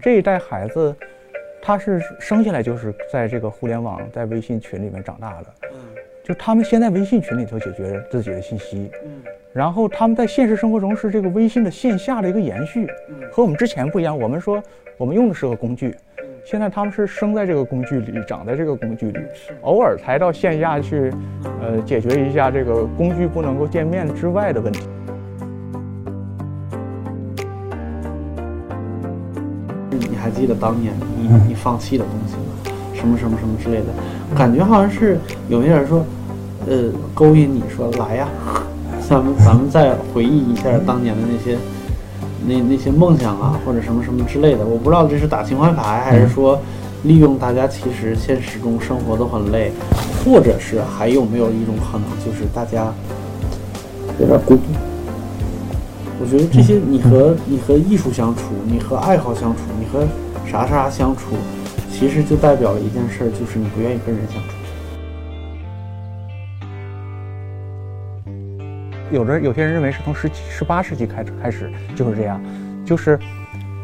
这一代孩子，他是生下来就是在这个互联网、在微信群里面长大的。嗯就他们先在微信群里头解决自己的信息，嗯然后他们在现实生活中是这个微信的线下的一个延续，嗯和我们之前不一样。我们说我们用的是个工具，嗯，现在他们是生在这个工具里，长在这个工具里，偶尔才到线下去，呃，解决一下这个工具不能够见面之外的问题。记得当年你你放弃的东西吗？什么什么什么之类的，感觉好像是有一点说，呃，勾引你说来呀，咱们咱们再回忆一下当年的那些那那些梦想啊，或者什么什么之类的。我不知道这是打情怀牌，还是说利用大家其实现实中生活都很累，或者是还有没有一种可能，就是大家有点孤独。我觉得这些，你和你和艺术相处，你和爱好相处，你和啥啥相处，其实就代表了一件事儿，就是你不愿意跟人相处。有的有些人认为是从十七、十八世纪开始开始就是这样，就是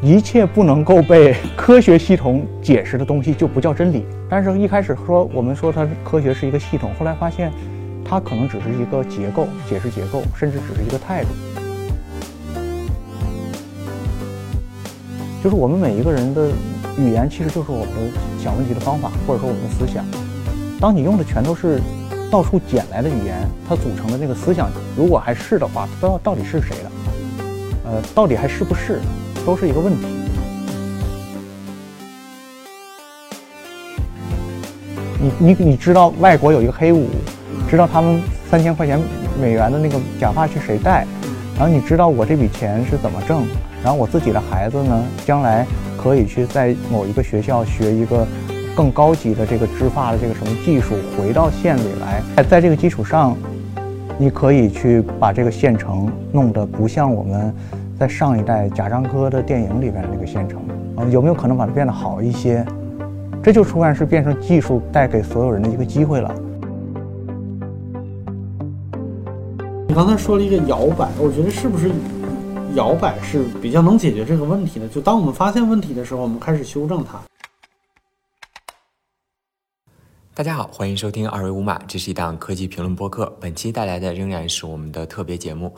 一切不能够被科学系统解释的东西就不叫真理。但是，一开始说我们说它科学是一个系统，后来发现它可能只是一个结构，解释结构，甚至只是一个态度。就是我们每一个人的语言，其实就是我们想问题的方法，或者说我们的思想。当你用的全都是到处捡来的语言，它组成的那个思想，如果还是的话，它到到底是谁的？呃，到底还是不是，都是一个问题。你你你知道外国有一个黑五，知道他们三千块钱美元的那个假发是谁戴，然后你知道我这笔钱是怎么挣，然后我自己的孩子呢，将来可以去在某一个学校学一个更高级的这个织发的这个什么技术，回到县里来，在在这个基础上，你可以去把这个县城弄得不像我们在上一代贾樟柯的电影里边的那个县城，啊，有没有可能把它变得好一些？这就突然是变成技术带给所有人的一个机会了。你刚才说了一个摇摆，我觉得是不是摇摆是比较能解决这个问题的？就当我们发现问题的时候，我们开始修正它。大家好，欢迎收听二维五码，这是一档科技评论播客。本期带来的仍然是我们的特别节目。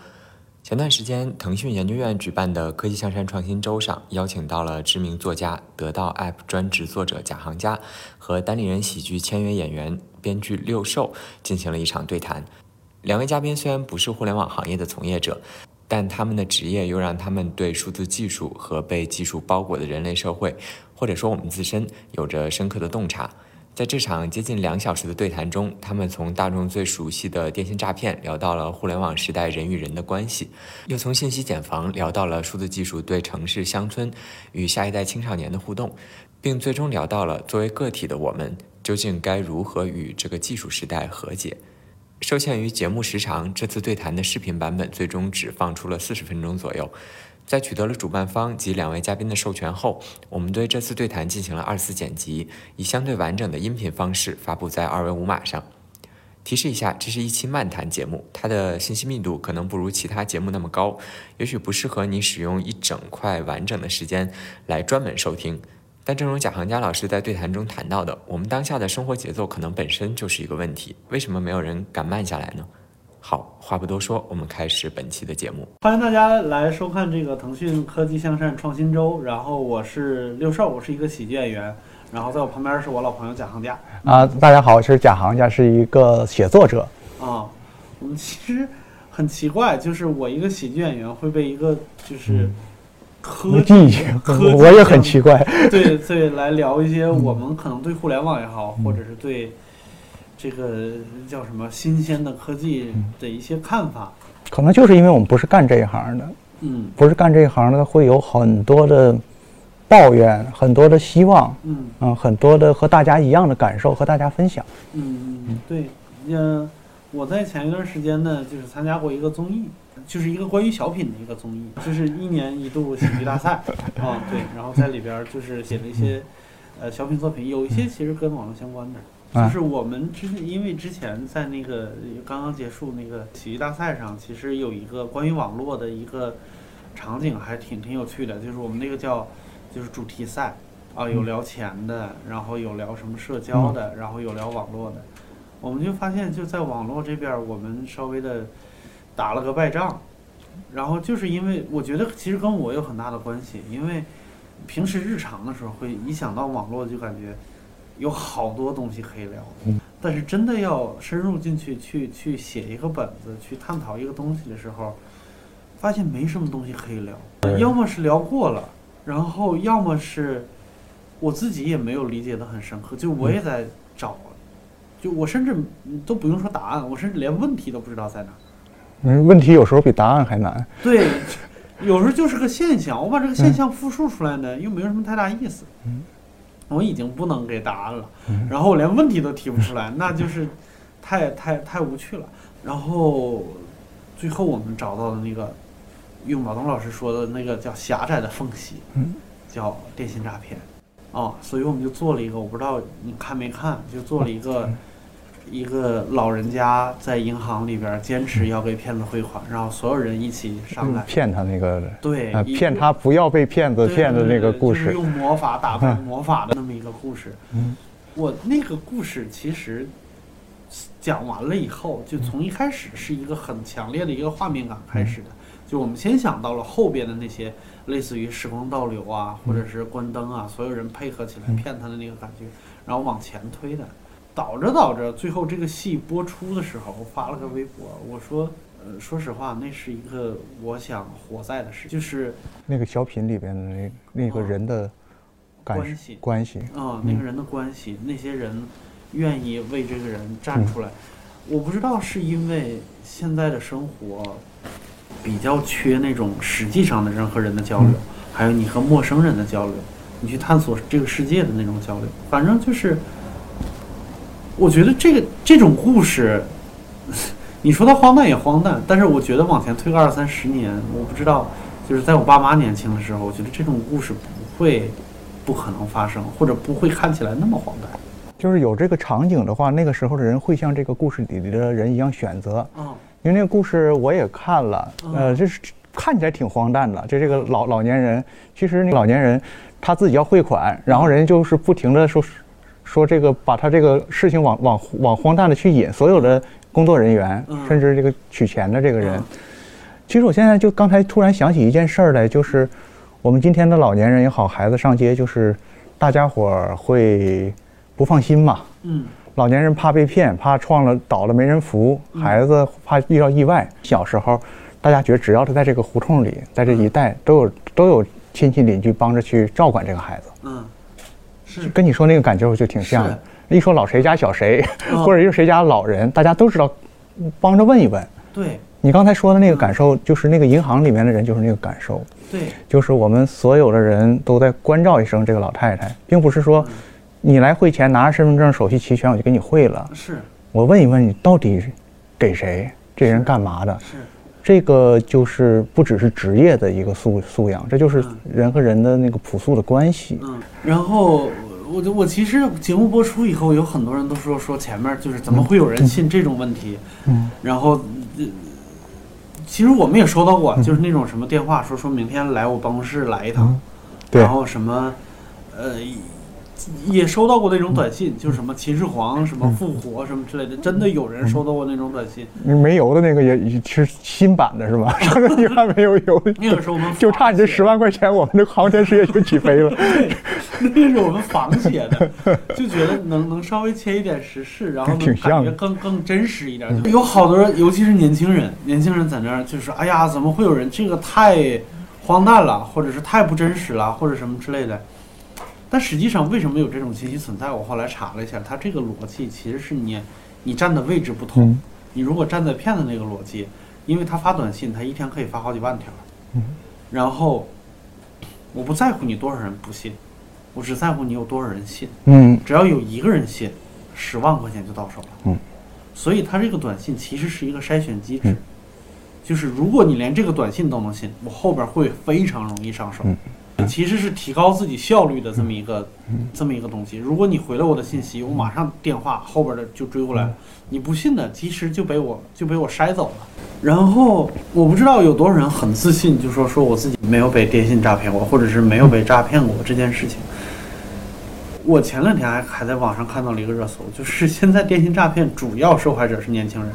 前段时间，腾讯研究院举办的科技向善创新周上，邀请到了知名作家、得到 App 专职作者贾行家和单立人喜剧签约演员、编剧六兽进行了一场对谈。两位嘉宾虽然不是互联网行业的从业者，但他们的职业又让他们对数字技术和被技术包裹的人类社会，或者说我们自身，有着深刻的洞察。在这场接近两小时的对谈中，他们从大众最熟悉的电信诈骗聊到了互联网时代人与人的关系，又从信息茧房聊到了数字技术对城市、乡村与下一代青少年的互动，并最终聊到了作为个体的我们究竟该如何与这个技术时代和解。受限于节目时长，这次对谈的视频版本最终只放出了四十分钟左右。在取得了主办方及两位嘉宾的授权后，我们对这次对谈进行了二次剪辑，以相对完整的音频方式发布在二维五码上。提示一下，这是一期漫谈节目，它的信息密度可能不如其他节目那么高，也许不适合你使用一整块完整的时间来专门收听。但正如贾行家老师在对谈中谈到的，我们当下的生活节奏可能本身就是一个问题，为什么没有人敢慢下来呢？好，话不多说，我们开始本期的节目。欢迎大家来收看这个腾讯科技向善创新周。然后我是六少，我是一个喜剧演员。然后在我旁边是我老朋友贾行家。啊，大家好，我是贾行家，是一个写作者。啊，我们其实很奇怪，就是我一个喜剧演员会被一个就是科技、我也很奇怪。对对，来聊一些我们可能对互联网也好，或者是对这个叫什么新鲜的科技的一些看法。可能就是因为我们不是干这一行的，嗯，不是干这一行的，会有很多的抱怨，很多的希望，嗯嗯，很多的和大家一样的感受和大家分享。嗯嗯，对，嗯，我在前一段时间呢，就是参加过一个综艺，就是一个关于小品的一个综艺，就是一年一度喜剧大赛 啊，对，然后在里边就是写了一些呃小品作品，有一些其实跟网络相关的。就是我们之因为之前在那个刚刚结束那个喜剧大赛上，其实有一个关于网络的一个场景，还挺挺有趣的。就是我们那个叫就是主题赛啊，有聊钱的，然后有聊什么社交的，然后有聊网络的。我们就发现，就在网络这边儿，我们稍微的打了个败仗。然后就是因为我觉得其实跟我有很大的关系，因为平时日常的时候会一想到网络就感觉有好多东西可以聊，嗯但是真的要深入进去去去写一个本子去探讨一个东西的时候，发现没什么东西可以聊，要么是聊过了，然后要么是我自己也没有理解的很深刻，就我也在找，就我甚至都不用说答案，我甚至连问题都不知道在哪。嗯，问题有时候比答案还难。对，有时候就是个现象，我把这个现象复述出来呢，又没有什么太大意思。嗯我已经不能给答案了，然后我连问题都提不出来，那就是太太太无趣了。然后最后我们找到的那个，用马东老师说的那个叫狭窄的缝隙，嗯叫电信诈骗。哦，所以我们就做了一个，我不知道你看没看，就做了一个。一个老人家在银行里边坚持要给骗子汇款，然后所有人一起上来，骗他那个，对，骗他不要被骗子骗的那个故就是事。用魔法打败魔法的那么一个故事。嗯。我那个故事其实讲完了以后，就从一开始是一个很强烈的一个画面感开始的，就我们先想到了后边的那些类似于时光倒流啊，或者是关灯啊，所有人配合起来骗他的那个感觉，然后往前推的。导着导着，最后这个戏播出的时候，我发了个微博，我说，呃，说实话，那是一个我想活在的事，就是那个小品里边的那那个人的感关系关系，啊、那个人的关系，那些人愿意为这个人站出来。我不知道是因为现在的生活比较缺那种实际上的人和人的交流，还有你和陌生人的交流，你去探索这个世界的那种交流。反正就是，我觉得这个这种故事，你说它荒诞也荒诞，但是我觉得往前推个二三十年，我不知道，就是在我爸妈年轻的时候，我觉得这种故事不会不可能发生，或者不会看起来那么荒诞。就是有这个场景的话，那个时候的人会像这个故事里的人一样选择。哦，因为那个故事我也看了，嗯呃，就是看起来挺荒诞的。就这个老老年人，其实那老年人他自己要汇款，然后人家就是不停的说说这个把他这个事情往往往荒诞的去引，所有的工作人员，嗯。甚至这个取钱的这个人。嗯。其实我现在就刚才突然想起一件事儿来，就是我们今天的老年人也好，孩子上街，就是大家伙儿会不放心嘛。嗯。老年人怕被骗，怕撞了倒了没人扶，孩子怕遇到意外。小时候，大家觉得只要他在这个胡同里，在这一带都有都有亲戚邻居帮着去照管这个孩子，嗯，是跟你说那个感觉我就挺像的。一说老谁家小谁，嗯 或者又谁家老人，大家都知道帮着问一问。对你刚才说的那个感受，就是那个银行里面的人就是那个感受，对，就是我们所有的人都在关照一声这个老太太，并不是说你来汇钱拿着身份证手续齐全我就给你汇了。是我问一问你到底给谁？这人干嘛的？是，这个就是不只是职业的一个素素养，这就是嗯人和人的那个朴素的关系。嗯，然后我就我其实节目播出以后，有很多人都说说前面就是怎么会有人信这种问题，嗯，然后。呃其实我们也收到过，就是那种什么电话说说明天来我办公室来一趟，嗯对然后什么，呃，也收到过那种短信，就是什么秦始皇什么复活什么之类的，真的有人收到过那种短信。没油的那个也也是新版的是吧？上个你还没有油，那个时候我们就差你这十万块钱，我们这航天事业就起飞了。那个是我们仿写的，就觉得能能稍微切一点时事，然后能感觉更更真实一点。有好多人，尤其是年轻人，年轻人在那儿就是，哎呀，怎么会有人这个太荒诞了，或者是太不真实了，或者什么之类的。但实际上，为什么有这种信息存在？我后来查了一下，它这个逻辑其实是你你站的位置不同。嗯你如果站在骗子那个逻辑，因为他发短信，他一天可以发好几万条，嗯然后我不在乎你多少人不信，我只在乎你有多少人信。嗯只要有一个人信，十万块钱就到手了。嗯，所以他这个短信其实是一个筛选机制，嗯就是如果你连这个短信都能信，我后边会非常容易上手。嗯其实是提高自己效率的这么一个、这么一个东西。如果你回了我的信息，我马上电话后边的就追过来了。你不信的，其实就被我就被我筛走了。然后我不知道有多少人很自信，就说说我自己没有被电信诈骗过，或者是没有被诈骗过这件事情。我前两天还还在网上看到了一个热搜，就是现在电信诈骗主要受害者是年轻人。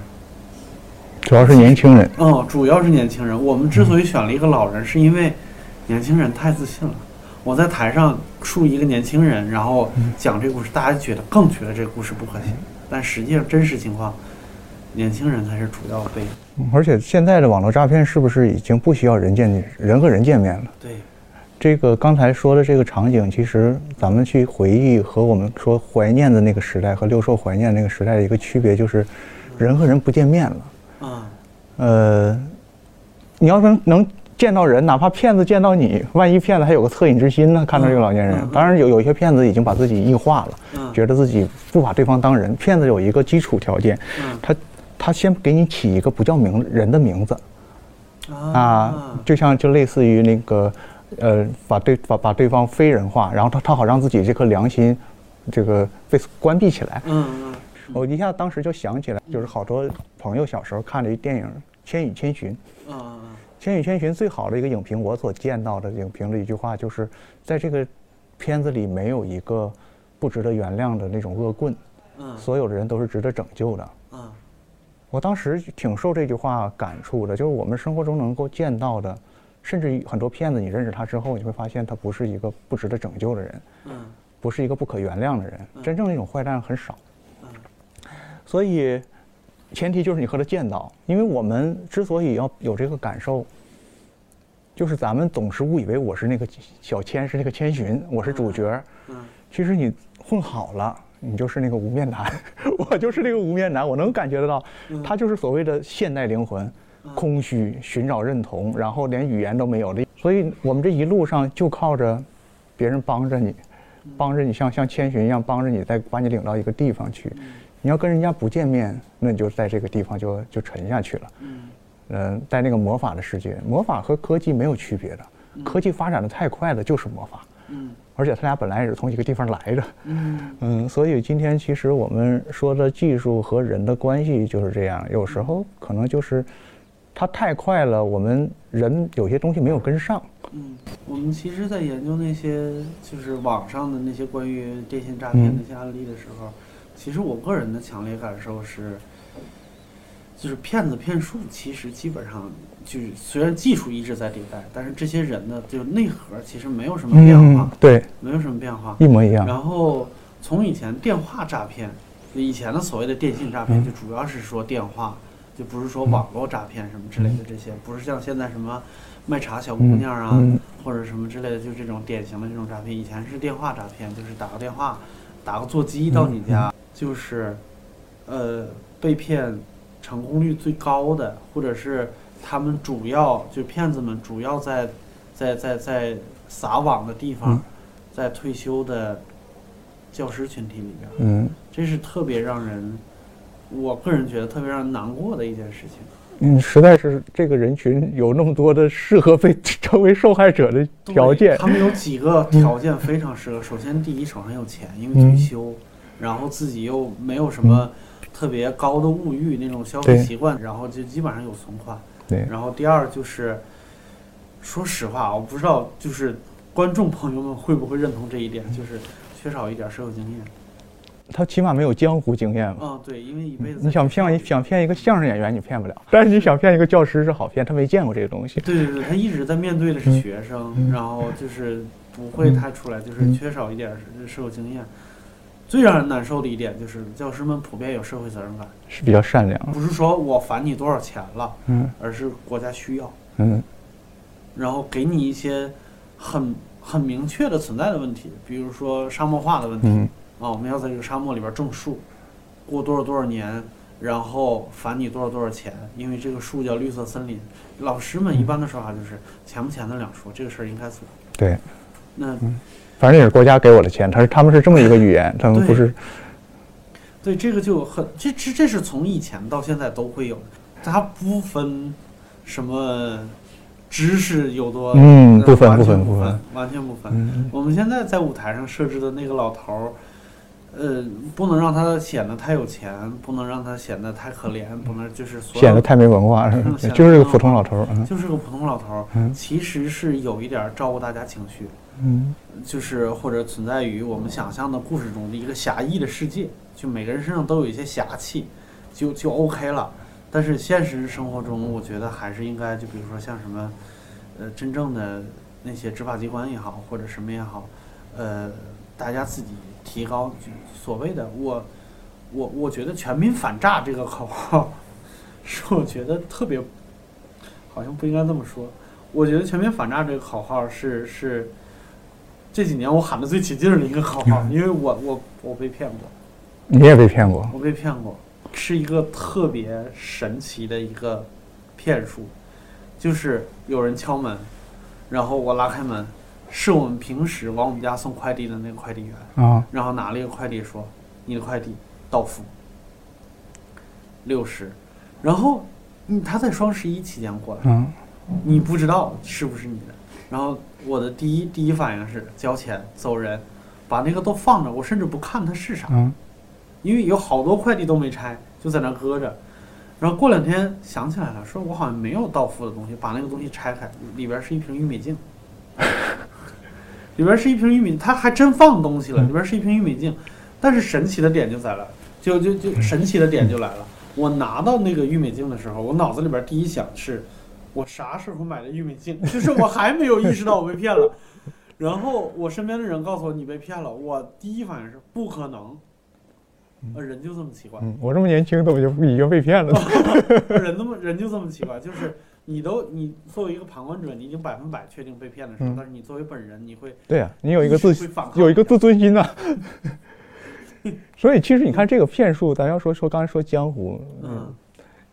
主要是年轻人。嗯，主要是年轻人。我们之所以选了一个老人，是因为年轻人太自信了。我在台上树一个年轻人，然后讲这个故事，大家觉得更觉得这个故事不可信。但实际上，真实情况，年轻人才是主要被。而且现在的网络诈骗是不是已经不需要人见人和人见面了？对。这个刚才说的这个场景，其实咱们去回忆和我们说怀念的那个时代和六兽怀念那个时代的一个区别，就是人和人不见面了。啊。呃，你要说能见到人，哪怕骗子见到你，万一骗子还有个恻隐之心呢？看到这个老年人，当然有有一些骗子已经把自己异化了，觉得自己不把对方当人。骗子有一个基础条件，他他先给你起一个不叫名人的名字，啊，就像就类似于那个。呃，把对把把对方非人化，然后他他好让自己这颗良心，这个被关闭起来。嗯嗯。我一下当时就想起来，就是好多朋友小时候看了一电影《千与千寻》。嗯嗯千与千寻》最好的一个影评，我所见到的影评的一句话就是，在这个片子里没有一个不值得原谅的那种恶棍。嗯。所有的人都是值得拯救的。嗯。我当时挺受这句话感触的，就是我们生活中能够见到的。甚至于很多骗子，你认识他之后，你会发现他不是一个不值得拯救的人，嗯，不是一个不可原谅的人。真正那种坏蛋很少，嗯，所以前提就是你和他见到。因为我们之所以要有这个感受，就是咱们总是误以为我是那个小千，是那个千寻，我是主角，嗯，其实你混好了，你就是那个无面男，我就是那个无面男，我能感觉得到，他就是所谓的现代灵魂。空虚，寻找认同，然后连语言都没有的，所以我们这一路上就靠着别人帮着你，帮着你像像千寻一样帮着你，再把你领到一个地方去。你要跟人家不见面，那你就在这个地方就就沉下去了。嗯，在那个魔法的世界，魔法和科技没有区别的，科技发展的太快了，就是魔法。嗯，而且他俩本来也是从一个地方来的。嗯 嗯，所以今天其实我们说的技术和人的关系就是这样，有时候可能就是。它太快了，我们人有些东西没有跟上。嗯，我们其实，在研究那些就是网上的那些关于电信诈骗那些案例的时候，其实我个人的强烈感受是，就是骗子骗术，其实基本上就是虽然技术一直在迭代，但是这些人的，就内核其实没有什么变化。对，没有什么变化，一模一样。然后从以前电话诈骗，以前的所谓的电信诈骗，就主要是说电话。就不是说网络诈骗什么之类的这些，不是像现在什么卖茶小姑娘啊，或者什么之类的，就这种典型的这种诈骗。以前是电话诈骗，就是打个电话，打个座机到你家，就是，呃，被骗成功率最高的，或者是他们主要就骗子们主要在在在在撒网的地方，在退休的教师群体里边，嗯，这是特别让人。我个人觉得特别让人难过的一件事情。嗯，实在是这个人群有那么多的适合被 成为受害者的条件。他们有几个条件非常适合。首先，第一，手上有钱，因为退休，然后自己又没有什么特别高的物欲那种消费习惯，然后就基本上有存款。对。然后第二就是，说实话，我不知道就是观众朋友们会不会认同这一点，就是缺少一点社会经验。他起码没有江湖经验嘛？啊，对，因为一辈子。你想骗一想骗一个相声演员，你骗不了；但是你想骗一个教师是好骗，他没见过这个东西。对对对，他一直在面对的是学生，然后就是不会太出来，就是缺少一点社会经验。最让人难受的一点就是，教师们普遍有社会责任感，是比较善良。不是说我返你多少钱了，嗯，而是国家需要，嗯，然后给你一些很很明确的存在的问题，比如说沙漠化的问题。啊，我们要在这个沙漠里边种树，过多少多少年，然后返你多少多少钱，因为这个树叫绿色森林。老师们一般的说法就是钱不钱的两说，这个事儿应该做。对，那反正也是国家给我的钱，他是他们是这么一个语言，他们不是。对，这个就很这这这是从以前到现在都会有的，它不分什么知识有多嗯不分不分不分，完全不分。嗯我们现在在舞台上设置的那个老头儿，呃，不能让他显得太有钱，不能让他显得太可怜，不能就是所显得太没文化，就是个普通老头儿。嗯就是个普通老头儿，嗯其实是有一点儿照顾大家情绪，嗯就是或者存在于我们想象的故事中的一个侠义的世界，就每个人身上都有一些侠气，就就 OK 了。但是现实生活中，我觉得还是应该，就比如说像什么，呃，真正的那些执法机关也好，或者什么也好，呃，大家自己提高，所谓的我，我我觉得“全民反诈”这个口号，是我觉得特别，好像不应该这么说。我觉得“全民反诈”这个口号是是这几年我喊的最起劲儿的一个口号，因为我我我被骗过，你也被骗过。我被骗过，是一个特别神奇的一个骗术，就是有人敲门，然后我拉开门，是我们平时往我们家送快递的那个快递员，啊，然后拿了一个快递说：“你的快递到付，六十。”然后，嗯，他在双十一期间过来，嗯。你不知道是不是你的。然后我的第一第一反应是交钱走人，把那个都放着，我甚至不看它是啥，嗯因为有好多快递都没拆，就在那搁着。然后过两天想起来了，说我好像没有到付的东西，把那个东西拆开，里边是一瓶玉米净，里边是一瓶玉米，他还真放东西了，里边是一瓶玉米净。但是神奇的点就在了，就就就神奇的点就来了。我拿到那个玉米净的时候，我脑子里边第一想是，我啥时候买的玉米净？就是我还没有意识到我被骗了。然后我身边的人告诉我你被骗了，我第一反应是不可能。呃，人就这么奇怪，嗯，我这么年轻怎么就已经被骗了呢？人那么人就这么奇怪，就是你都你作为一个旁观者，你已经百分百确定被骗的时候，嗯但是你作为本人，你会对啊、你有一个自有一个自尊心呐、所以其实你看这个骗术，咱要说说刚才说江湖，嗯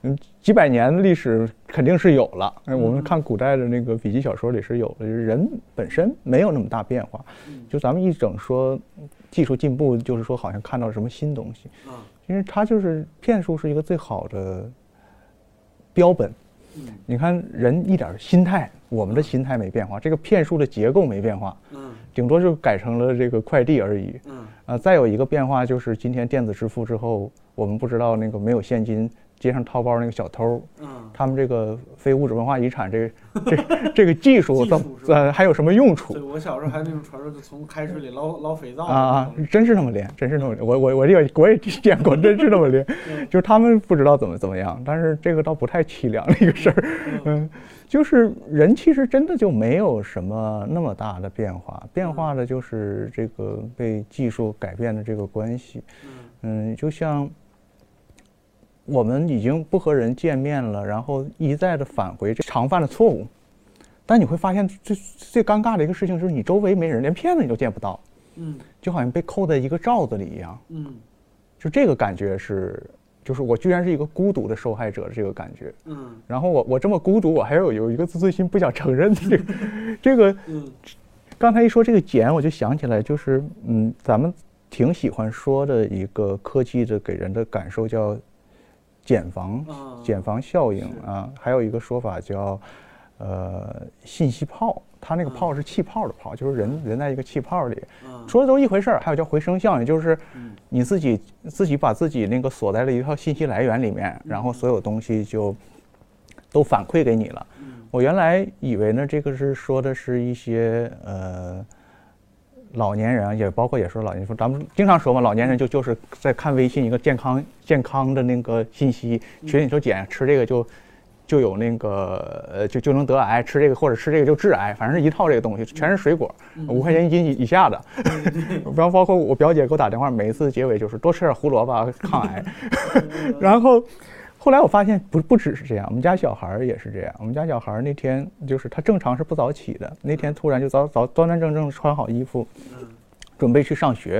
嗯几百年的历史肯定是有了。哎我们嗯看古代的那个笔记小说里是有的，人本身没有那么大变化。嗯就咱们一整说技术进步，就是说好像看到什么新东西，啊其实它就是骗术是一个最好的标本。嗯你看人一点心态，我们的心态没变化，这个骗术的结构没变化，嗯顶多就改成了这个快递而已。嗯啊，再有一个变化就是今天电子支付之后，我们不知道那个没有现金，街上掏包那个小偷，嗯他们这个非物质文化遗产这 这这个技术怎呃还有什么用处对，我小时候还有那种传说，就从开水里捞捞肥皂啊啊？真是那么练，真是那么练。我我我也我也见过，真是那么练。嗯就是他们不知道怎么怎么样，但是这个倒不太凄凉的一个事儿。嗯，就是人其实真的就没有什么那么大的变化，变化的就是这个被技术改变的这个关系。嗯嗯，就像我们已经不和人见面了，然后一再的返回这常犯的错误，但你会发现最最尴尬的一个事情是你周围没人，连骗子你都见不到，嗯就好像被扣在一个罩子里一样。嗯就这个感觉是，就是我居然是一个孤独的受害者的这个感觉。嗯然后我我这么孤独，我还有有一个自尊心不想承认的这个这个。嗯刚才一说这个茧，我就想起来，就是嗯，咱们挺喜欢说的一个科技的给人的感受叫减防啊。减防效应啊，还有一个说法叫呃信息泡，它那个泡是气泡的泡，就是人人在一个气泡里，嗯说的都一回事儿。还有叫回声效应，就是嗯。你自己自己把自己那个锁在了一套信息来源里面，然后所有东西就都反馈给你了。嗯。我原来以为呢，这个是说的是一些呃老年人啊，也包括也说老年人，咱们经常说嘛，老年人就就是在看微信一个健康健康的那个信息，群里头减吃这个就就有那个呃就就能得癌，吃这个或者吃这个就致癌，反正是一套这个东西，全是水果，五块钱一斤以以下的。然后包括我表姐给我打电话，每一次结尾就是多吃点胡萝卜抗癌，然后。后来我发现不不只是这样，我们家小孩儿也是这样。我们家小孩儿那天就是他正常是不早起的，那天突然就早早端端正正穿好衣服，嗯。准备去上学，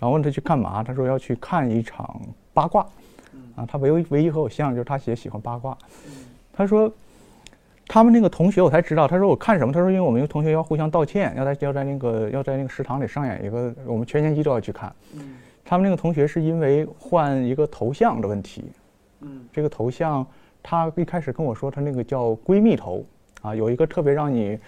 然后问他去干嘛，他说要去看一场八卦，啊，他唯唯一和我像就是他也喜欢八卦，他说他们那个同学我才知道，他说我看什么，他说因为我们一个同学要互相道歉，要在要在那个要在那个食堂里上演一个，我们全年级都要去看，嗯。他们那个同学是因为换一个头像的问题，嗯。这个头像，她一开始跟我说她那个叫闺蜜头，啊，有一个特别让你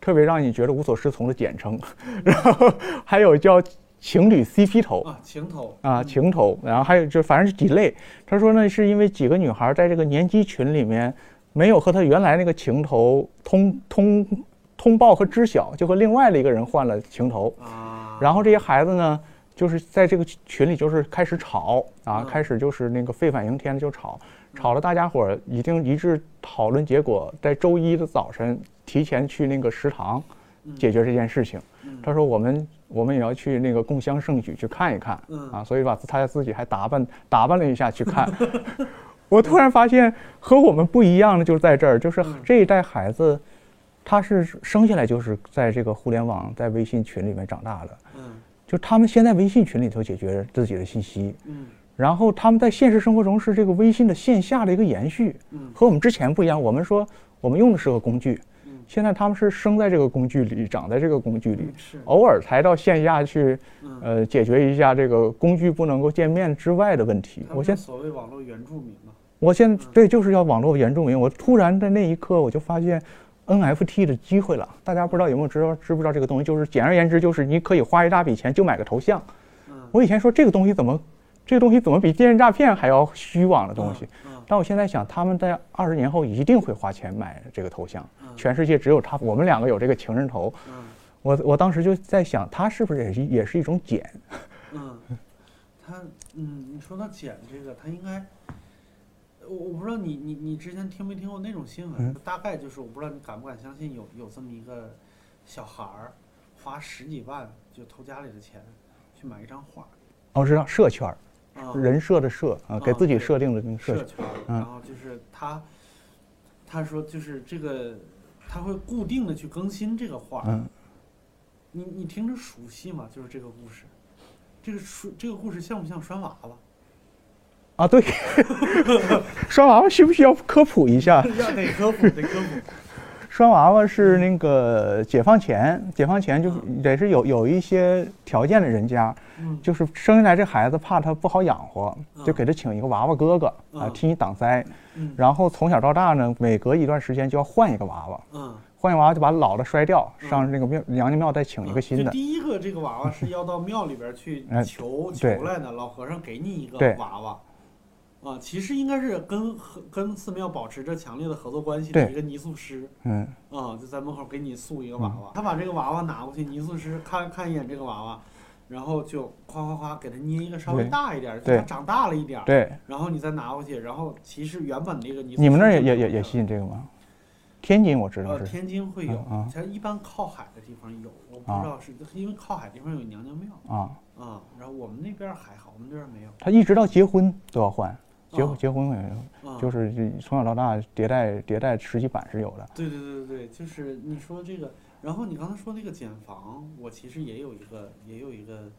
特别让你觉得无所适从的简称，然后还有叫情侣 CP 头啊，情头。啊，情头，然后还有就反正是几类。他说呢，是因为几个女孩在这个年级群里面没有和他原来那个情头通通通报和知晓，就和另外的一个人换了情头，啊，然后这些孩子呢，就是在这个群里就是开始吵啊，嗯开始就是那个沸反盈天的就吵，吵了大家伙儿已经一致讨论结果，在周一的早晨提前去那个食堂解决这件事情。嗯他说我们我们也要去那个共襄盛举去看一看嗯啊，所以把他自己还打扮打扮了一下去看。我突然发现和我们不一样的就是在这儿，就是嗯这一代孩子，他是生下来就是在这个互联网在微信群里面长大的，嗯就他们先在微信群里头解决自己的信息，嗯然后他们在现实生活中是这个微信的线下的一个延续，嗯和我们之前不一样。我们说我们用的是个工具嗯，现在他们是生在这个工具里，长在这个工具里嗯，是偶尔才到线下去，嗯，呃，解决一下这个工具不能够见面之外的问题。我现所谓网络原住民嘛，我现在对就是要网络原住民。我突然在那一刻我就发现 NFT 的机会了。大家不知道有没有知道知不知道这个东西？就是简而言之，就是你可以花一大笔钱就买个头像。嗯，我以前说这个东西怎么，这个东西怎么比电信诈骗还要虚妄的东西？嗯，但我现在想，他们在二十年后一定会花钱买这个头像。嗯全世界只有他，我们两个有这个情人头。嗯我我当时就在想，它是不是也是也是一种茧？嗯，他嗯，你说到捡这个，他应该，我我不知道你你你之前听没听过那种新闻，嗯大概就是我不知道你敢不敢相信有有这么一个小孩儿花十几万就偷家里的钱去买一张画，哦我知道社圈人设的设啊，给自己设定的那个社圈。然后就是他，他说就是这个他会固定的去更新这个画，嗯，你你听着熟悉吗？就是这个故事，这个书这个故事像不像拴娃娃？啊，对，拴娃娃需不需要科普一下？要得科普，得科普。拴娃娃是那个解放前，解放前就是得是有有一些条件的人家，嗯就是生下来这孩子怕他不好养活，嗯就给他请一个娃娃哥哥啊，嗯替你挡灾。嗯然后从小到大呢，每隔一段时间就要换一个娃娃，嗯，换一个娃娃就把老的摔掉，嗯上那个庙娘娘庙再请一个新的。就第一个这个娃娃是要到庙里边去哎求对求来的，老和尚给你一个对娃娃。啊，其实应该是跟和跟寺庙保持着强烈的合作关系的对一个泥塑师嗯啊，就在门口给你塑一个娃娃。他把这个娃娃拿过去，泥塑师看看一眼这个娃娃，然后就夸夸夸给他捏一个稍微大一点对它长大了一点儿，对，然后你再拿过去，然后其实原本那个泥塑你们那儿也也也也就有的信这个吗？天津我知道呃，是，天津会有嗯嗯，其实一般靠海的地方有，我不啊知道是因为靠海地方有娘娘庙啊，啊，然后我们那边儿还好，我们这边儿没有他一直到结婚都要换，结啊结婚也啊。就是从小到大迭代迭代十几版是有的。对对对对对，就是你说这个，然后你刚才说那个减房，我其实也有一个也有一个，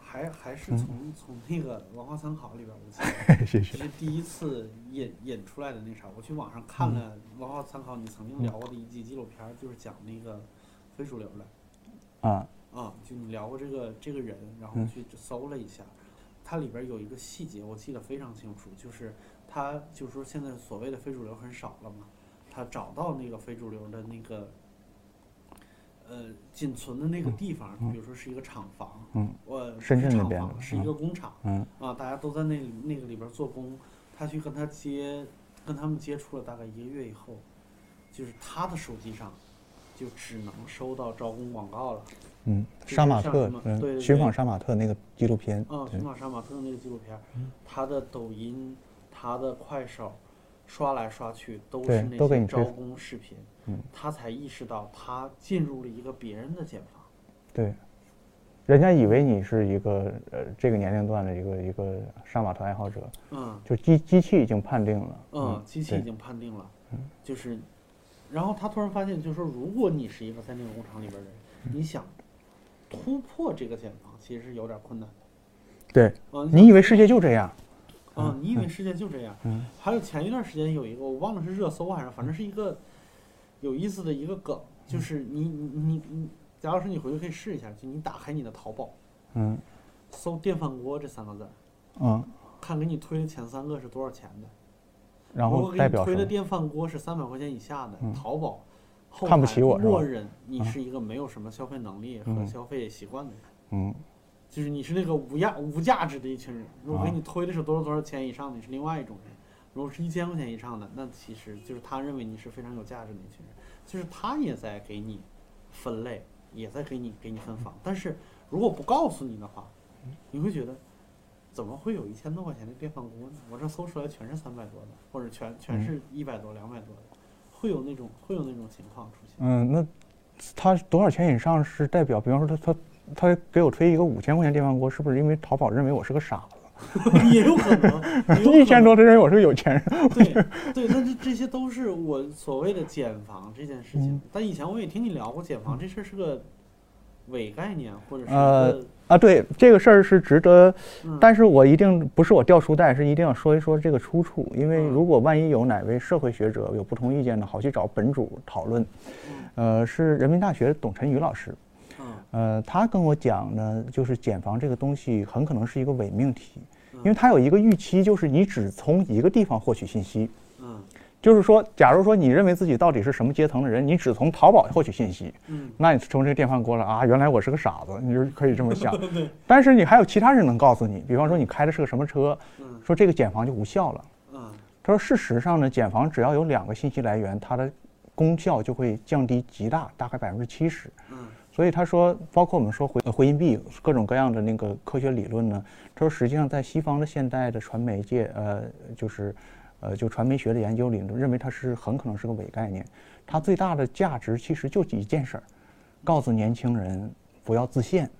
还还是嗯从从那个文化参考里边，我记 得谢谢。这是第一次引引出来的那啥，我去网上看了文化参考你曾经聊过的一集纪录片，就是讲那个非主流的。啊，啊，就你聊过这个这个人，然后嗯去搜了一下，它里边有一个细节我记得非常清楚，就是他就是说现在所谓的非主流很少了嘛，他找到那个非主流的那个呃仅存的那个地方，嗯比如说是一个厂房，嗯，呃，不深是厂圳那边的房是一个工厂嗯啊，大家都在那里那个里边做工，他去跟他接跟他们接触了大概一个月以后，就是他的手机上就只能收到招工广告了。嗯，杀马特对寻访杀马特那个纪录片，啊，对寻访杀马特那个纪录片，他的抖音、他的快手，刷来刷去都是那些招工视频嗯，他才意识到他进入了一个别人的茧房。对，人家以为你是一个呃这个年龄段的一个一个杀马特爱好者，嗯就机机器已经判定了，嗯，机器已经判定了，就是，然后他突然发现，就是说，如果你是一个在那个工厂里边的人，你想突破这个茧房，其实是有点困难的。对，啊，你以为世界就这样？啊，你以为世界就这样？嗯还有前一段时间有一个，我忘了是热搜还是，反正是一个有意思的一个梗，就是你你你你，贾老师，你回去可以试一下，就你打开你的淘宝，嗯搜“电饭锅”这三个字看给你推的前三个是多少钱的。然如果给后代表你推的？电饭锅是三百块钱以下的，淘宝后看不台起我默认你是一个没有什么消费能力和嗯消费习惯的人。嗯就是你是那个无价无价值的一群人。如果给啊你推的是多少多少钱以上的，你是另外一种人。如果是一千块钱以上的，那其实就是他认为你是非常有价值的一群人，就是他也在给你分类，也在给你给你分房。但是如果不告诉你的话，你会觉得怎么会有一千多块钱的电饭锅呢？我这搜出来全是三百多的，或者全全是一百多、两百多的，会有那种会有那种情况出现。嗯，那他多少钱以上是代表？比方说他他他给我推一个五千块钱电饭锅，是不是因为淘宝认为我是个傻子？也有可能，一千多他认为我是个有钱人。对对，但是这些都是我所谓的减房这件事情。嗯但以前我也听你聊过，减房这事儿是个伪概念，或者是啊，对这个事儿是值得，嗯但是我一定不是我掉书袋，是一定要说一说这个出处，因为嗯如果万一有哪位社会学者有不同意见呢，好去找本主讨论。呃，是人民大学董晨宇老师，嗯呃，他跟我讲呢，就是减房这个东西很可能是一个伪命题，嗯因为他有一个预期，就是你只从一个地方获取信息。嗯就是说，假如说你认为自己到底是什么阶层的人，你只从淘宝获取信息，嗯，那你从这个电饭锅了啊，原来我是个傻子，你就可以这么想。对，但是你还有其他人能告诉你，比方说你开的是个什么车，嗯说这个减房就无效了。嗯他说事实上呢，减房只要有两个信息来源，它的功效就会降低极大，大概百分之七十。嗯所以他说，包括我们说回回音壁各种各样的那个科学理论呢，他说实际上在西方的现代的传媒界，呃，就是，呃，就传媒学的研究里，认为它是很可能是个伪概念。它最大的价值其实就一件事儿，告诉年轻人不要自限，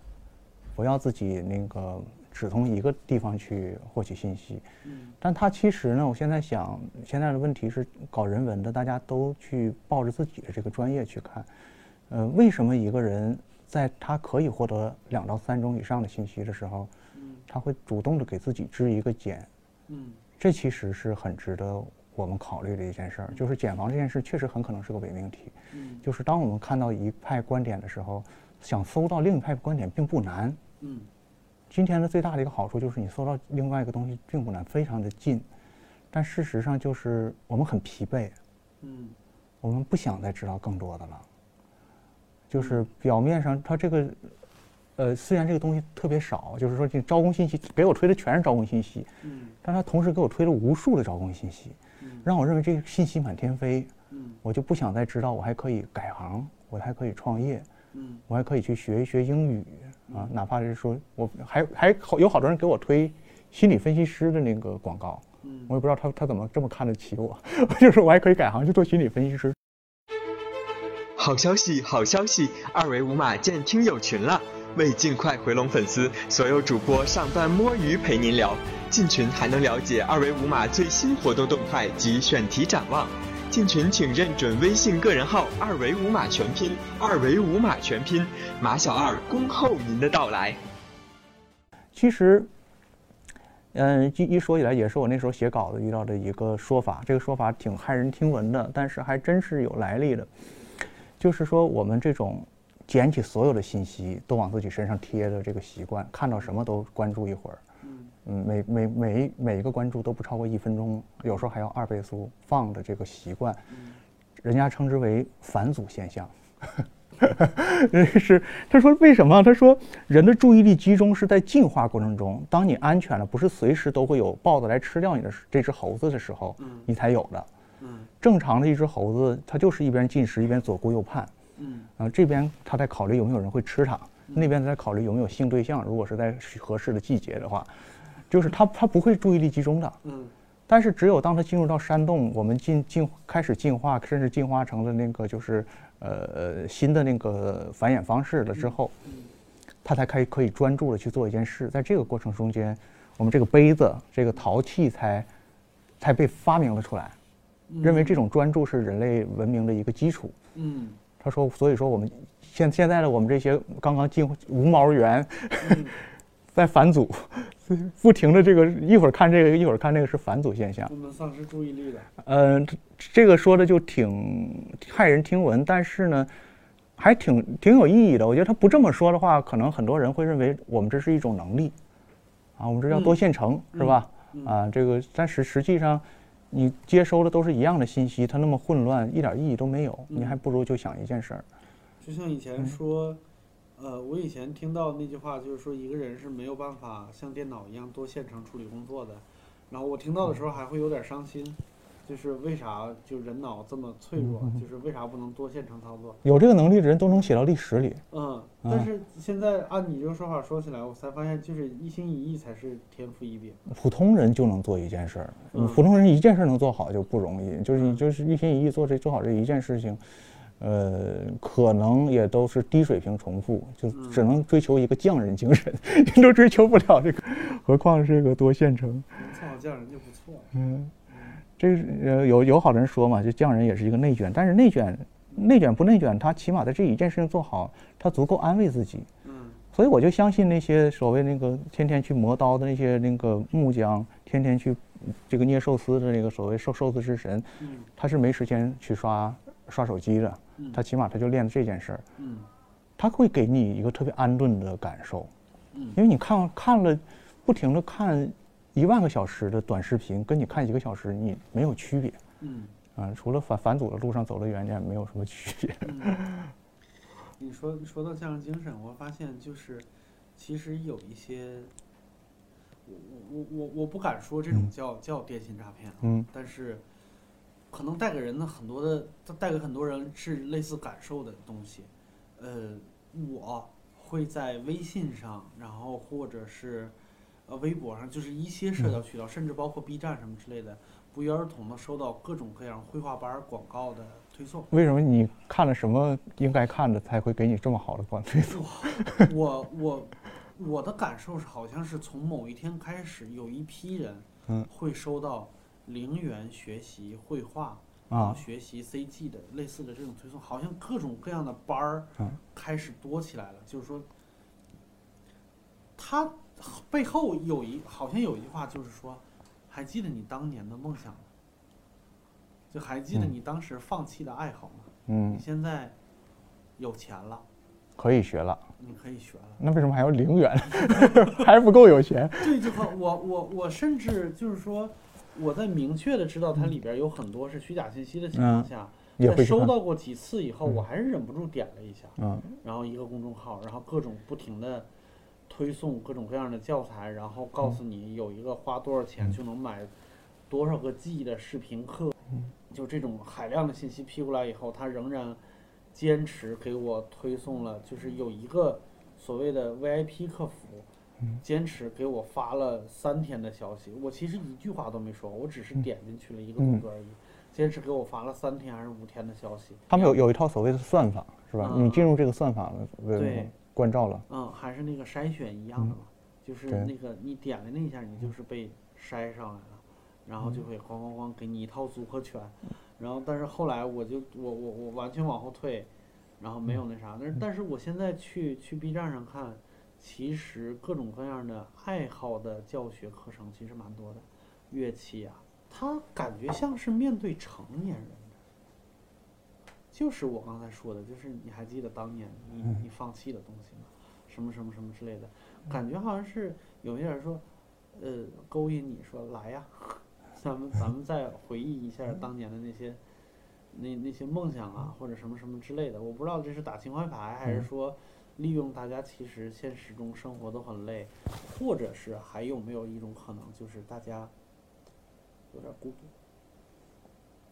不要自己那个只从一个地方去获取信息。嗯但它其实呢，我现在想，现在的问题是搞人文的，大家都去抱着自己的这个专业去看。呃，为什么一个人在他可以获得两到三种以上的信息的时候，嗯他会主动的给自己支一个茧？嗯这其实是很值得我们考虑的一件事儿。就是减房这件事确实很可能是个伪命题。嗯就是当我们看到一派观点的时候，想搜到另一派观点并不难。嗯今天的最大的一个好处就是你搜到另外一个东西并不难，非常的近。但事实上就是我们很疲惫，嗯我们不想再知道更多的了。就是表面上它这个，呃，虽然这个东西特别少，就是说这招工信息给我推的全是招工信息，嗯但他同时给我推了无数的招工信息，嗯让我认为这个信息满天飞，嗯我就不想再知道我还可以改行，我还可以创业，嗯我还可以去学一学英语啊，哪怕是说我还还好有好多人给我推心理分析师的那个广告，嗯我也不知道他他怎么这么看得起我，就是我还可以改行去做心理分析师。好消息，好消息！二维码建听友群了。为尽快回笼粉丝，所有主播上班摸鱼陪您聊。进群还能了解二维五码最新活动动态及选题展望。进群请认准微信个人号“二维五码全拼”，二维五码全拼，马小二恭候您的到来。其实，嗯，一一说起来，也是我那时候写稿子遇到的一个说法。这个说法挺骇人听闻的，但是还真是有来历的。就是说，我们这种捡起所有的信息都往自己身上贴的这个习惯，看到什么都关注一会儿，嗯，每每每每一个关注都不超过一分钟，有时候还要二倍速放的这个习惯，人家称之为返祖现象。是，他说为什么？他说人的注意力集中是在进化过程中，当你安全了，不是随时都会有豹子来吃掉你的时这只猴子的时候，你才有的。嗯正常的一只猴子，它就是一边进食一边左顾右盼，嗯啊，这边他在考虑有没有人会吃它，那边在考虑有没有性对象，如果是在合适的季节的话，就是他他不会注意力集中的。嗯但是只有当他进入到山洞，我们进进开始进化，甚至进化成了那个就是呃呃新的那个繁衍方式了之后，他才可以可以专注的去做一件事。在这个过程中间，我们这个杯子这个陶器才才被发明了出来，认为这种专注是人类文明的一个基础。嗯他说，所以说我们现现在的我们这些刚刚进无毛猿，在返祖，不停的这个一会儿看这个一会儿看那个是返祖现象。我们丧失注意力的。嗯，这这个说的就挺骇人听闻，但是呢，还挺挺有意义的。我觉得他不这么说的话，可能很多人会认为我们这是一种能力，啊，我们这叫多线程，是吧？啊，这个但是实际上，你接收的都是一样的信息，它那么混乱，一点意义都没有。你嗯还不如就想一件事儿。就像以前说，呃，我以前听到那句话，就是说一个人是没有办法像电脑一样多线程处理工作的。然后我听到的时候还会有点伤心，就是为啥就人脑这么脆弱，就是为啥不能多线程操作？有这个能力的人都能写到历史里。嗯，但是现在按你这个说法说起来，我才发现就是一心一意才是天赋异禀。普通人就能做一件事儿，嗯普通人一件事儿能做好就不容易，就是你嗯就是一心一意做这做好这一件事情，呃，可能也都是低水平重复，就嗯只能追求一个匠人精神，你都追求不了这个，何况是个多线程。能做好匠人就不错了。嗯，这是呃有有好多人说嘛，就匠人也是一个内卷，但是内卷内卷不内卷，他起码在这一件事情做好，他足够安慰自己。嗯。所以我就相信那些所谓那个天天去磨刀的那些那个木匠，天天去这个捏寿司的那个所谓寿寿司之神，嗯。他是没时间去刷刷手机的，嗯。他起码他就练这件事儿，嗯。他会给你一个特别安顿的感受，嗯。因为你看看了，不停的看一万个小时的短视频，跟你看一个小时你没有区别嗯啊，除了返返祖的路上走得远点，没有什么区别。嗯。你说说到匠人精神，我发现就是，其实有一些，我我我我不敢说这种嗯叫、叫电信诈骗啊，嗯但是可能带给人的很多的，带给很多人是类似感受的东西。呃，我会在微信上，然后或者是呃微博上，就是一些社交渠道，甚至包括 B 站什么之类的，不约而同的收到各种各样绘画班儿广告的推送。为什么你看了什么应该看的才会给你这么好的广推送？我我我的感受是，好像是从某一天开始，有一批人嗯会收到零元学习绘画啊学习 CG 的类似的这种推送，好像各种各样的班儿嗯开始多起来了。就是说，它背后有一好像有一句话，就是说，还记得你当年的梦想吗？就还记得嗯你当时放弃的爱好吗？嗯你，现在有钱了，可以学了。你可以学了。那为什么还要零元？还不够有钱？这句话，我我我甚至就是说，我在明确的知道它里边有很多是虚假信息的情况下，在也会。收到过几次以后，嗯我还是忍不住点了一下，嗯然后一个公众号，然后各种不停的推送各种各样的教材，然后告诉你有一个花多少钱嗯。就能买多少个 G 的视频课，嗯。就这种海量的信息批过来以后，他仍然坚持给我推送了，就是有一个所谓的 VIP 客服。嗯。坚持给我发了三天的消息，我其实一句话都没说，我只是嗯。点进去了一个动作而已。坚持给我发了三天还是五天的消息，他们有有一套所谓的算法，是吧？嗯你进入这个算法了对关照了。嗯，还是那个筛选一样的嘛，就是那个你点了那一下，你就是被筛上来了，然后就会咣咣咣给你一套组合拳，然后但是后来我就我我我完全往后退，然后没有那啥，但是但是我现在去去 B 站上看，其实各种各样的爱好的教学课程其实蛮多的，乐器啊，它感觉像是面对成年人。的。就是我刚才说的，就是你还记得当年你你放弃的东西吗？什么什么什么之类的，感觉好像是有些人说，呃，勾引你说来呀，咱们咱们再回忆一下当年的那些那那些梦想啊，或者什么什么之类的。我不知道这是打情怀牌，还是说利用大家其实现实中生活都很累，或者是还有没有一种可能，就是大家有点孤独。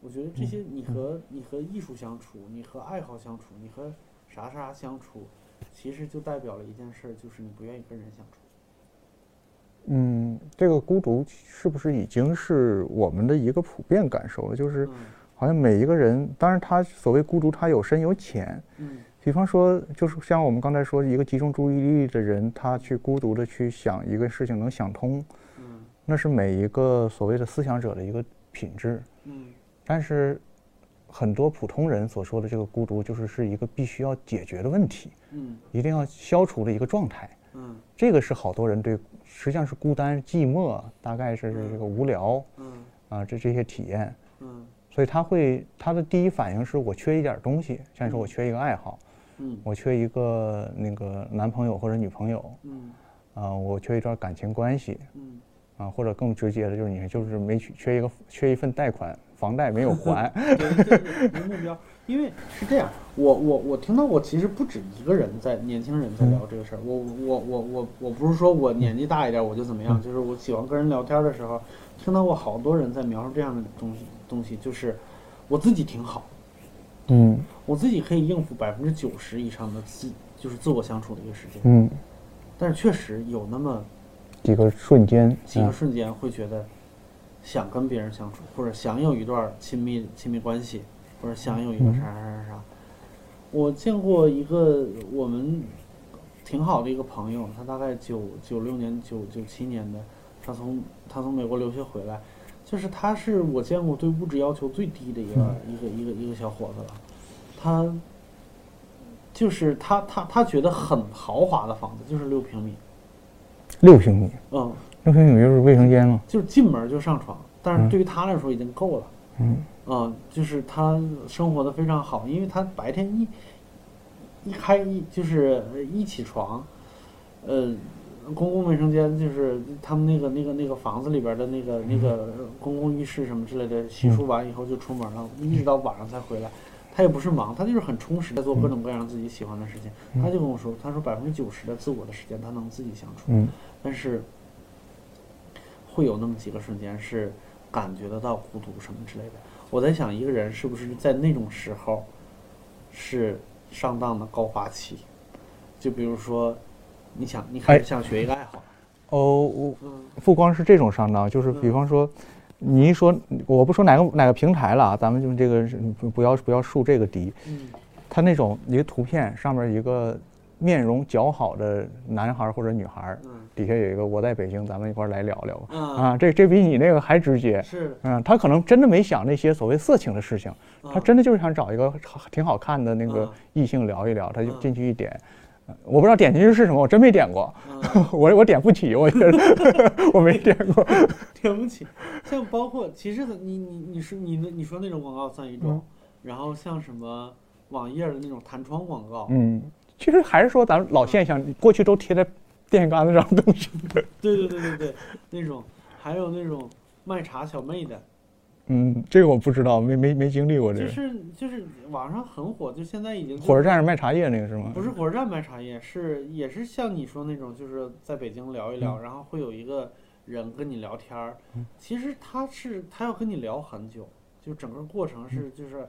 我觉得这些你和你和艺术相处，你和爱好相处，你和啥啥相处，其实就代表了一件事儿，就是你不愿意跟人相处。嗯，这个孤独是不是已经是我们的一个普遍感受了？就是嗯好像每一个人，当然他所谓孤独，他有深有浅。嗯比方说，就是像我们刚才说，一个集中注意力的人，他去孤独的去想一个事情，能想通，嗯那是每一个所谓的思想者的一个品质。嗯但是，很多普通人所说的这个孤独，就是是一个必须要解决的问题，嗯。一定要消除的一个状态。嗯。这个是好多人对，实际上是孤单、寂寞，大概是这个无聊。嗯。啊，这这些体验。嗯。所以他会，他的第一反应是我缺一点东西，像你说我缺一个爱好，嗯。我缺一个那个男朋友或者女朋友，嗯。啊，我缺一段感情关系，嗯。啊，或者更直接的就是你就是没缺缺一个缺一份贷款，房贷没有还，没目标。因为是这样，我我我听到过，其实不止一个人在年轻人在聊这个事儿。我我我我我不是说我年纪大一点我就怎么样，就是我喜欢跟人聊天的时候，听到过好多人在描述这样的东西东西，就是我自己挺好，嗯。我自己可以应付百分之九十以上的自就是自我相处的一个时间，嗯，但是确实有那么几个瞬间，几个嗯。瞬间会觉得想跟别人相处，或者想有一段亲密亲密关系，或者想有一个嗯。啥啥啥啥。我见过一个我们挺好的一个朋友，他大概九九六年九九七年的，他从他从美国留学回来，就是他是我见过对物质要求最低的一个、一个一个一个小伙子了，他。就是他，他他觉得很豪华的房子就是六平米，六平米，嗯，六平米就是卫生间嘛，就是进门就上床，但是嗯对于他来说已经够了。嗯啊、就是他生活的非常好，因为他白天一一开一就是呃一起床，呃，公共卫生间就是他们那个那个那个房子里边的那个那个呃公共浴室什么之类的，洗漱完以后就出门了，一直到晚上才回来。他也不是忙，他就是很充实，在做各种各样自己喜欢的事情。他就跟我说，他说百分之九十的自我的时间他能自己相处，嗯但是会有那么几个瞬间是感觉得到孤独什么之类的。我在想，一个人是不是在那种时候是上当的高发期？就比如说，你想你开始哎想学一个爱好，哦，我嗯不光是这种上当，就是比方说，你一说我不说哪个哪个平台了啊，咱们就这个不要不要树这个敌，嗯他那种一个图片上面一个面容姣好的男孩或者女孩，嗯底下有一个我在北京，咱们一块儿来聊聊吧。啊啊，这这比你那个还直接。是嗯，他可能真的没想那些所谓色情的事情，他啊真的就是想找一个挺好看的那个啊异性聊一聊，他就啊进去一点。呃我不知道点进去是什么，我真没点过，嗯，我我点不起，我觉得 我没点过。点不起。像包括其实你你你说你那你说那种广告算一种，然后像什么网页的那种弹窗广告，嗯，其实还是说咱们老现象，过去都贴在电线杆子上的东西。对对对对对，那种还有那种卖茶小妹的，嗯，这个我不知道，没没没经历过这个。就是就是网上很火，就现在已经火车站是卖茶叶那个是吗？不是火车站卖茶叶，是也是像你说那种，就是在北京聊一嗯聊，然后会有一个人跟你聊天儿。其实他是他要跟你聊很久，就整个过程嗯是就是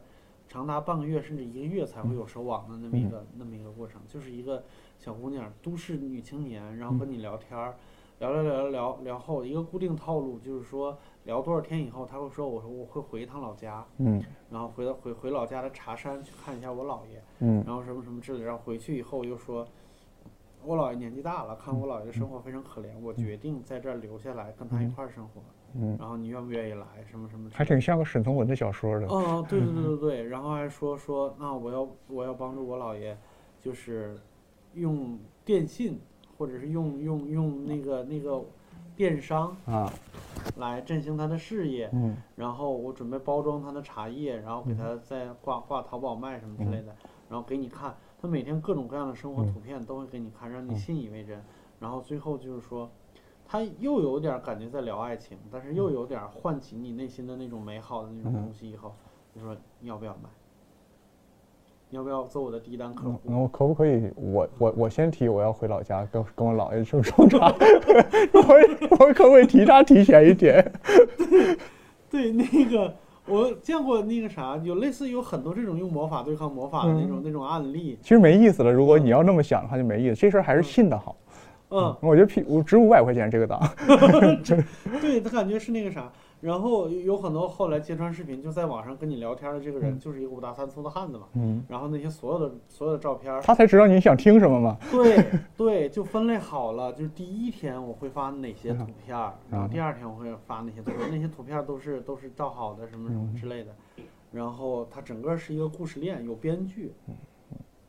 长达半个月甚至一个月才会有收网的那么一个那么一个过程，就是一个小姑娘，都市女青年，然后跟你聊天儿，聊聊聊聊聊后一个固定套路，就是说聊多少天以后，他会说我说我会回一趟老家，嗯。然后回到回回老家的茶山去看一下我姥爷。嗯。然后什么什么之类的，然后回去以后又说，我姥爷年纪大了，看我姥爷的生活非常可怜，我决定在这儿留下来跟他一块儿生活。嗯，然后你愿不愿意来？什么什么？还挺像个沈从文的小说的。哦，对对对对对，然后还说说，那我要我要帮助我姥爷，就是用电信或者是用用用那个那个电商啊，来振兴他的事业。嗯然后我准备包装他的茶叶，然后给他再挂挂淘宝卖什么之类的，然后给你看，他每天各种各样的生活图片都会给你看，让你信以为真。然后最后就是说，他又有点感觉在聊爱情，但是又有点唤起你内心的那种美好的那种东西。以后你说你要不要买？你要不要做我的第一单客户？那我可不可以？我我我先提我要回老家跟跟我姥爷去种茶，我我可不可以提他提前一天？对，那个我见过那个啥，有类似有很多这种用魔法对抗魔法的那种、那种案例。其实没意思了。如果你要那么想的话，就没意思。这事儿还是信的好。嗯，我觉得 P 我值五百块钱这个档。对他感觉是那个啥，然后有很多后来揭穿视频，就在网上跟你聊天的这个人，就是一个五大三粗的汉子嘛。嗯，然后那些所有的所有的照片，他才知道你想听什么嘛。对对，就分类好了。就是第一天我会发哪些图片，然后第二天我会发哪些图片，那些图片都是都是照好的什么什么之类的。然后它整个是一个故事链，有编剧，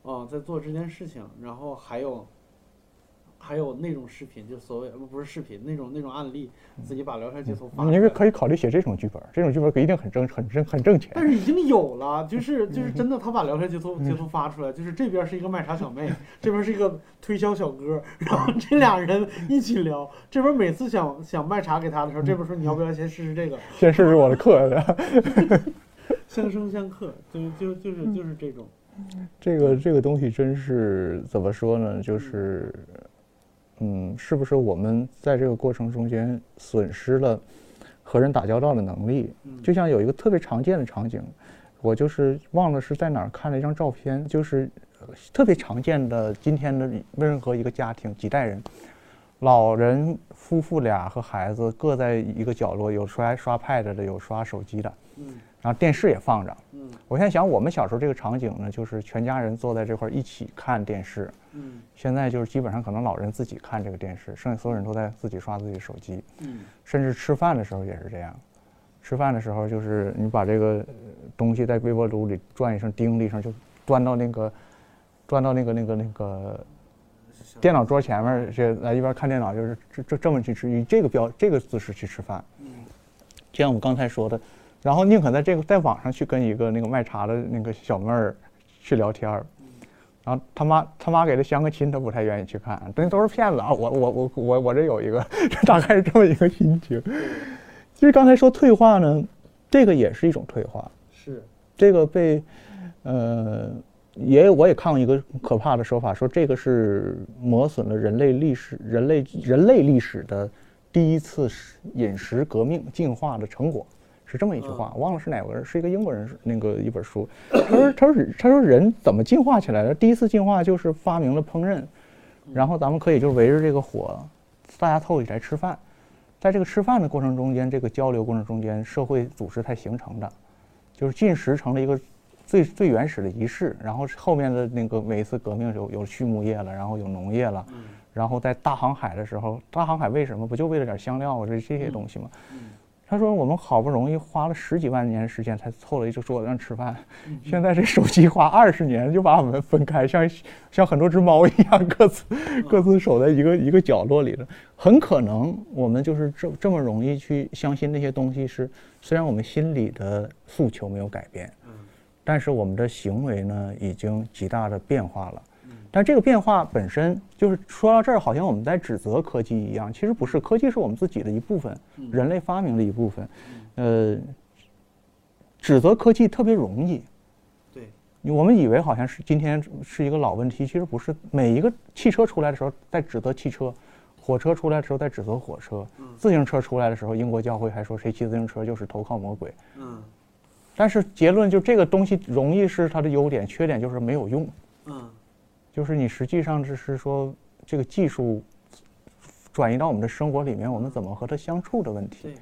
啊、在做这件事情。然后还有还有那种视频，就所谓不不是视频那种那种案例，自己把聊天截图发出你来。是可以考虑写这种剧本，这种剧本一定很挣很挣很挣钱。但是已经有了，就是嗯就是真的，他把聊天截图截图发出来，就是这边是一个卖茶小妹，这边是一个推销小哥，然后这俩人一起聊，这边每次想想卖茶给他的时候，这边说你要不要先试试这个，先试试我的课，相生相克，就就就是嗯就是这种，这个这个东西真是怎么说呢？就是，嗯，是不是我们在这个过程中间损失了和人打交道的能力？嗯。就像有一个特别常见的场景，我就是忘了是在哪儿看了一张照片，就是呃特别常见的今天的任何一个家庭几代人，老人夫妇俩和孩子各在一个角落，有刷刷 pad 的，有刷手机的，嗯然后电视也放着。嗯我现在想，我们小时候这个场景呢，就是全家人坐在这块儿一起看电视。嗯现在就是基本上可能老人自己看这个电视，剩下所有人都在自己刷自己手机，嗯甚至吃饭的时候也是这样。吃饭的时候就是你把这个呃东西在微波炉里转一声，叮了一声就端到那个，端到那个那个那个电脑桌前面儿，这来一边看电脑，就是这这这么去吃，以这个标这个姿势去吃饭。嗯就像我们刚才说的，然后宁可在这个在网上去跟一个那个卖茶的那个小妹儿去聊天儿，然后他妈他妈给他相个亲，他不太愿意去看，这都是骗子啊！我我我我我这有一个，大概是这么一个心情。其实刚才说退化呢，这个也是一种退化，是这个被呃。也我也看过一个可怕的说法，说这个是磨损了人类历史、人类人类历史的第一次饮食革命进化的成果，是这么一句话，忘了是哪个人，是一个英国人那个一本书。他说他说他说人怎么进化起来的？第一次进化就是发明了烹饪，然后咱们可以就围着这个火，大家凑起来吃饭，在这个吃饭的过程中间，这个交流过程中间，社会组织才形成的，就是进食成了一个最最原始的仪式，然后后面的那个每一次革命有有畜牧业了，然后有农业了，然后在大航海的时候，大航海为什么不就为了点香料啊这这些东西吗？他说我们好不容易花了十几万年时间才凑了一个桌子上吃饭，现在这手机花二十年就把我们分开，像像很多只猫一样，各自各自守在一个一个角落里了。很可能我们就是这这么容易去相信那些东西是，虽然我们心里的诉求没有改变，但是我们的行为呢已经极大的变化了。但这个变化本身就是说到这儿，好像我们在指责科技一样，其实不是，科技是我们自己的一部分，人类发明的一部分。呃，指责科技特别容易，对，我们以为好像是今天是一个老问题，其实不是。每一个汽车出来的时候在指责汽车，火车出来的时候在指责火车，自行车出来的时候，英国教会还说谁骑自行车就是投靠魔鬼。嗯但是结论就这个东西容易是它的优点，缺点就是没有用。嗯就是你实际上只是说这个技术转移到我们的生活里面，我们怎么和它相处的问题。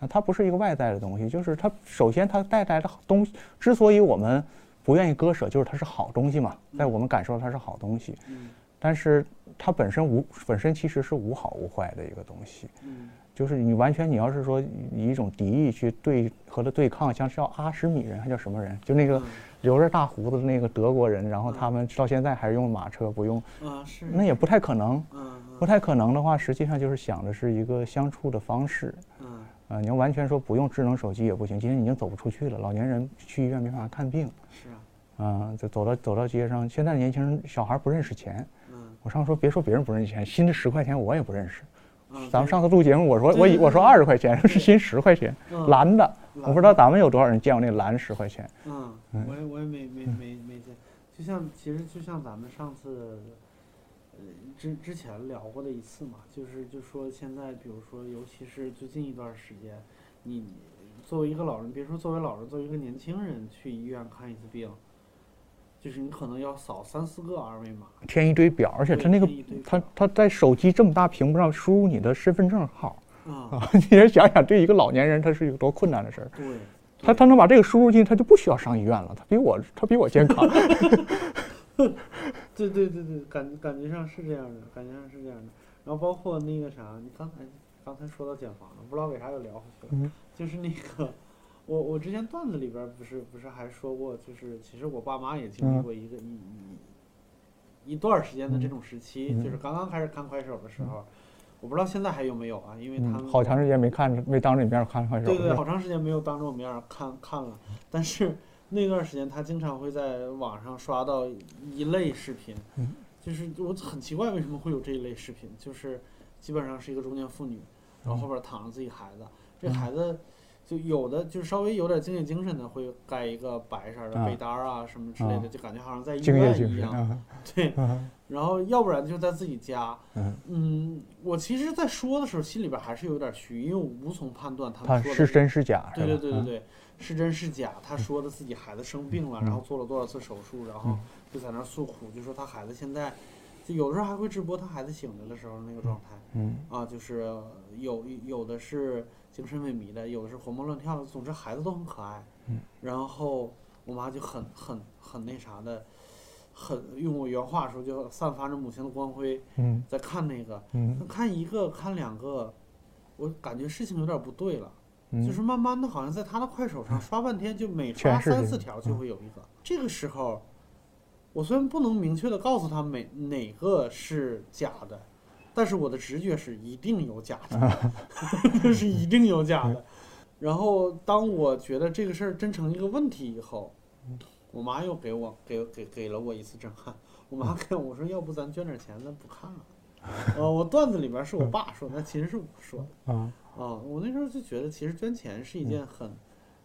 啊，它不是一个外在的东西，就是它首先它带来的东西，之所以我们不愿意割舍，就是它是好东西嘛，在我们感受到它是好东西，嗯但是它本身无本身其实是无好无坏的一个东西。嗯就是你完全，你要是说以一种敌意去对和它对抗，像是叫阿什米人还叫什么人，就那个留着大胡子的那个德国人，然后他们到现在还是用马车不用，啊是那也不太可能。嗯不太可能的话，实际上就是想的是一个相处的方式。嗯啊，你要完全说不用智能手机也不行。今天已经走不出去了，老年人去医院没办法看病，是啊啊，就走到走到街上，现在年轻人小孩不认识钱。嗯我上次说别说别人不认识钱，新的十块钱我也不认识。嗯咱们上次录节目，我说我以我说二十块钱是新十块钱，嗯蓝的，我不知道咱们有多少人见过那蓝十块钱。嗯，我也我也没没没没见，就像其实就像咱们上次，呃之之前聊过的一次嘛，就是就说现在比如说尤其是最近一段时间，你作为一个老人，别说作为老人，作为一个年轻人去医院看一次病，就是你可能要扫三四个二维码，填一堆表，而且他那个他他在手机这么大屏幕上输入你的身份证号啊，啊，你也想想，对一个老年人他是一个多困难的事儿。对，他他能把这个输入进，他就不需要上医院了。他比我他比我健康。对对对对，感感觉上是这样的，感觉上是这样的。然后包括那个啥，你刚才刚才说到减房了，不知道为啥又聊回去了。嗯 就是那个，我我之前段子里边不是不是还说过，就是其实我爸妈也经历嗯过一个一一一段时间的这种时期，嗯就是刚刚开始看快手的时候，我不知道现在还有没有啊，因为他嗯，们好长时间没看着，没当着你面看快手对对，好长时间没有当着我面儿看看了，但是那段时间他经常会在网上刷到一类视频，嗯。就是我很奇怪为什么会有这一类视频，就是基本上是一个中年妇女，然后后边躺着自己孩子，这嗯孩子就有的就是稍微有点敬业精神的会盖一个白色儿的啊。被单儿啊什么之类的，啊。就感觉好像在医院一样，啊，对，嗯然后要不然就在自己家，嗯，嗯，我其实，在说的时候心里边还是有点虚，因为我无从判断他说的是真是假？对对对对嗯。对，是真是假？他说的自己孩子生病了，然后做了多少次手术，然后嗯。就在那儿诉苦，就说他孩子现在，就有的时候还会直播他孩子醒着的时候那个状态。嗯。啊，就是有有的是精神萎靡的，有的是活蹦乱跳的，总之孩子都很可爱。嗯然后我妈就很很很那啥的，很用我原话说，就散发着母亲的光辉，嗯在看那个，嗯看一个看两个，我感觉事情有点不对了。嗯，就是慢慢的，好像在他的快手上刷半天，就每 刷三四条就会有一个。这个时候，我虽然不能明确的告诉他每哪个是假的，但是我的直觉是一定有假的，是一定有假的。然后当我觉得这个事儿真成一个问题以后，我妈又给我给给给了我一次震撼。我妈跟我说，要不咱捐点钱，咱不看了。呃，我段子里边是我爸说的，那其实是我说的。啊啊，我那时候就觉得，其实捐钱是一件很、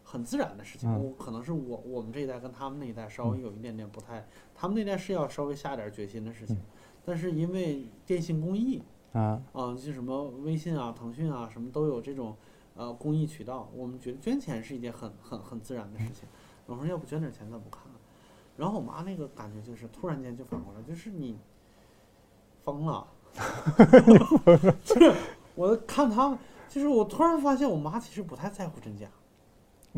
很自然的事情。嗯我可能是我我们这一代跟他们那一代稍微有一点点不太，他们那代是要稍微下点决心的事情，但是因为电信公益啊啊，就什么微信啊、腾讯啊，什么都有这种呃公益渠道，我们觉得捐钱是一件很很很自然的事情。我说要不捐点钱，咱不看了。然后我妈那个感觉就是突然间就反过来，就是你疯了，就是我看他们，就是我突然发现我妈其实不太在乎真假。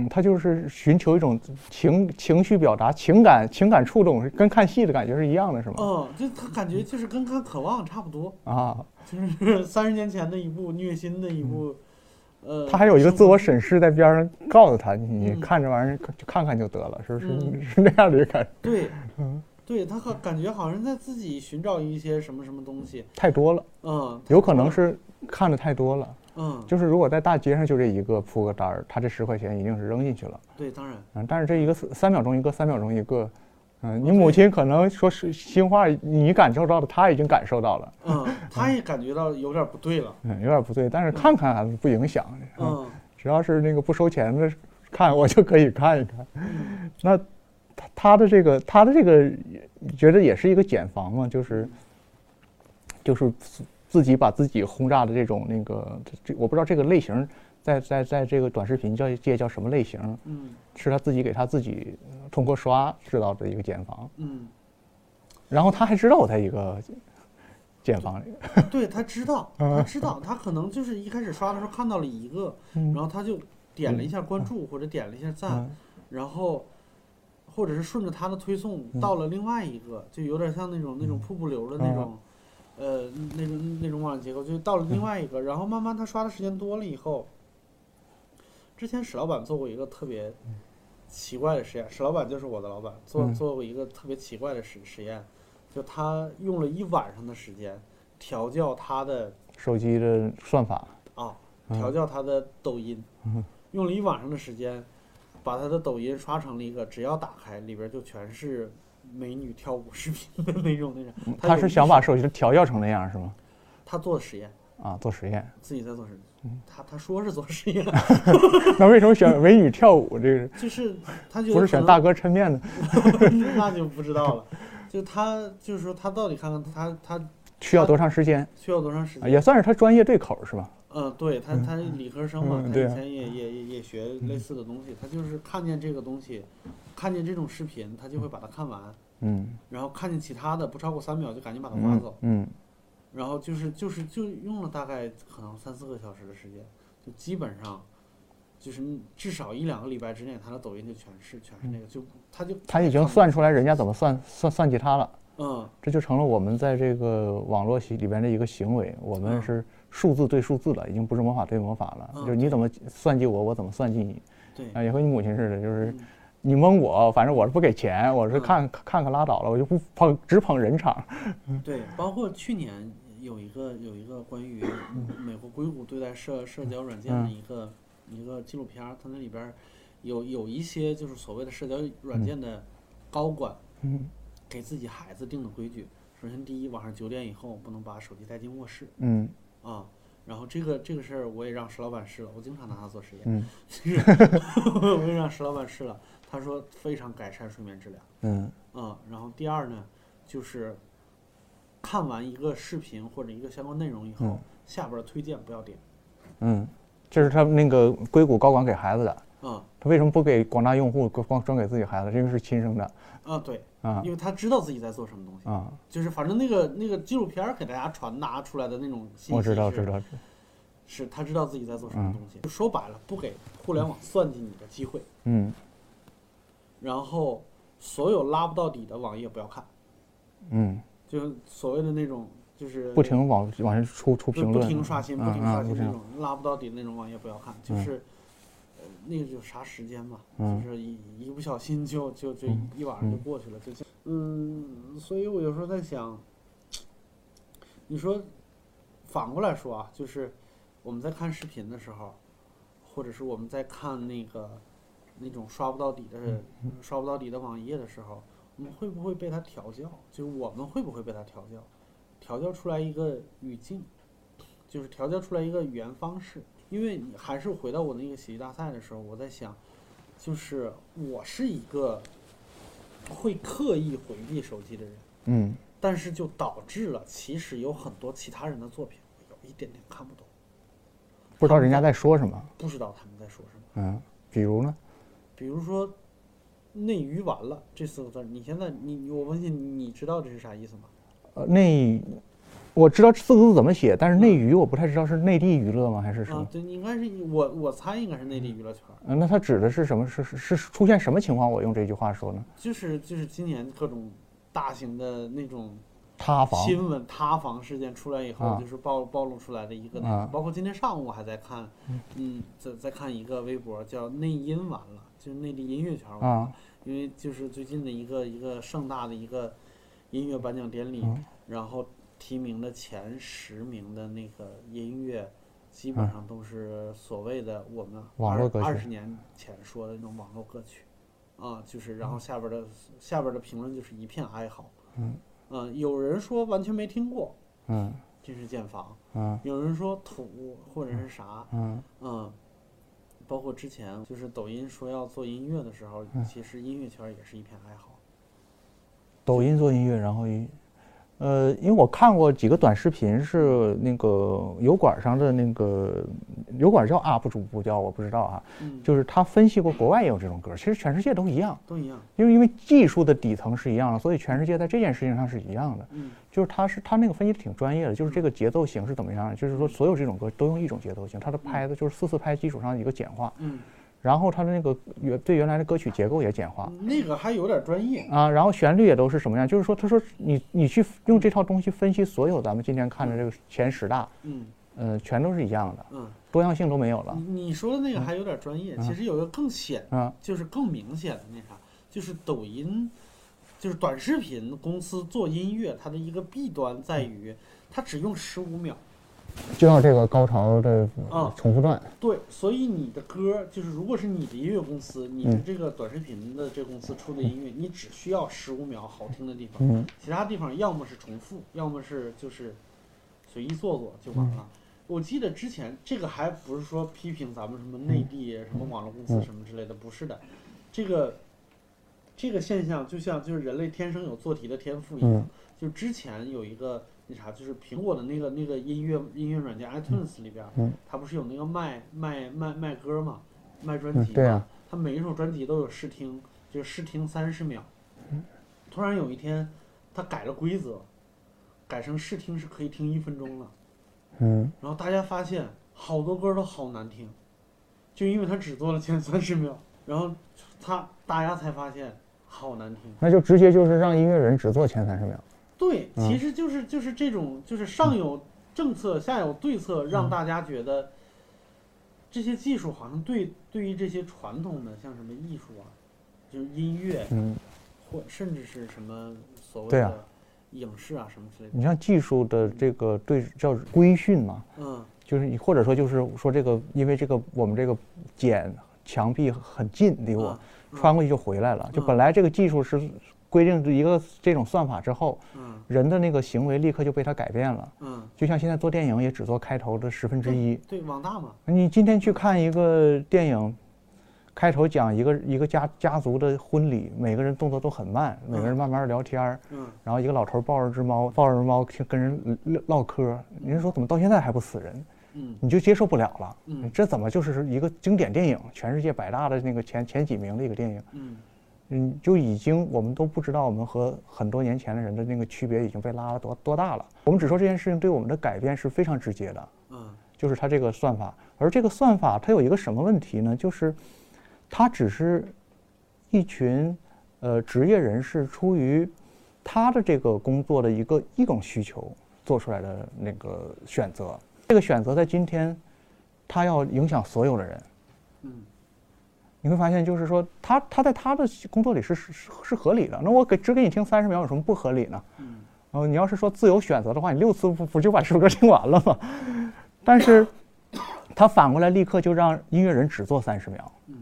嗯，他就是寻求一种情情绪表达、情感情感触动，跟看戏的感觉是一样的，是吗？嗯，就他感觉就是跟看《渴望》差不多，啊，就是三十年前的一部虐心的一部，呃，他还有一个自我审视在边上告诉他，你看这玩意儿就看看就得了，是不是？嗯 是那样的一个感觉，对，嗯，对他好感觉好像在自己寻找一些什么什么东西，太多了，嗯，有可能是看的太多了。嗯，就是如果在大街上就这一个铺个单儿，他这十块钱一定是扔进去了，对，当然，嗯，但是这一个三三秒钟一个，三秒钟一个，嗯，你母亲可能说是心话，你感受到的，他已经感受到了，嗯，他也感觉到有点不对了，嗯，有点不对，但是看看还是不影响，嗯，嗯，只要是那个不收钱的看，我就可以看一看。嗯那他他的这个他的这个，觉得也是一个减房嘛？就是就是自自己把自己轰炸的这种那个，这我不知道这个类型在在在这个短视频叫界叫什么类型，嗯。是他自己给他自己呃通过刷制造的一个茧房，嗯，然后他还知道我在一个茧房里，对 他知道，他知道，他可能就是一开始刷的时候看到了一个，嗯。然后他就点了一下关注或者点了一下赞，嗯。然后或者是顺着他的推送到了另外一个，就有点像那种那种瀑布流的那种，呃，那种那种网络结构，就到了另外一个，然后慢慢他刷的时间多了以后，之前史老板做过一个特别奇怪的实验，史老板就是我的老板，做嗯。做过一个特别奇怪的实实验，就他用了一晚上的时间调教他的手机的算法，啊，嗯调教他的抖音嗯，用了一晚上的时间，把他的抖音刷成了一个只要打开里边就全是美女跳舞视频的那种那种。嗯他是想把手机调教成那样是吗？他做的实验，啊，做实验。自己在做实验。嗯他他说是做实验，那为什么选美女跳舞这个？就是他觉得可能不是选大哥抻面的？那就不知道了。就他就是说他到底看看他他需要多长时间？需要多长时间？啊也算是他专业对口是吧？嗯，对他，他理科生嘛，他以前也也也也学类似的东西，他就是看见这个东西，看见这种视频，他就会把它看完，嗯。然后看见其他的不超过三秒就赶紧把它划嗯走，嗯。然后就是就是就用了大概可能三四个小时的时间，就基本上就是至少一两个礼拜之内，他的抖音就全是全是那个，就他就他已经算出来人家怎么算算算计他了，嗯。这就成了我们在这个网络系里边的一个行为。我们嗯。是数字对数字了，已经不是魔法对魔法了。嗯就是你怎么算计我，我怎么算计你。对啊，也和你母亲似的，就是嗯你蒙我，反正我是不给钱，我是嗯看看看拉倒了，我就不捧只捧人场。对，包括去年有一个有一个关于美国硅谷对待社社交软件的嗯一个、一个纪录片，它那里边有有一些就是所谓的社交软件的高管，嗯给自己孩子定的规矩。首先，第一，晚上九点以后不能把手机带进卧室嗯啊。然后这个这个事儿我也让石老板试了，我经常拿它做实验，嗯 我也让石老板试了，他说非常改善睡眠质量。嗯嗯，然后第二呢，就是看完一个视频或者一个相关内容以后，嗯下边推荐不要点。嗯，这是他们那个硅谷高管给孩子的，啊、他为什么不给广大用户，光专给自己孩子？因为是亲生的啊，对，啊。因为他知道自己在做什么东西，啊！就是反正那个那个纪录片儿给大家传达出来的那种信息，我知道知，道，是他知道自己在做什么嗯东西。就说白了，不给互联网算计你的机会，嗯。然后所有拉不到底的网页不要看，嗯，就所谓的那种就是不停往往上出出不评论，不停刷新、不嗯停刷新那种拉不到底的那种网页不要看，就嗯是，呃，那个就啥时间嘛，嗯就是一一不小心就就就嗯一晚上就嗯过去了，就这嗯，所以我有时候在想，你说反过来说啊，就是我们在看视频的时候，或者是我们在看那个那种刷不到底的、嗯刷不到底的网页的时候，我们会不会被它调教？就是我们会不会被它调教？调教出来一个语境，就是调教出来一个语言方式。因为你还是回到我那个喜剧大赛的时候，我在想，就是我是一个会刻意回避手机的人，嗯但是就导致了其实有很多其他人的作品我有一点点看不懂，不知道人家在说什么，不知道他们在说什么。嗯，比如呢？比如说“内娱完了”这四个字，你现在你你我问你，你知道这是啥意思吗？呃，内我知道四个字怎么写，但是内娱我不太知道是内地娱乐吗还是什么？，啊对，应该是我我猜应该是内地娱乐圈儿。嗯，那它指的是什么？是是是出现什么情况？我用这句话说呢？就是就是今年各种大型的那种塌房。新闻塌房事件出来以后，啊就是暴暴露出来的一个包括今天上午我还在看，嗯，在在看一个微博叫内音完了，就是内地音乐圈完了，啊因为就是最近的一个一个盛大的一个音乐颁奖典礼，嗯然后提名的前十名的那个音乐。基本上都是所谓的我们嗯网络歌曲。二十年前说的那种网络歌曲，啊，就是然后下边的下边的评论就是一片哀嚎，嗯。嗯，有人说完全没听过，嗯。这是建房，嗯。有人说土或者是啥，嗯。嗯，包括之前就是抖音说要做音乐的时候，嗯。其实音乐圈也是一片哀嚎。抖音做音乐，然后一，呃，因为我看过几个短视频，是那个油管上的那个油管叫 UP 主不叫我不知道啊，嗯，就是他分析过国外也有这种歌，其实全世界都一样，都一样。因为因为技术的底层是一样的，所以全世界在这件事情上是一样的。嗯就是他是他那个分析的挺专业的，就是这个节奏型是怎么样的，就是说所有这种歌都用一种节奏型，它的拍子就是四四拍基础上一个简化，嗯，然后它的那个原对原来的歌曲结构也简化。那个还有点专业。啊，然后旋律也都是什么样？就是说，他说你你去用这套东西分析所有咱们今天看的这个前十大，嗯呃，全都是一样的，嗯，多样性都没有了你你说的那个还有点专业，其实有一个更显，啊。就是更明显的那啥，就是抖音，就是短视频公司做音乐，它的一个弊端在于，它只用十五秒。就要这个高潮的啊。重复段，对，所以你的歌就是，如果是你的音乐公司，你的嗯。这个短视频的这公司出的音乐，你只需要十五秒好听的地方，嗯。其他地方要么是重复，要么是就是随意做做就完了。我记得之前这个还不是说批评咱们什么内地什么网络公司嗯。什么之类的，不是的，这个这个现象就像就是人类天生有做题的天赋一样。嗯，就之前有一个那啥，就是苹果的那个那个音乐音乐软件 iTunes 里边，嗯它不是有那个卖卖卖卖歌嘛，卖专辑嘛，嗯对啊它每一首专辑都有试听，就是试听三十秒。突然有一天，它改了规则，改成试听是可以听一分钟了。嗯然后大家发现好多歌都好难听，就因为它只做了前三十秒，然后他大家才发现好难听。那就直接就是让音乐人只做前三十秒。对，嗯。其实就是就是这种，就是上有政策，下有对策，让大家觉得这些技术好像对对于这些传统的像什么艺术啊，就是音乐，嗯，或甚至是什么所谓的影视啊什么之类的。你像技术的这个对叫规训嘛，嗯。就是你或者说就是说这个，因为这个我们这个剪墙壁很近离我，嗯。穿过去就回来了。就嗯。本来这个技术是规定一个这种算法之后，嗯人的那个行为立刻就被它改变了。嗯，就像现在做电影也只做开头的十分之一。对网大嘛，你今天去看一个电影，开头讲一个一个家家族的婚礼，每个人动作都很慢，每个人慢慢地聊天儿，嗯然后一个老头抱着只猫，抱着只猫听跟人唠唠嗑，人家说怎么到现在还不死人？嗯你就接受不了了。嗯这怎么就是一个经典电影，全世界百大的那个前前几名的一个电影？嗯嗯，就已经我们都不知道我们和很多年前的人的那个区别已经被拉了多多大了。我们只说这件事情对我们的改变是非常直接的，嗯就是它这个算法。而这个算法它有一个什么问题呢？就是它只是一群呃职业人士出于他的这个工作的一个一种需求做出来的那个选择。这个选择在今天，它要影响所有的人。嗯你会发现，就是说他他在他的工作里是是是是合理的。那我给只给你听三十秒，有什么不合理呢？嗯哦，你要是说自由选择的话，你六次不不就把这首歌听完了吗？但是，他反过来立刻就让音乐人只做三十秒，嗯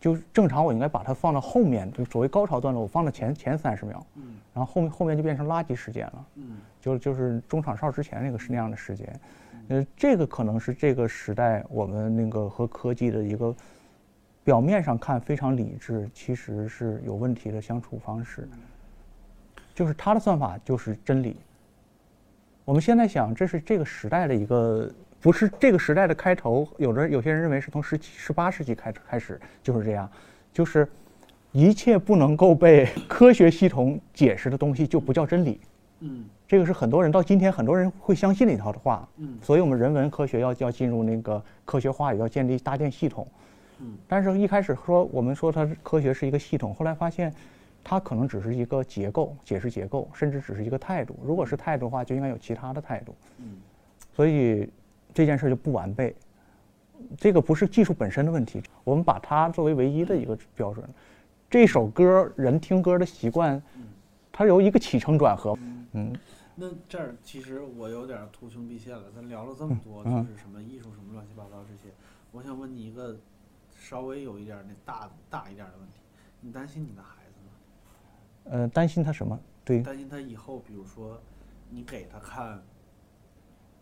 就正常我应该把它放到后面，就所谓高潮段落，我放到前前三十秒，嗯然后后面后面就变成垃圾时间了。嗯就就是中场哨之前那个是那样的时间，呃，这个可能是这个时代我们那个和科技的一个表面上看非常理智，其实是有问题的相处方式。就是他的算法就是真理。我们现在想，这是这个时代的一个，不是这个时代的开头。有的有些人认为是从十七、十八世纪开始开始就是这样，就是一切不能够被科学系统解释的东西就不叫真理。嗯这个是很多人到今天很多人会相信的一套的话，嗯所以我们人文科学要要进入那个科学化，也要建立搭建系统。嗯但是，一开始说我们说它是科学是一个系统，后来发现，它可能只是一个结构，解释结构，甚至只是一个态度。如果是态度的话，就应该有其他的态度。嗯所以这件事就不完备。这个不是技术本身的问题，我们把它作为唯一的一个标准。这首歌人听歌的习惯，它有一个起承转合。嗯，那这儿其实我有点图穷匕见了，咱聊了这么多，嗯就是什么艺术什么乱七八糟这些，我想问你一个稍微有一点儿那大大一点儿的问题，你担心你的孩子吗？呃，担心他什么？对，担心他以后，比如说你给他看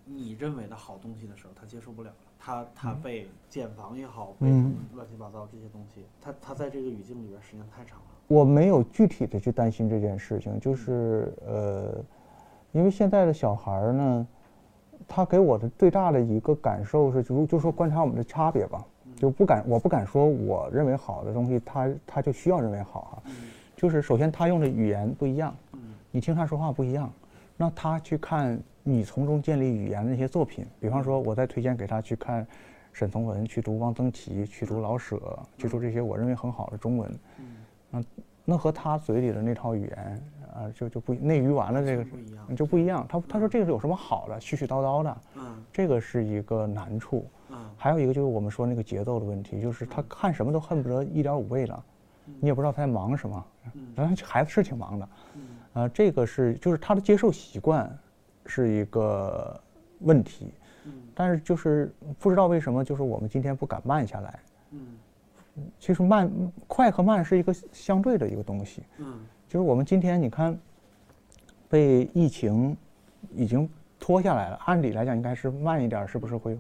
你认为的好东西的时候，他接受不了了，他他被建房也好，被什么乱七八糟这些东西，他他在这个语境里边时间太长了。我没有具体的去担心这件事情，就是呃，因为现在的小孩儿呢，他给我的最大的一个感受是，就就说观察我们的差别吧，就不敢我不敢说我认为好的东西，他他就需要认为好哈、就是首先他用的语言不一样，你听他说话不一样，那他去看你从中建立语言的那些作品，比方说我在推荐给他去看沈从文，去读汪曾祺，去读老舍，去读这些我认为很好的中文，嗯，那和他嘴里的那套语言啊，就就不内娱完了这个不一样就不一样。他他说这个是有什么好的，絮絮叨叨的，嗯这个是一个难处。嗯。还有一个就是我们说那个节奏的问题，就是他看什么都恨不得一点五倍了，你也不知道他在忙什么。当然，孩子是挺忙的，啊，这个是就是他的接受习惯是一个问题，但是就是不知道为什么，就是我们今天不敢慢下来。嗯。其实慢快和慢是一个相对的一个东西，嗯。就是我们今天你看，被疫情已经拖下来了，按理来讲应该是慢一点，是不是会？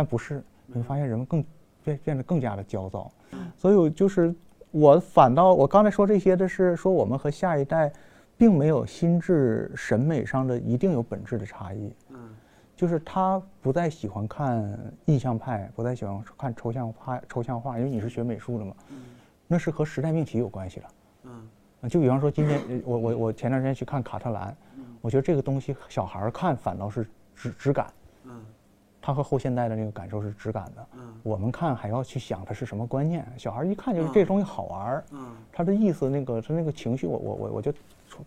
但不是，你会发现人们更变变得更加的焦躁，所以就是我反倒我刚才说这些的是说我们和下一代，并没有心智审美上的一定有本质的差异，嗯。就是他不再喜欢看印象派，不再喜欢看抽象派抽象画，因为你是学美术的嘛，那是和时代命题有关系的。嗯。啊，就比方说今天呃我我我前段时间去看卡特兰，我觉得这个东西小孩儿看反倒是质质感，嗯他和后现代的那个感受是直感的。嗯我们看还要去想它是什么观念，小孩一看就是这东西好玩儿，嗯他的意思那个他那个情绪我我我我就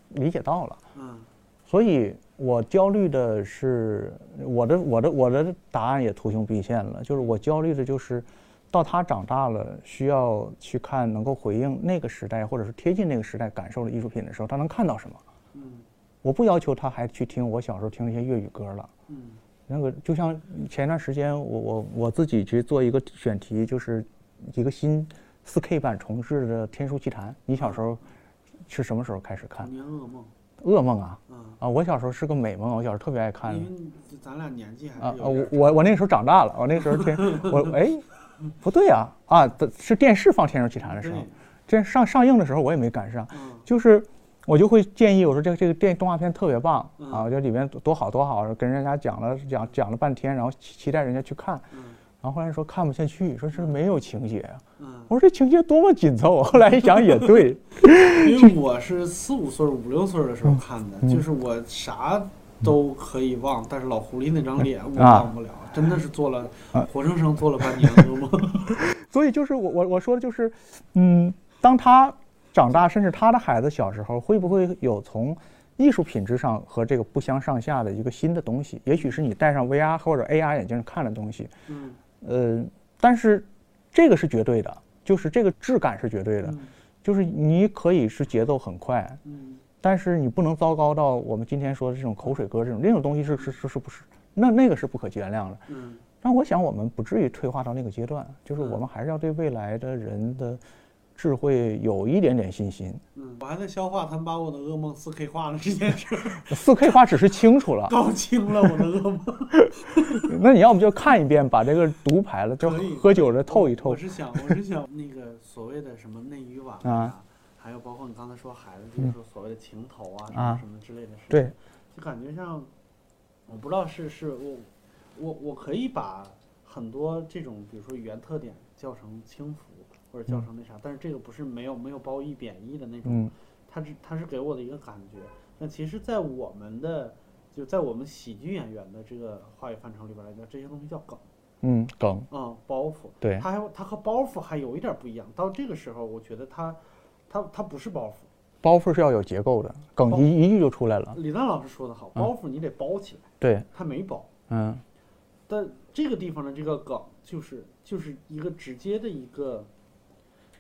理解到了。嗯所以我焦虑的是我的我的我的答案也图穷匕现了，就是我焦虑的就是到他长大了，需要去看能够回应那个时代或者是贴近那个时代感受的艺术品的时候，他能看到什么？嗯我不要求他还去听我小时候听那些粤语歌了。嗯那个就像前段时间我我我自己去做一个选题，就是一个新 4K 版重制的《天书奇谭》。你小时候是什么时候开始看童？年噩梦，噩梦啊嗯，啊！我小时候是个美梦，我小时候特别爱看因为咱俩年纪还啊我我我那时候长大了，我那时候天 我哎不对啊啊！的是电视放《天书奇谭》的时候，这上上映的时候我也没赶上，嗯就是我就会建议我说这个这个电动画片特别棒嗯。啊，我觉得里面多多好多好，跟人家讲了讲讲了半天，然后期期待人家去看，嗯。然后后来说看不下去，说是没有情节我说这情节多么紧凑，后来一想也对，因为我是四五岁、五六岁的时候看的，嗯。就是我啥都可以忘，但是老狐狸那张脸我啊。忘不了，真的是做了啊。活生生做了半年噩梦。所以就是我我我说的就是，嗯，当他长大，甚至他的孩子小时候，会不会有从艺术品质上和这个不相上下的一个新的东西？也许是你戴上 VR 或者 AR 眼镜看的东西，嗯呃，但是这个是绝对的，就是这个质感是绝对的，嗯就是你可以是节奏很快，嗯但是你不能糟糕到我们今天说的这种口水歌这种这种东西是是是是不是？那那个是不可原谅的。嗯但我想我们不至于退化到那个阶段，就是我嗯们还是要对未来的人的智慧有一点点信心。嗯，我还在消化他们把我的噩梦四 K 化了这件事儿，四 K 化只是清楚了，搞清了我的噩梦。那你要不就看一遍，把这个毒排了，就喝酒的透一透我。是想，我是想那个所谓的什么内娱网 啊，还有包括你刚才说孩子，就是说所谓的情头啊，什啊么什么之类的事情。对，就感觉像，我不知道是是我我我可以把很多这种比如说语言特点叫成轻浮或者叫成那啥，但是这个不是没有没有褒义贬义的那种，嗯它是它是给我的一个感觉。那其实，在我们的就在我们喜剧演员的这个话语范畴里边来讲，这些东西叫梗嗯，梗，啊、包袱。对它还它和包袱还有一点不一样。到这个时候，我觉得它它它不是包袱。包袱是要有结构的，梗一一句就出来了。李诞老师说的好，包袱你得包起来，对，他没包。嗯但这个地方的这个梗，就是就是一个直接的一个，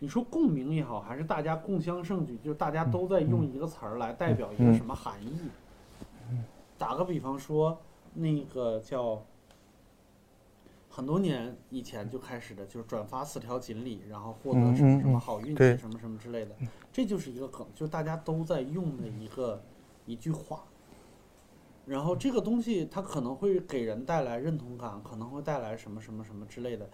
你说共鸣也好，还是大家共襄盛举，就是大家都在用一个词儿来代表一个嗯什么含义。打个比方说，那个叫很多年以前就开始的，就是转发四条锦鲤，然后获得嗯什么什么好运气，什么什么之类的，这就是一个梗，就是大家都在用的一个一句话。然后这个东西它可能会给人带来认同感，可能会带来什么什么什么之类的。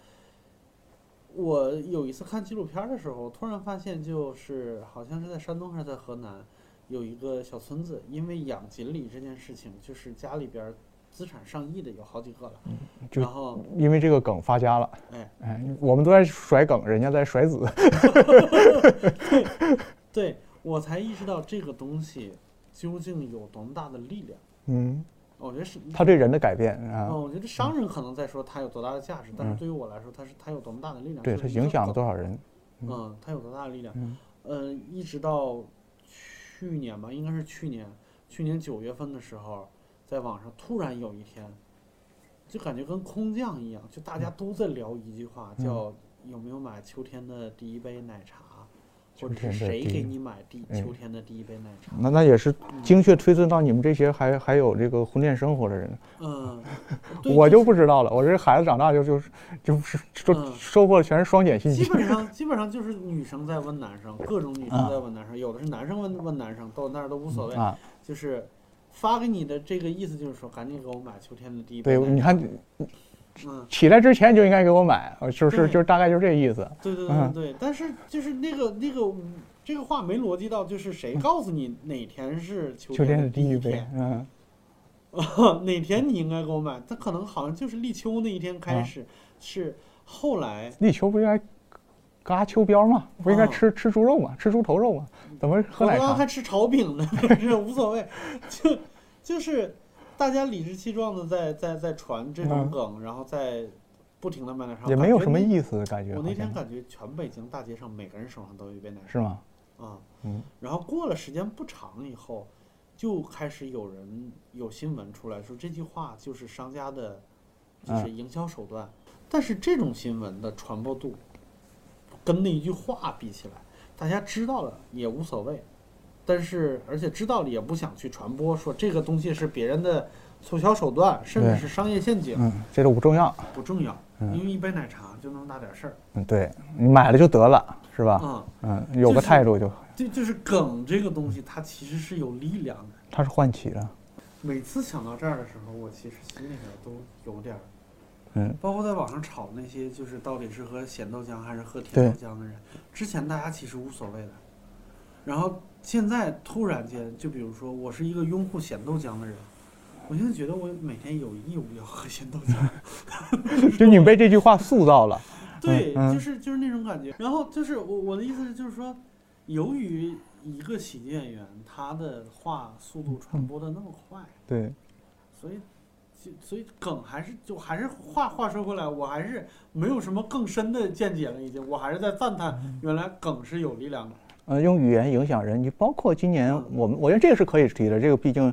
我有一次看纪录片儿的时候，突然发现，就是好像是在山东还是在河南，有一个小村子，因为养锦鲤这件事情，就是家里边资产上亿的有好几个了。就然后，因为这个梗发家了。哎，哎，我们都在甩梗，人家在甩子。对我才意识到这个东西究竟有多么大的力量。嗯，我觉得是他对人的改变嗯，啊，我觉得商人可能在说它有多大的价值，但是嗯对于我来说，它是它有多么大的力量？对他影响了多少人？嗯，它有多大的力量？嗯呃，一直到去年吧，应该是去年，去年九月份的时候，在网上突然有一天，就感觉跟空降一样，就大家都在聊一句话，嗯叫有没有买秋天的第一杯奶茶，或者是谁给你买第哎秋天的第一杯奶茶？那那也是精确推算到你们这些还还有这个婚恋生活的人，嗯，对我就就不知道了。我这孩子长大就就是就是收嗯收获的全是双减信息。基本上 基本上就是女生在问男生，各种女生啊在问男生，有的是男生问问男生，到那儿都无所谓，啊，就是发给你的这个意思就是说，赶紧给我买秋天的第一杯对，你看嗯，起来之前就应该给我买，呃就是就是大概就是这意思。对对对嗯对，但是就是那个那个这个话没逻辑到，就是谁告诉你哪天是秋秋天的的第一杯天，，嗯，哪天你应该给我买？他可能好像就是立秋那一天开啊始，是后来立秋不应该嘎秋膘吗？不应该啊吃吃猪肉吗？吃猪头肉吗？怎么喝奶茶？我刚刚还吃炒饼呢，这无所谓，就就是大家理直气壮的在在在传这种嗯梗，然后在不停的卖奶茶，也没有什么。意思的感觉。我那天感觉全北京大街上每个人手上都有一杯奶茶是吗？啊，嗯然后过了时间不长以后，就开始有人有新闻出来说这句话就是商家的，就是营销手段。但是这种新闻的传播度，跟那一句话比起来，大家知道了也无所谓，但是而且知道了也不想去传播，说这个东西是别人的促销手段，甚至是商业陷阱，嗯，这都不重要。不重要，嗯因为一杯奶茶就那么大点事儿。嗯，对你买了就得了，是吧？嗯，嗯，有个态度就，就就是梗这个东西，它其实是有力量的。它是唤起的。每次想到这儿的时候，我其实心里边都有点儿，嗯，包括在网上炒那些，就是到底是喝咸豆浆还是喝甜豆浆的人，之前大家其实无所谓的，然后现在突然间，就比如说我是一个拥护咸豆浆的人，我现在觉得我每天有义务要喝咸豆浆，就你被这句话塑造了。对，嗯就是就是那种感觉。然后就是我我的意思是，就是说，由于一个喜剧演员他的话速度传播的那么快。对，所以，就所以梗还是就还是话话说回来，我还是没有什么更深的见解了，已经，我还是在赞叹原来梗是有力量的。呃，用语言影响人，你包括今年嗯我们，我觉得这个是可以提的。这个毕竟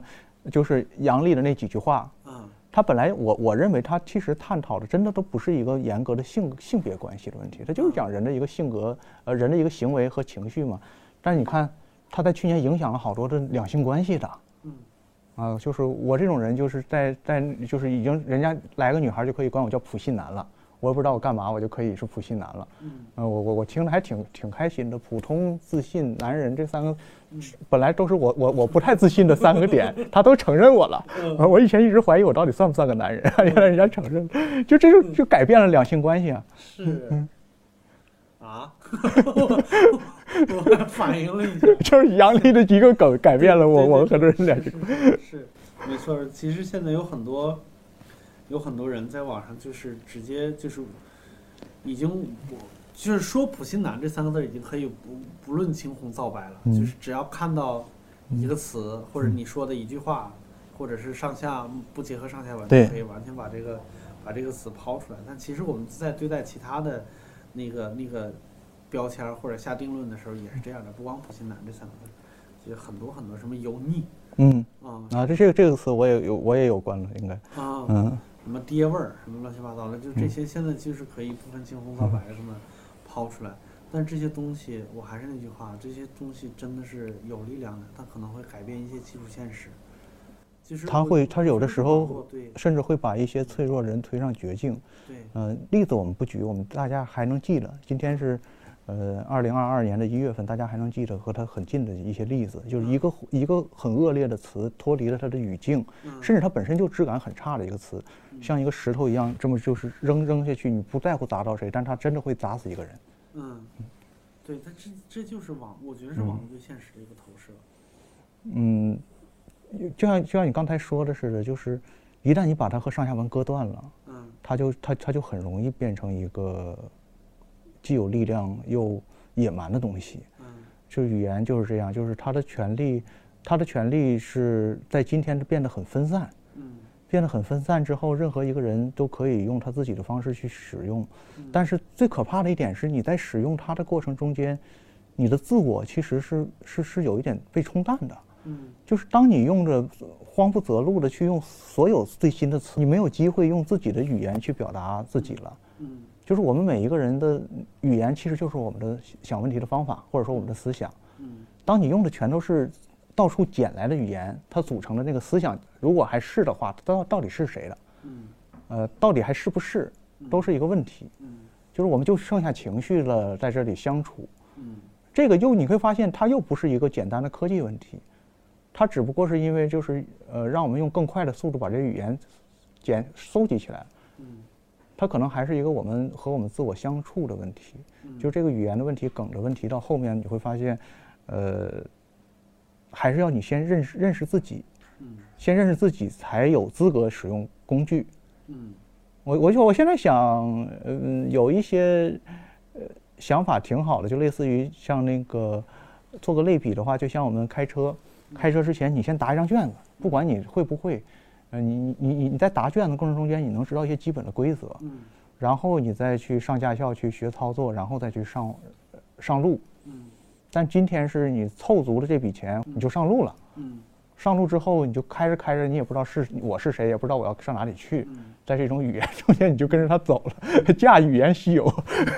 就是杨笠的那几句话，嗯他本来我我认为他其实探讨的真的都不是一个严格的性性别关系的问题，他就是讲人的一个性格，呃，人的一个行为和情绪嘛。但是你看，他在去年影响了好多的两性关系的，嗯啊，就是我这种人，就是在在就是已经人家来个女孩就可以管我叫普信男了，我也不知道我干嘛，我就可以是普信男了。嗯呃，我我我听着还挺挺开心的。普通、自信、男人这三个嗯，本来都是我我我不太自信的三个点，他都承认我了。我以前一直怀疑我到底算不算个男人，原来人家承认了，就这就就改变了两性关系啊。是啊，我 我反应了一下，就是杨笠的一个梗改变了我我们很多人两性。是是没错。其实现在有很多有很多人在网上就是直接就是已经我就是说“普信男”这三个字儿已经可以不不论青红皂白了，嗯就是只要看到一个词或者你说的一句话，或者是上下不结合上下文，对就可以完全把这个把这个词抛出来。但其实我们在对待其他的那个那个标签儿或者下定论的时候也是这样的，不光“普信男”这三个字儿，就很多很多什么油腻嗯啊啊，这这个这个词我也有我也有关了，应该。啊。嗯什么爹味儿，什么乱七八糟的，就这些现在就是可以不分青红皂白什么抛出来。但这些东西，我还是那句话，这些东西真的是有力量的，它可能会改变一些基础现实。就是我它会它有的时候甚至会把一些脆弱人推上绝境。对嗯、例子我们不举，我们大家还能记得。今天是，呃，二零二二年的一月份，大家还能记得和它很近的一些例子，就是一个一个很恶劣的词脱离了它的语境，嗯甚至它本身就质感很差的一个词，像一个石头一样，这么就是扔扔下去，你不在乎砸到谁，但它真的会砸死一个人。嗯，对，它这这就是网，我觉得是网络对现实的一个投射。嗯，就像就像你刚才说的似的，就是一旦你把它和上下文割断了，嗯它就它它就很容易变成一个既有力量又野蛮的东西。嗯就是语言就是这样，就是它的权利，它的权利是在今天变得很分散，嗯变得很分散之后，任何一个人都可以用他自己的方式去使用。嗯但是最可怕的一点是，你在使用它的过程中间，你的自我其实是是是有一点被冲淡的。嗯就是当你用着慌不择路的去用所有最新的词，你没有机会用自己的语言去表达自己了。嗯就是我们每一个人的语言，其实就是我们的想问题的方法，或者说我们的思想。嗯当你用的全都是到处捡来的语言，它组成的那个思想，如果还是的话，它到到底是谁的？嗯呃，到底还是不是，都是一个问题。嗯就是我们就剩下情绪了，在这里相处。嗯这个又你会发现，它又不是一个简单的科技问题，它只不过是因为就是呃，让我们用更快的速度把这个语言捡收集起来。嗯它可能还是一个我们和我们自我相处的问题。嗯就这个语言的问题、梗的问题，到后面你会发现，呃，还是要你先认识认识自己，嗯先认识自己，才有资格使用工具。嗯我我就我现在想，嗯，有一些呃想法挺好的，就类似于像那个做个类比的话，就像我们开车，开车之前你先答一张卷子，不管你会不会，呃，你你你你在答卷的过程中间，你能知道一些基本的规则，嗯然后你再去上驾校去学操作，然后再去上呃上路。嗯但今天是你凑足了这笔钱，你就上路了。嗯上路之后，你就开着开着，你也不知道是我是谁，也不知道我要上哪里去，嗯在这种语言中间，你就跟着他走了，驾语言西游。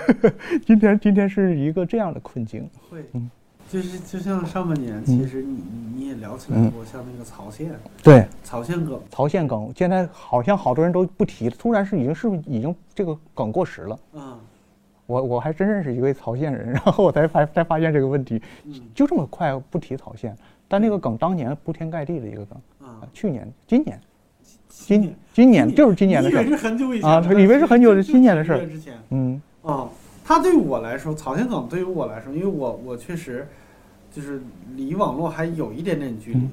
今天今天是一个这样的困境。会嗯，就是就像上半年，其实你你你也聊起来过，像那个曹县，对，曹县梗，曹县梗现在好像好多人都不提了，突然是已经是不是已经这个梗过时了？嗯。我我还真认识一位曹县人，然后我才发才发现这个问题，嗯。就这么快不提曹县，但那个梗当年铺天盖地的一个梗，啊啊，去年、今年、今今年今年就是今年的事以为是很久以前啊，以为是很久的就今年的事儿嗯。哦，它对我来说，曹县梗对于我来说，因为我我确实就是离网络还有一点点距离，嗯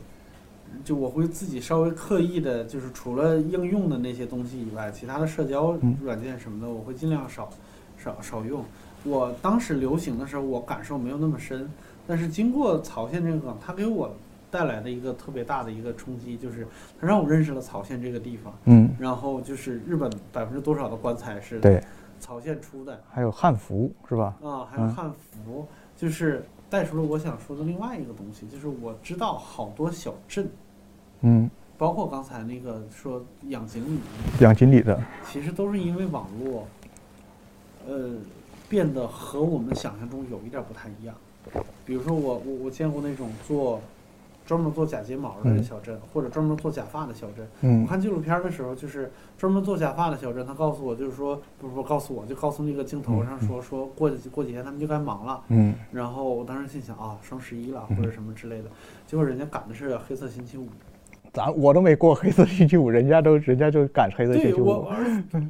就我会自己稍微刻意的，就是除了应用的那些东西以外，其他的社交嗯软件什么的，我会尽量少少少用。我当时流行的时候，我感受没有那么深，但是经过曹县这个梗，它给我带来的一个特别大的一个冲击，就是它让我认识了曹县这个地方。嗯，然后就是日本百分之多少的棺材是对，曹县出的。还有汉服是吧？啊，还有嗯。汉服，就是带出了我想说的另外一个东西，就是我知道好多小镇，嗯，包括刚才那个说养锦鲤，养锦鲤的，其实都是因为网络，呃，变得和我们想象中有一点不太一样。比如说我我我见过那种做专门做假睫毛的嗯小镇，或者专门做假发的小镇。我嗯看纪录片的时候，就是专门做假发的小镇，他告诉我，就是说，不是不告诉我，就告诉那个镜头上说，说过几过几天他们就该忙了。嗯然后我当时心想啊，双十一了嗯或者什么之类的，结果人家赶的是黑色星期五。咱我都没过黑色星期五，人家都人家就赶黑色星期五，，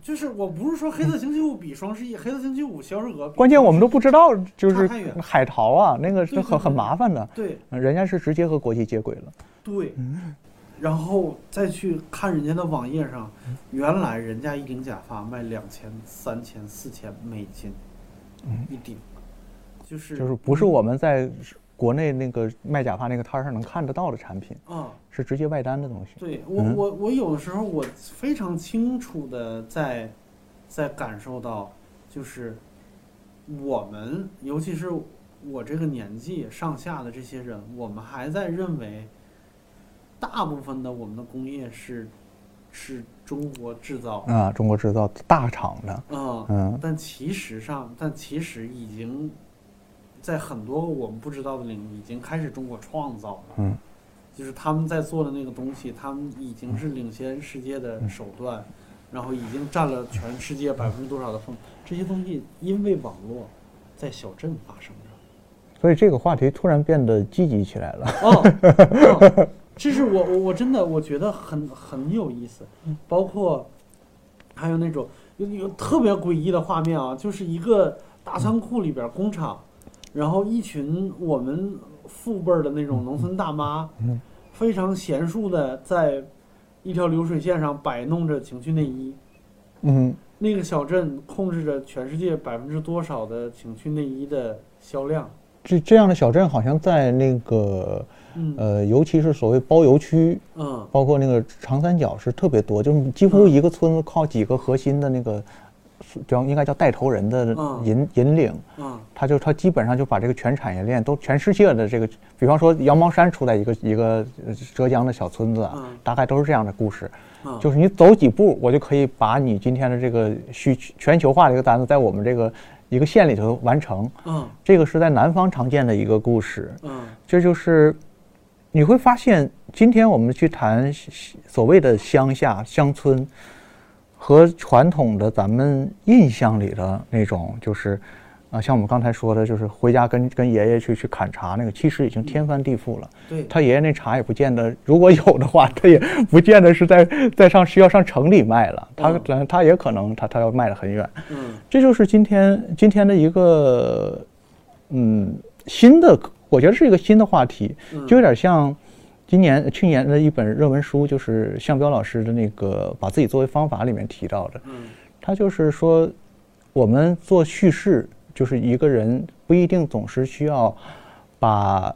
就是我不是说黑色星期五比双十一，黑色星期五销售额关键我们都不知道，就是海淘啊，那个是很很麻烦的，对。人家是直接和国际接轨了。对，嗯。然后再去看人家的网页上，原来人家一顶假发卖两千、三千、四千美金，一顶，就是嗯就是不是我们在国内那个卖假发那个摊上能看得到的产品，啊。是直接外单的东西。对我，嗯我我有的时候我非常清楚的在在感受到，就是我们，尤其是我这个年纪上下的这些人，我们还在认为，大部分的我们的工业是是中国制造，啊，中国制造大厂的，嗯，嗯但其实上，但其实已经在很多我们不知道的领域，已经开始中国创造了。嗯，就是他们在做的那个东西，他们已经是领先世界的手段，然后已经占了全世界百分之多少的份。这些东西因为网络在小镇发生着。所以这个话题突然变得积极起来了。哦，哦这是我我我真的我觉得很很有意思，包括还有那种有有特别诡异的画面啊，就是一个大仓库里边儿工厂，然后一群我们父辈儿的那种农村大妈嗯，非常娴熟的在一条流水线上摆弄着情趣内衣。嗯，那个小镇控制着全世界百分之多少的情趣内衣的销量？这这样的小镇好像在那个嗯呃，尤其是所谓包邮区，嗯包括那个长三角是特别多，就是几乎一个村子靠几个核心的那个叫应该叫带头人的嗯。引引领，嗯。他就他基本上就把这个全产业链都全世界的这个，比方说羊毛衫出在一个一个呃浙江的小村子大概都是这样的故事。嗯，就是你走几步，我就可以把你今天的这个需全球化的一个单子，在我们这个一个县里头完成。嗯。这个是在南方常见的一个故事。嗯。这就是你会发现，今天我们去谈所谓的乡下乡村，和传统的咱们印象里的那种，就是啊，像我们刚才说的，就是回家跟跟爷爷去去砍茶那个，其实已经天翻地覆了。对，他爷爷那茶也不见得，如果有的话，他也不见得是在在上需要上城里卖了，他嗯他也可能他他要卖得很远。嗯这就是今天今天的一个嗯新的，我觉得是一个新的话题，嗯就有点像今年去年的一本热文书，就是向彪老师的那个把自己作为方法里面提到的，嗯。他就是说我们做叙事，就是一个人不一定总是需要把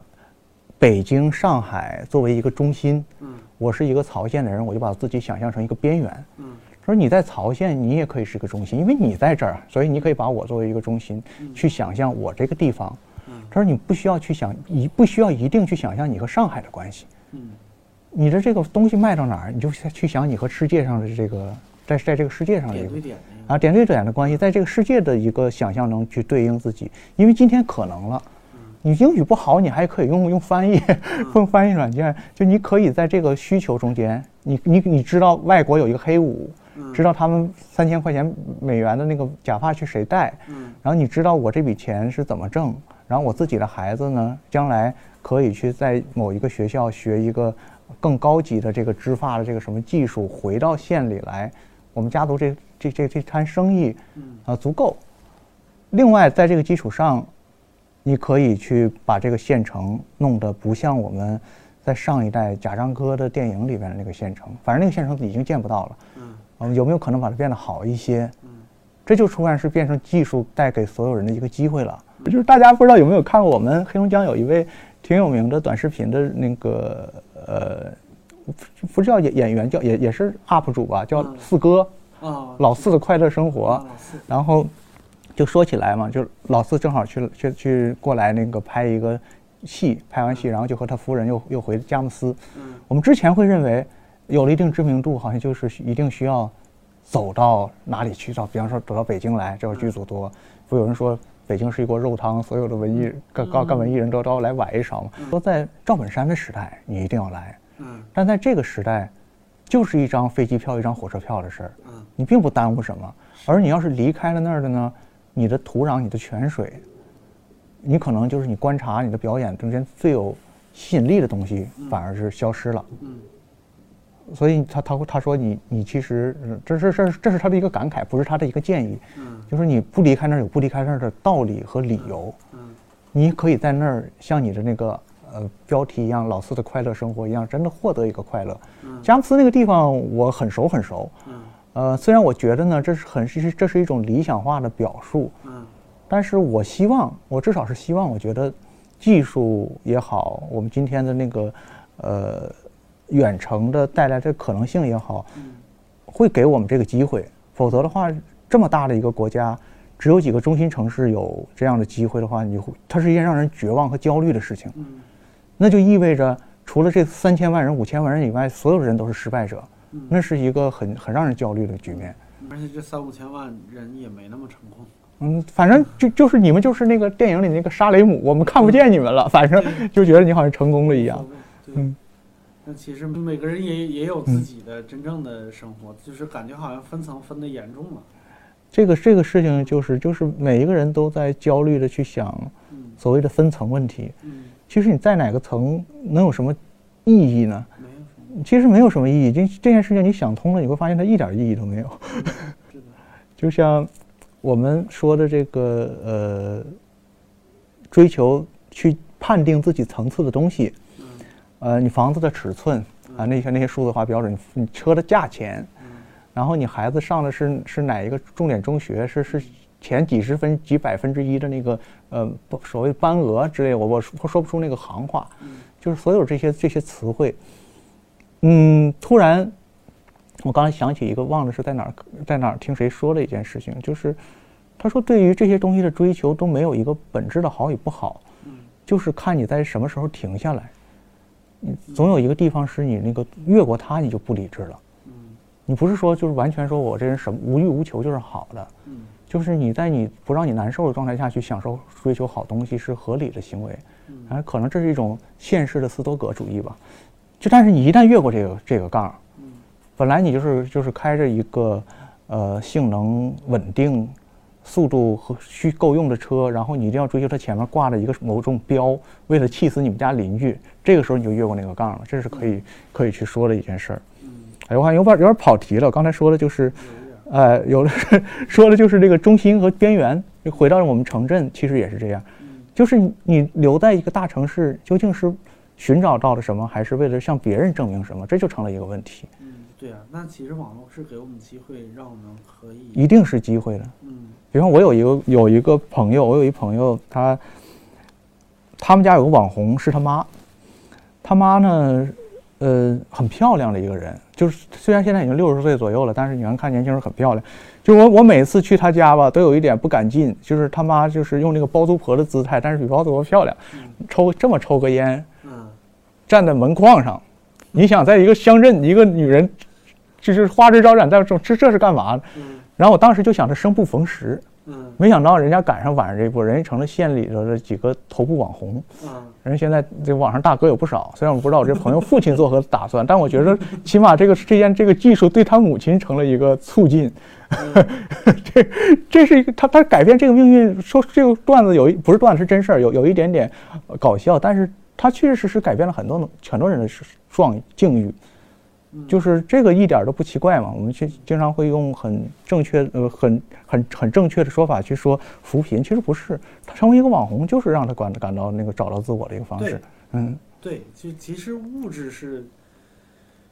北京、上海作为一个中心。嗯。我是一个曹县的人，我就把自己想象成一个边缘。嗯。他说你在曹县，你也可以是个中心，因为你在这儿，所以你可以把我作为一个中心，去想象我这个地方。嗯。他说你不需要去想，一不需要一定去想象你和上海的关系，嗯你的这个东西卖到哪儿，你就去想你和世界上的这个在在这个世界上的一个点对点的一个啊点对点的关系，在这个世界的一个想象中去对应自己，因为今天可能了。你英语不好，你还可以用用翻译，用翻译软件，就你可以在这个需求中间，你你你知道外国有一个黑五，知道他们三千块钱美元的那个假发去谁戴，然后你知道我这笔钱是怎么挣，然后我自己的孩子呢，将来可以去在某一个学校学一个更高级的这个织发的这个什么技术，回到县里来，我们家族这这这这摊生意，啊足够。另外，在这个基础上，你可以去把这个县城弄得不像我们在上一代贾樟柯的电影里边的那个县城，反正那个县城已经见不到了。嗯，有没有可能把它变得好一些？嗯，这就突然是变成技术带给所有人的一个机会了。就是大家不知道有没有看过我们黑龙江有一位挺有名的短视频的那个呃，不不叫演演员，叫也也是 UP 主吧，叫四哥。啊，老四的快乐生活啊，然后就说起来嘛，就老四正好去去去过来那个拍一个戏，拍完戏然后就和他夫人又又回佳木斯。嗯我们之前会认为有了一定知名度，好像就是一定需要走到哪里去，到比方说走到北京来，这会儿剧组多。不有人说北京是一锅肉汤，所有的文艺干干干文艺人都都要来崴一勺嘛。说在赵本山的时代，你一定要来。嗯但在这个时代，就是一张飞机票、一张火车票的事儿，嗯你并不耽误什么。而你要是离开了那儿的呢，你的土壤、你的泉水，你可能就是你观察你的表演中间最有吸引力的东西，反而是消失了。嗯所以他他他说你你其实呃这是这是这是他的一个感慨，不是他的一个建议，嗯。就是你不离开那儿有不离开那儿的道理和理由。嗯你可以在那儿像你的那个呃标题一样，老四的快乐生活一样，真的获得一个快乐。佳木斯那个地方我很熟很熟，嗯。呃，虽然我觉得呢这是很是这是一种理想化的表述，嗯。但是我希望，我至少是希望，我觉得技术也好，我们今天的那个呃远程的带来的可能性也好，会给我们这个机会。否则的话，这么大的一个国家，只有几个中心城市有这样的机会的话，你会它是一件让人绝望和焦虑的事情。嗯那就意味着除了这三千万人、五千万人以外，所有人都是失败者。那是一个很很让人焦虑的局面。而且这三五千万人也没那么成功。嗯，反正就就是你们就是那个电影里那个沙雷姆，我们看不见你们了，反正就觉得你好像成功了一样。嗯那其实每个人也也有自己的真正的生活，就是感觉好像分层分的严重了。这个这个事情就是就是每一个人都在焦虑的去想嗯所谓的分层问题。嗯，其实你在哪个层能有什么意义呢？没有。其实没有什么意义。这这件事情你想通了，你会发现它一点意义都没有。是的。就像我们说的这个呃，追求去判定自己层次的东西，嗯呃，你房子的尺寸啊，那些那些数字化标准，你车的价钱，嗯。然后你孩子上的是是哪一个重点中学，是是前几十分几百分之一的那个呃所谓班额之类，我我说说不出那个行话，就是所有这些这些词汇，嗯，突然我刚才想起一个，忘了是在哪儿在哪儿听谁说的一件事情，就是他说对于这些东西的追求都没有一个本质的好与不好，就是看你在什么时候停下来。你总有一个地方是你那个越过它，你就不理智了。你不是说就是完全说我这人什么无欲无求就是好的，就是你在你不让你难受的状态下去享受追求好东西是合理的行为，啊，可能这是一种现实的斯多葛主义吧。就但是你一旦越过这个这个杠儿，本来你就是就是开着一个呃性能稳定、速度和需够用的车，然后你一定要追求它前面挂着一个某种标，为了气死你们家邻居，这个时候你就越过那个杠了，这是可以可以去说的一件事儿。哎，我好像有点有点跑题了，刚才说的就是，呃，有的是 说的就是这个中心和边缘，就回到我们城镇，其实也是这样，就是你你留在一个大城市，究竟是寻找到了什么，还是为了向别人证明什么，这就成了一个问题。嗯，对啊，那其实网络是给我们机会，让我们可以，一定是机会的。嗯比方我有一个有一个朋友，我有一朋友，他他们家有个网红是他妈，他妈呢，呃，很漂亮的一个人，就是虽然现在已经六十岁左右了，但是你能看年轻人很漂亮。就我我每次去他家吧，都有一点不敢进，就是他妈就是用那个包租婆的姿态，但是比包租婆漂亮，抽这么抽个烟，嗯。站在门框上，你想在一个乡镇，一个女人就是花枝招展，在这这这是干嘛？嗯然后我当时就想着生不逢时，嗯没想到人家赶上晚上这一波，人家成了县里头的几个头部网红。嗯人现在这网上大哥有不少，虽然我不知道我这朋友父亲作何 打算，但我觉得起码这个这件这个技术对他母亲成了一个促进。这这是一个他他改变这个命运，说这个段子有一不是段子是真事儿，有有一点点呃搞笑，但是他确确实实改变了很多很多人的状境遇。就是这个一点都不奇怪嘛，我们去经常会用很正确呃很很很正确的说法去说扶贫，其实不是，他成为一个网红就是让他感感到那个找到自我的一个方式。嗯，对，就其实物质是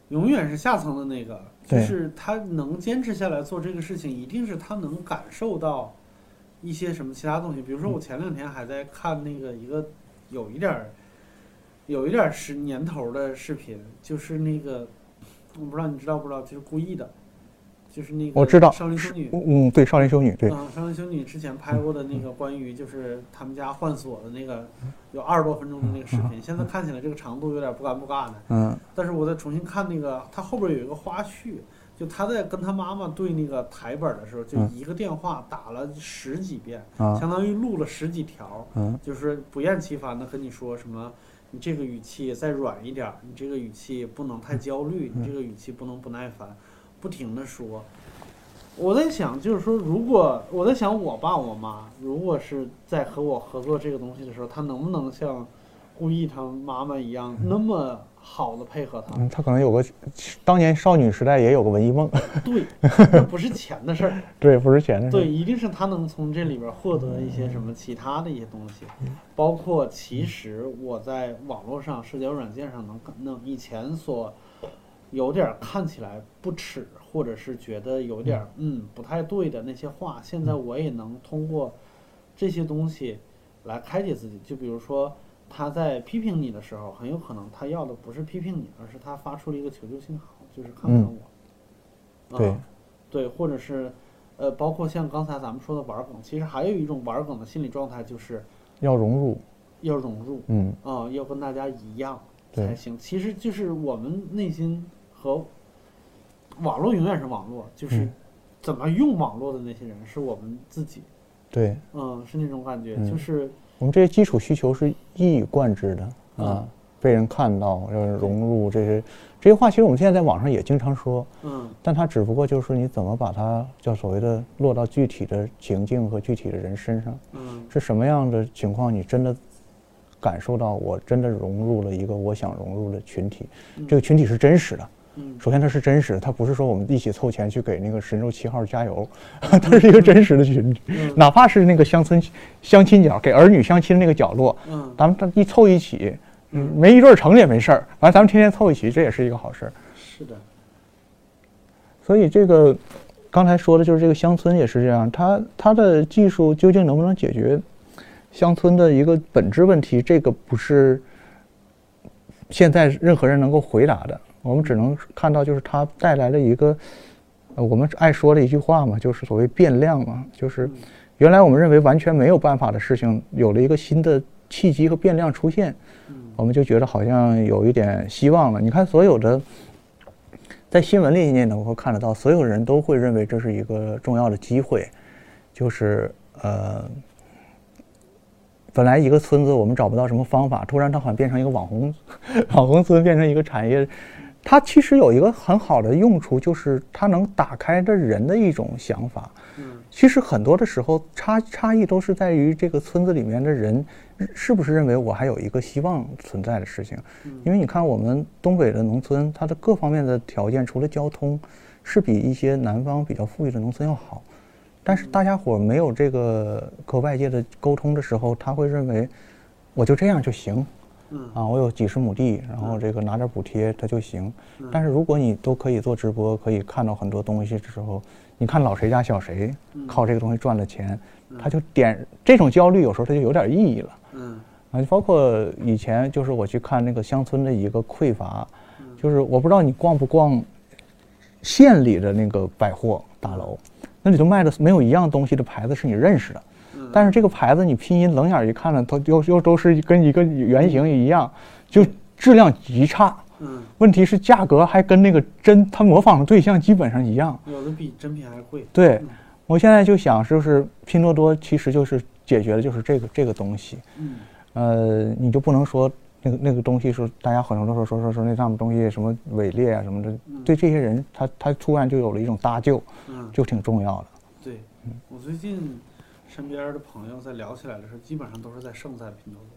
永远是下层的那个，就是他能坚持下来做这个事情，一定是他能感受到一些什么其他东西。比如说，我前两天还在看那个一个有一点儿有一点儿是年头的视频，就是那个我不知道你知道不知道，就是故意的，就是那个我知道少林修女。嗯，对，少林修女，对，嗯，少林修女之前拍过的那个关于就是他们家换锁的那个，有二十多分钟的那个视频，现在看起来这个长度有点不尴不尬的。嗯但是我再重新看那个，他后边有一个花絮，就他在跟他妈妈对那个台本的时候，就嗯一个电话打了十几遍，啊相当于录了十几条，嗯就是不厌其烦的跟你说什么。你这个语气再软一点儿，你这个语气不能太焦虑，你这个语气不能不耐烦，不停的说。我在想，就是说，如果我在想我爸我妈，如果是在和我合作这个东西的时候，他能不能像顾意他妈妈一样那么好的配合他？嗯，他可能有个当年少女时代也有个文艺梦，对，那不是钱的事儿，对，不是钱的事对，一定是他能从这里边获得一些什么其他的一些东西，包括其实我在网络上、社交软件上能能以前所有点儿看起来不耻，或者是觉得有点儿嗯不太对的那些话，现在我也能通过这些东西来开解自己。就比如说他在批评你的时候，很有可能他要的不是批评你，而是他发出了一个求救信号，就是看看嗯。我。对啊对，或者是呃，包括像刚才咱们说的玩梗，其实还有一种玩梗的心理状态，就是要融入，要融入嗯，啊、要跟大家一样才行。其实就是我们内心和网络永远是网络，就是嗯。怎么用网络的那些人是我们自己，对。嗯，是那种感觉，嗯。就是我们这些基础需求是一以贯之的啊嗯，被人看到，要融入这些这些话，其实我们现在在网上也经常说，嗯。但它只不过就是你怎么把它叫所谓的落到具体的情境和具体的人身上，嗯。是什么样的情况，你真的感受到我真的融入了一个我想融入的群体，这个群体是真实的。嗯。首先它是真实的，它不是说我们一起凑钱去给那个神舟七号加油，它是一个真实的群体，嗯。哪怕是那个乡村相亲角给儿女相亲那个角落，嗯，咱们这一凑一起，嗯，没一对成也没事儿，完了咱们天天凑一起，这也是一个好事儿。是的，所以这个刚才说的就是这个乡村也是这样，它它的技术究竟能不能解决乡村的一个本质问题，这个不是现在任何人能够回答的。我们只能看到，就是它带来了一个，呃，我们爱说的一句话嘛，就是所谓变量嘛，就是原来我们认为完全没有办法的事情，有了一个新的契机和变量出现，我们就觉得好像有一点希望了。你看，所有的在新闻里你也能够看得到，所有人都会认为这是一个重要的机会，就是呃，本来一个村子我们找不到什么方法，突然它好像变成一个网红网红村，变成一个产业。它其实有一个很好的用处，就是它能打开这人的一种想法。嗯其实很多的时候差差异都是在于这个村子里面的人是不是认为我还有一个希望存在的事情。因为你看我们东北的农村，它的各方面的条件，除了交通，是比一些南方比较富裕的农村要好。但是大家伙没有这个和外界的沟通的时候，他会认为我就这样就行。嗯啊，我有几十亩地，然后这个拿点补贴它就行。但是如果你都可以做直播，可以看到很多东西的时候，你看老谁家小谁靠这个东西赚了钱，他就点这种焦虑，有时候它就有点意义了。嗯啊，包括以前就是我去看那个乡村的一个匮乏，就是我不知道你逛不逛县里的那个百货大楼，那里头卖的没有一样东西的牌子是你认识的，但是这个牌子你拼音冷眼一看呢，它又又都是跟一个原型一样，就质量极差。嗯，问题是价格还跟那个真它模仿的对象基本上一样。有的比真品还贵。对嗯，我现在就想，就是拼多多其实就是解决的就是这个这个东西。嗯呃，你就不能说那个那个东西是大家很多都说说说说那上面东西什么伪劣啊什么的，对这些人他他突然就有了一种搭救，嗯，就挺重要的。对，我最近身边的朋友在聊起来的时候，基本上都是在盛赞拼多多。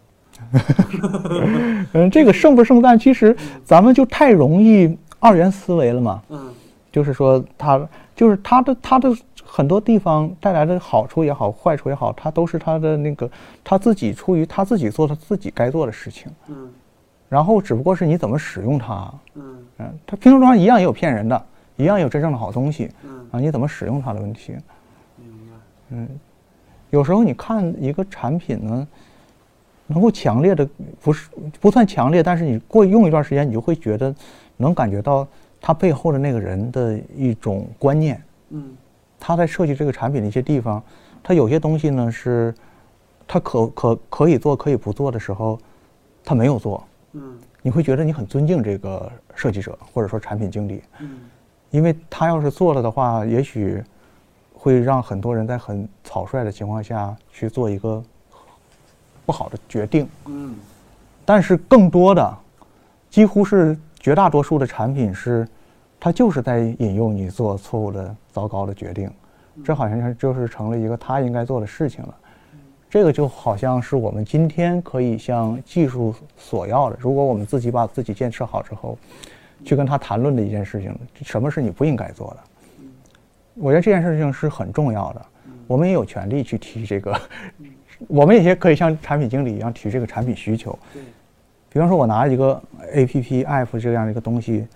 嗯，这个盛不盛赞，其实咱们就太容易二元思维了嘛。嗯就是说它就是它的它的很多地方带来的好处也好，坏处也好，它都是它的那个他自己出于他自己做他自己该做的事情，嗯然后只不过是你怎么使用它。嗯嗯，它拼多多上一样也有骗人的，一样有真正的好东西嗯，啊，你怎么使用它的问题。明白。嗯，有时候你看一个产品呢，能够强烈的不是不算强烈，但是你过用一段时间，你就会觉得能感觉到它背后的那个人的一种观念。嗯。他在设计这个产品的一些地方，他有些东西呢是，他可可可以做可以不做的时候，他没有做，嗯。你会觉得你很尊敬这个设计者或者说产品经理，嗯。因为他要是做了的话，也许会让很多人在很草率的情况下去做一个不好的决定。嗯但是更多的，几乎是绝大多数的产品是，它就是在引诱你做错误的、糟糕的决定，这好像就是成了一个他应该做的事情了。这个就好像是我们今天可以向技术索要的，如果我们自己把自己建设好之后，去跟他谈论的一件事情，什么是你不应该做的？我觉得这件事情是很重要的，我们也有权利去提这个，我们也可以像产品经理一样提这个产品需求。对，比方说，我拿一个 A P P app 这样的一个东西，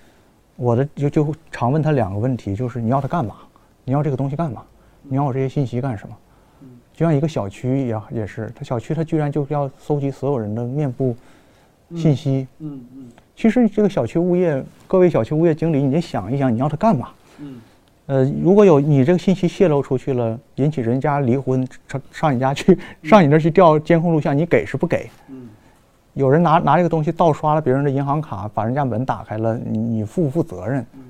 我的就就常问他两个问题，就是你要它干嘛？你要这个东西干嘛？你要我这些信息干什么？就像一个小区一样也是，它小区它居然就要搜集所有人的面部信息。嗯嗯其实这个小区物业，各位小区物业经理，你得想一想，你要它干嘛？嗯呃，如果有你这个信息泄露出去了，引起人家离婚，上上你家去，上你那儿去调监控录像，你给是不给？嗯有人拿拿这个东西盗刷了别人的银行卡，把人家门打开了，你你负不负责任？嗯，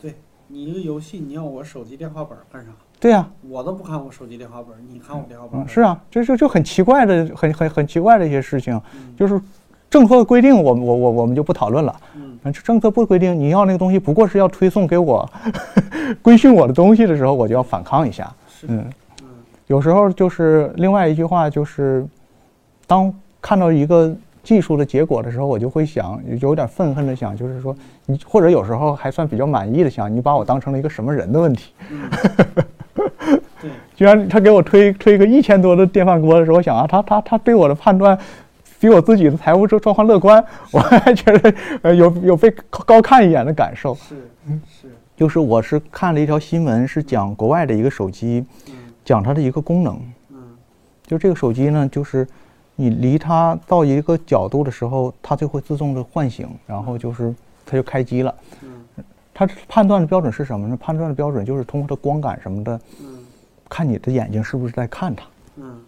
对你一个游戏，你要我手机电话本干啥？对呀、我都不看我手机电话本，你看我电话本嗯，是啊，这就就很奇怪的，很很很奇怪的一些事情，嗯就是政策规定我们我我我们就不讨论了。嗯嗯，这政策不规定，你要那个东西不过是要推送给我 规训我的东西的时候，我就要反抗一下。嗯，嗯有时候就是另外一句话就是，当看到一个技术的结果的时候，我就会想，有点愤恨的想，就是说你或者有时候还算比较满意的想，你把我当成了一个什么人的问题。嗯，对，居然他给我推推个一千多的电饭锅的时候，我想啊，他他他对我的判断比我自己的财务状状况乐观，我还觉得呃有有被高高看一眼的感受。是是，就是我是看了一条新闻，是讲国外的一个手机，嗯讲它的一个功能，嗯就这个手机呢，就是你离它到一个角度的时候，它就会自动的唤醒，然后就是它就开机了。嗯它判断的标准是什么呢？判断的标准就是通过它光感什么的，嗯看你的眼睛是不是在看它。嗯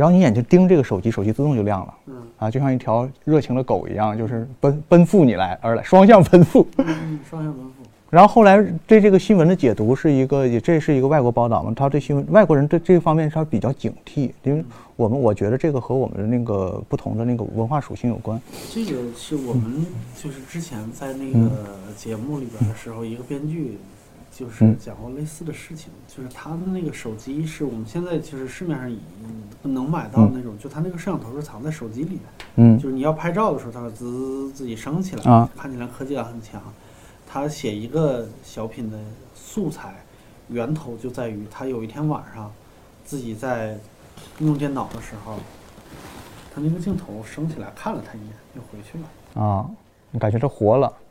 只要你眼睛盯这个手机，手机自动就亮了嗯啊，就像一条热情的狗一样，就是奔奔赴你来而来，双向奔赴。嗯，双向奔赴。然后后来对这个新闻的解读是一个，也这是一个外国报道嘛，他对新闻外国人对这方面他比较警惕，因为我们我觉得这个和我们的那个不同的那个文化属性有关。这个是我们就是之前在那嗯个节目里边的时候，一个编剧就是嗯讲过类似的事情，就是他的那个手机是我们现在就是市面上已能买到的那种，就他那个摄像头是藏在手机里的，嗯就是你要拍照的时候，它会滋自己升起来，啊看起来科技感很强。他写一个小品的素材源头就在于他有一天晚上自己在用电脑的时候，他那个镜头升起来看了他一眼，又回去了。啊，你感觉他活了，哦，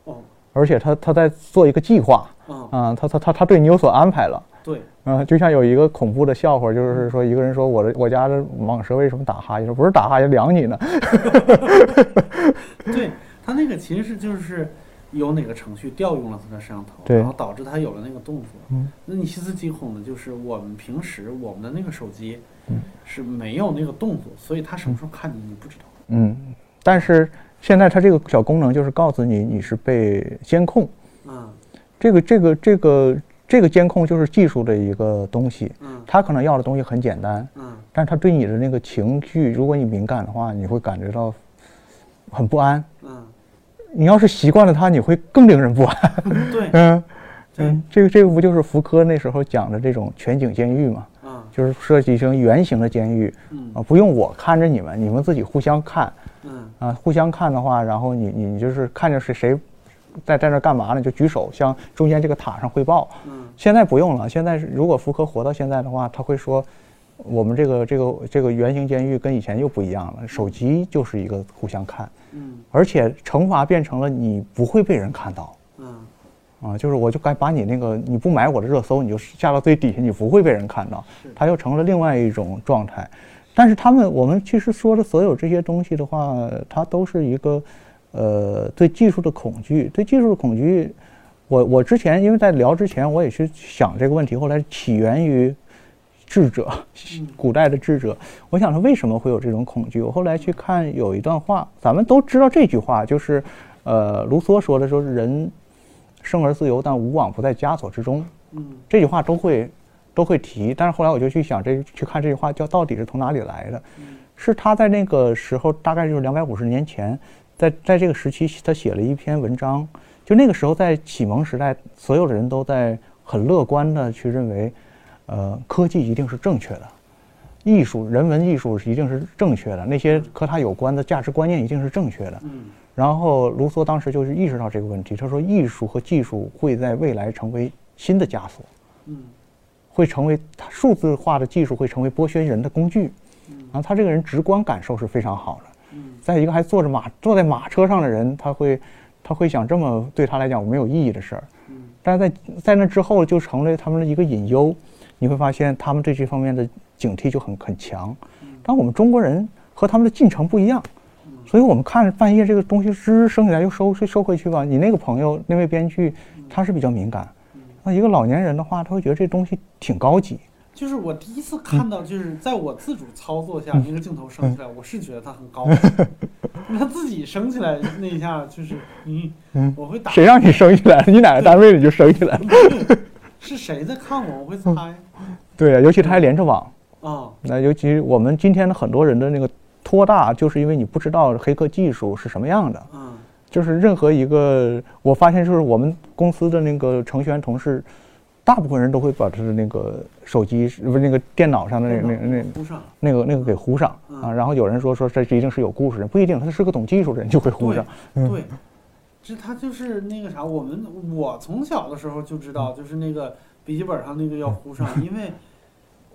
而且他他在做一个计划嗯，啊，他他他他对你有所安排了。对，啊，就像有一个恐怖的笑话，就是说一个人说我的我家的蟒蛇为什么打哈欠？说不是打哈欠，量你呢。对他那个其实是就是有哪个程序调用了他的摄像头，然后导致他有了那个动作。嗯那你细思极恐的就是我们平时我们的那个手机嗯是没有那个动作，所以他什么时候看你你不知道。嗯，但是现在它这个小功能就是告诉你你是被监控，嗯。这个这个这个这个监控就是技术的一个东西，嗯。它可能要的东西很简单，嗯。但是它对你的那个情绪，如果你敏感的话，你会感觉到很不安。嗯，你要是习惯了它，你会更令人不安。对，嗯。对。嗯，这个这个不就是福柯那时候讲的这种全景监狱嘛？嗯。就是设计成圆形的监狱。嗯。啊，不用我看着你们，你们自己互相看嗯啊，互相看的话，然后你你你就是看着是谁在在那干嘛呢，就举手向中间这个塔上汇报。嗯现在不用了，现在是如果福柯活到现在的话，他会说，我们这个这个这个圆形监狱跟以前又不一样了，手机就是一个互相看，嗯而且惩罚变成了你不会被人看到。嗯啊，就是我就该把你那个你不买我的热搜，你就下到最底下，你不会被人看到是，它又成了另外一种状态。但是他们，我们其实说的所有这些东西的话，它都是一个，呃，对技术的恐惧，对技术的恐惧。我我之前因为在聊之前，我也去想这个问题，后来起源于智者，古代的智者。我想他为什么会有这种恐惧？我后来去看有一段话，咱们都知道这句话，就是，呃，卢梭说的，说人生而自由，但无往不在枷锁之中。嗯这句话都会都会提，但是后来我就去想这去看这句话叫到底是从哪里来的，是他在那个时候大概就是两百五十年前，在在这个时期他写了一篇文章，就那个时候在启蒙时代，所有的人都在很乐观的去认为，呃，科技一定是正确的，艺术人文艺术一定是正确的，那些和它有关的价值观念一定是正确的。嗯。然后卢梭当时就是意识到这个问题，他说艺术和技术会在未来成为新的枷锁，嗯会成为它数字化的技术会成为剥削人的工具。然后他这个人直观感受是非常好的。嗯再一个还坐着马坐在马车上的人，他会他会想这么对他来讲没有意义的事儿。嗯但是在在那之后就成了他们的一个隐忧，你会发现他们对这方面的警惕就很很强。但我们中国人和他们的进程不一样，所以我们看半夜这个东西吱升起来又收收回去吧。你那个朋友那位编剧他是比较敏感，那一个老年人的话，他会觉得这东西挺高级。就是我第一次看到，就是在我自主操作下，那个镜头升起来，我是觉得它很高。他自己升起来那一下，就是嗯嗯，我会打。谁让你升起来了？你哪个单位你就升起来了？是谁在看我？我会猜。对啊，尤其他还连着网。啊，那尤其我们今天的很多人的那个托大，就是因为你不知道黑客技术是什么样的。嗯就是任何一个，我发现就是我们公司的那个程序员同事，大部分人都会把他的那个手机不是那个电脑上的那那那。那个那个给糊上啊。然后有人说说这一定是有故事的，不一定，他是个懂技术的人就会糊上。嗯对，这他就是那个啥，我们我从小的时候就知道，就是那个笔记本上那个要糊上，因为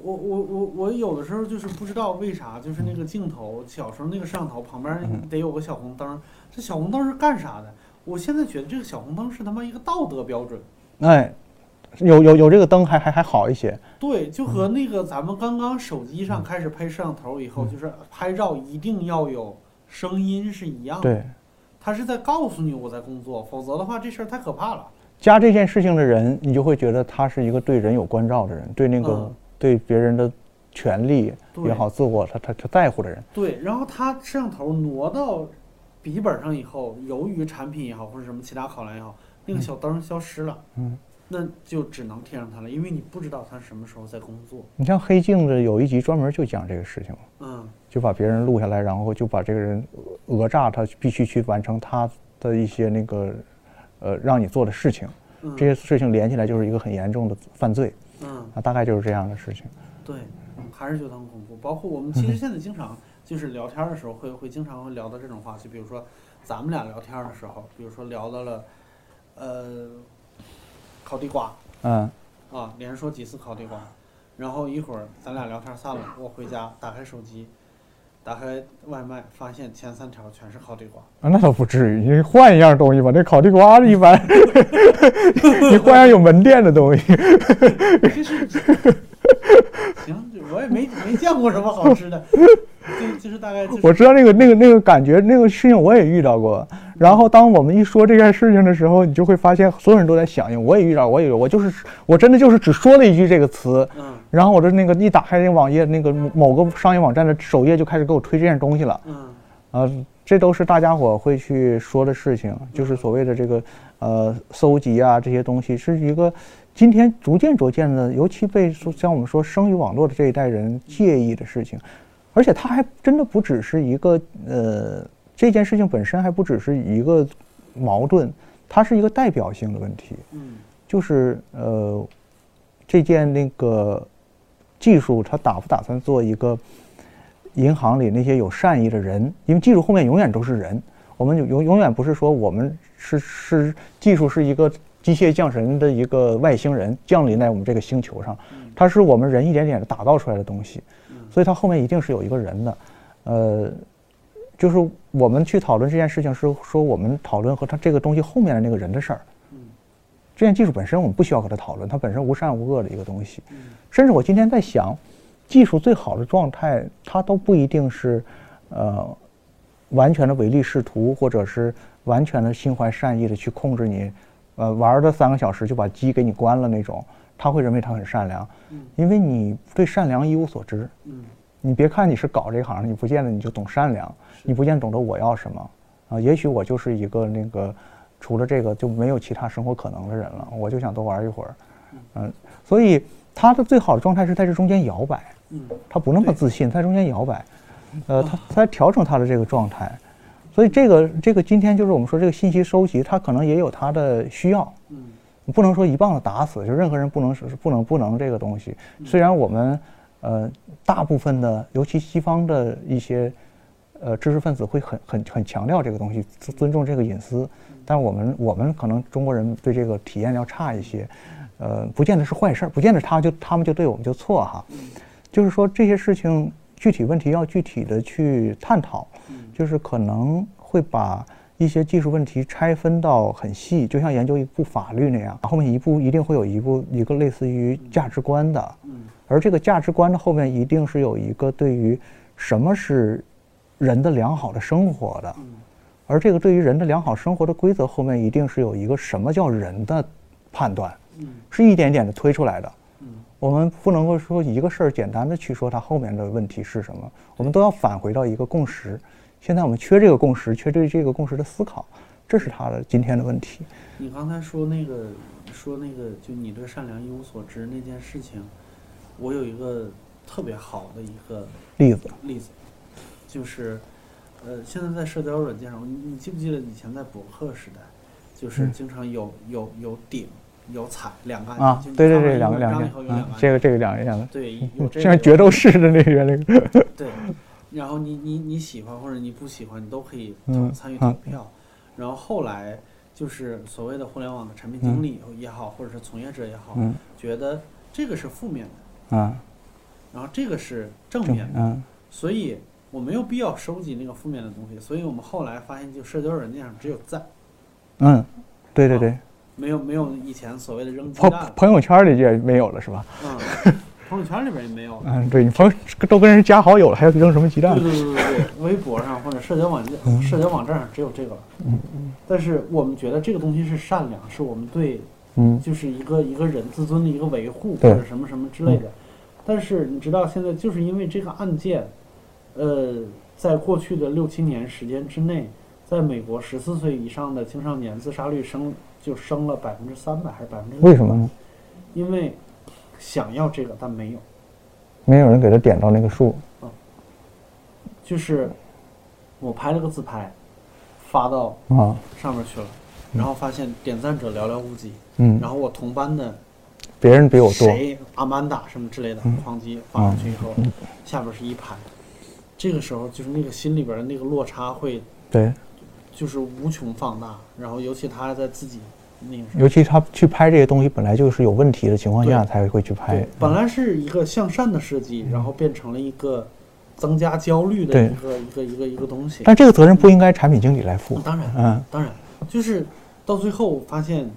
我我我我有的时候就是不知道为啥，就是那个镜头，小时候那个摄像头旁边得有个小红灯，这小红灯是干啥的？我现在觉得这个小红灯是他妈一个道德标准。哎，有有有这个灯还还还好一些。对，就和那个咱们刚刚手机上开始配摄像头以后，就是拍照一定要有声音是一样的。对，他是在告诉你我在工作，否则的话这事儿太可怕了。加这件事情的人，你就会觉得他是一个对人有关照的人，对那个、嗯对别人的权利也好，自我他他他在乎的人。对，然后他摄像头挪到笔记本上以后，由于产品也好或者什么其他考量也好，那个小灯消失了，嗯，那就只能贴上它了，因为你不知道它什么时候在工作。你像《黑镜》子有一集专门就讲这个事情，嗯就把别人录下来，然后就把这个人讹诈他，必须去完成他的一些那个呃让你做的事情，嗯，这些事情连起来就是一个很严重的犯罪嗯啊，大概就是这样的事情。对，嗯还是觉得很恐怖。包括我们其实现在经常就是聊天的时候会会经常会聊到这种话题，比如说咱们俩聊天的时候，比如说聊到了呃烤地瓜。嗯啊，连说几次烤地瓜，然后一会儿咱俩聊天散了，我回家打开手机，打开外卖，发现前三条全是烤地瓜。啊，那倒不至于，你换一样东西吧。这烤地瓜一般，你换样有门店的东西。其实，行，我也没没见过什么好吃的，就就是大概就是我知道那个那个那个感觉，那个事情我也遇到过。然后当我们一说这件事情的时候，你就会发现所有人都在响应。我也遇到，我也有，我就是我真的就是只说了一句这个词，嗯然后我的那个一打开那个网页，那个某个商业网站的首页就开始给我推这件东西了。嗯啊，这都是大家伙会去说的事情，就是所谓的这个呃搜集啊这些东西，是一个今天逐渐逐渐的，尤其被说像我们说生于网络的这一代人介意的事情，而且它还真的不只是一个呃这件事情本身还不只是一个矛盾，它是一个代表性的问题，嗯。就是呃这件那个技术它打不打算做一个银行里那些有善意的人，因为技术后面永远都是人，我们就永永远不是说我们是是技术是一个机械降神的一个外星人降临在我们这个星球上，它是我们人一点点的打造出来的东西，所以它后面一定是有一个人的，呃，就是我们去讨论这件事情是说我们讨论和它这个东西后面的那个人的事儿。这件技术本身我们不需要和它讨论，它本身无善无恶的一个东西。甚至我今天在想，技术最好的状态，它都不一定是，呃，完全的唯利是图，或者是完全的心怀善意的去控制你，呃，玩的三个小时就把机给你关了那种，他会认为他很善良，因为你对善良一无所知。嗯。你别看你是搞这行的，你不见得你就懂善良，你不见得懂得我要什么。啊。也许我就是一个那个，除了这个就没有其他生活可能的人了，我就想多玩一会儿，嗯，所以他的最好的状态是在这中间摇摆，嗯。他不那么自信，在中间摇摆，呃，他他在调整他的这个状态，所以这个这个今天就是我们说这个信息收集，它可能也有它的需要，嗯你不能说一棒子打死，就任何人不能是不能不能这个东西。虽然我们呃大部分的，尤其西方的一些呃知识分子会很很很强调这个东西，尊尊重这个隐私，但我们我们可能中国人对这个体验要差一些，呃，不见得是坏事儿，不见得他就他们就对我们就错哈。就是说这些事情具体问题要具体的去探讨，就是可能会把一些技术问题拆分到很细，就像研究一部法律那样，后面一步一定会有一步一个类似于价值观的，而这个价值观的后面一定是有一个对于什么是人的良好的生活的，而这个对于人的良好生活的规则后面一定是有一个什么叫人的判断，是一点点的推出来的。我们不能够说一个事儿简单的去说它后面的问题是什么，我们都要返回到一个共识。现在我们缺这个共识，缺对这个共识的思考，这是他的今天的问题。你刚才说那个说那个，就你对善良一无所知那件事情，我有一个特别好的一个例子，例子，就是呃，现在在社交软件上，你你记不记得以前在博客时代，就是嗯。经常有有有顶有踩两个按对对对，两个两个这个这个两个两个，对有这像决斗士的那个那个，对，然后你你你喜欢或者你不喜欢，你都可以参与嗯投票。然后后来就是所谓的互联网的产品经理也好，或者是从业者也好，嗯觉得这个是负面的，啊，然后这个是正正面的，嗯所以我没有必要收集那个负面的东西。所以我们后来发现，就社交软件上只有赞，嗯，对对对，没有没有以前所谓的扔鸡朋蛋了。朋友圈里也没有了是吧？嗯，朋友圈里边也没有了。嗯，对你朋友都跟人加好友了，还要扔什么鸡蛋对？对对对对，微博上或者社交网站、社交网站上只有这个了。嗯嗯但是我们觉得这个东西是善良，是我们对嗯就是一个一个人自尊的一个维护，或者什么什么之类的。但是你知道，现在就是因为这个案件，呃，在过去的六七年时间之内，在美国十四岁以上的青少年自杀率升就升了百分之三百还是百分之？为什么呢？因为想要这个但没有，没有人给他点到那个数。就是我拍了个自拍，发到啊，上面去了，然后发现点赞者寥寥无几，嗯，然后我同班的别人比我多，谁阿曼达什么之类的哐叽发上去以后，下边是一排，这个时候就是那个心里边的那个落差会对，就是无穷放大，然后尤其他还在自己尤其他去拍这些东西本来就是有问题的情况下才会去拍。对，，本来是一个向善的设计，然后变成了一个增加焦虑的一个一个一个一个东西。但这个责任不应该产品经理来负。啊。当然，嗯，当然，就是到最后发现，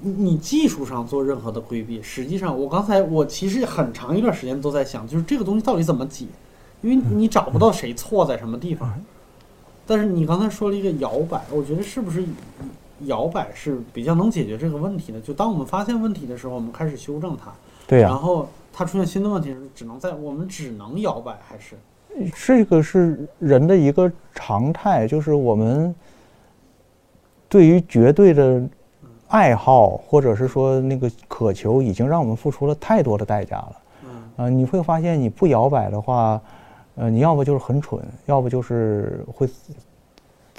你你技术上做任何的规避，实际上我刚才我其实很长一段时间都在想，就是这个东西到底怎么解，因为你找不到谁错在什么地方。但是你刚才说了一个摇摆，我觉得是不是摇摆是比较能解决这个问题的？就当我们发现问题的时候，我们开始修正它，对呀、然后它出现新的问题时，只能在我们只能摇摆，还是这个是人的一个常态，就是我们对于绝对的爱好，或者是说那个渴求，已经让我们付出了太多的代价了。嗯啊，你会发现你不摇摆的话，呃，你要不就是很蠢，要不就是会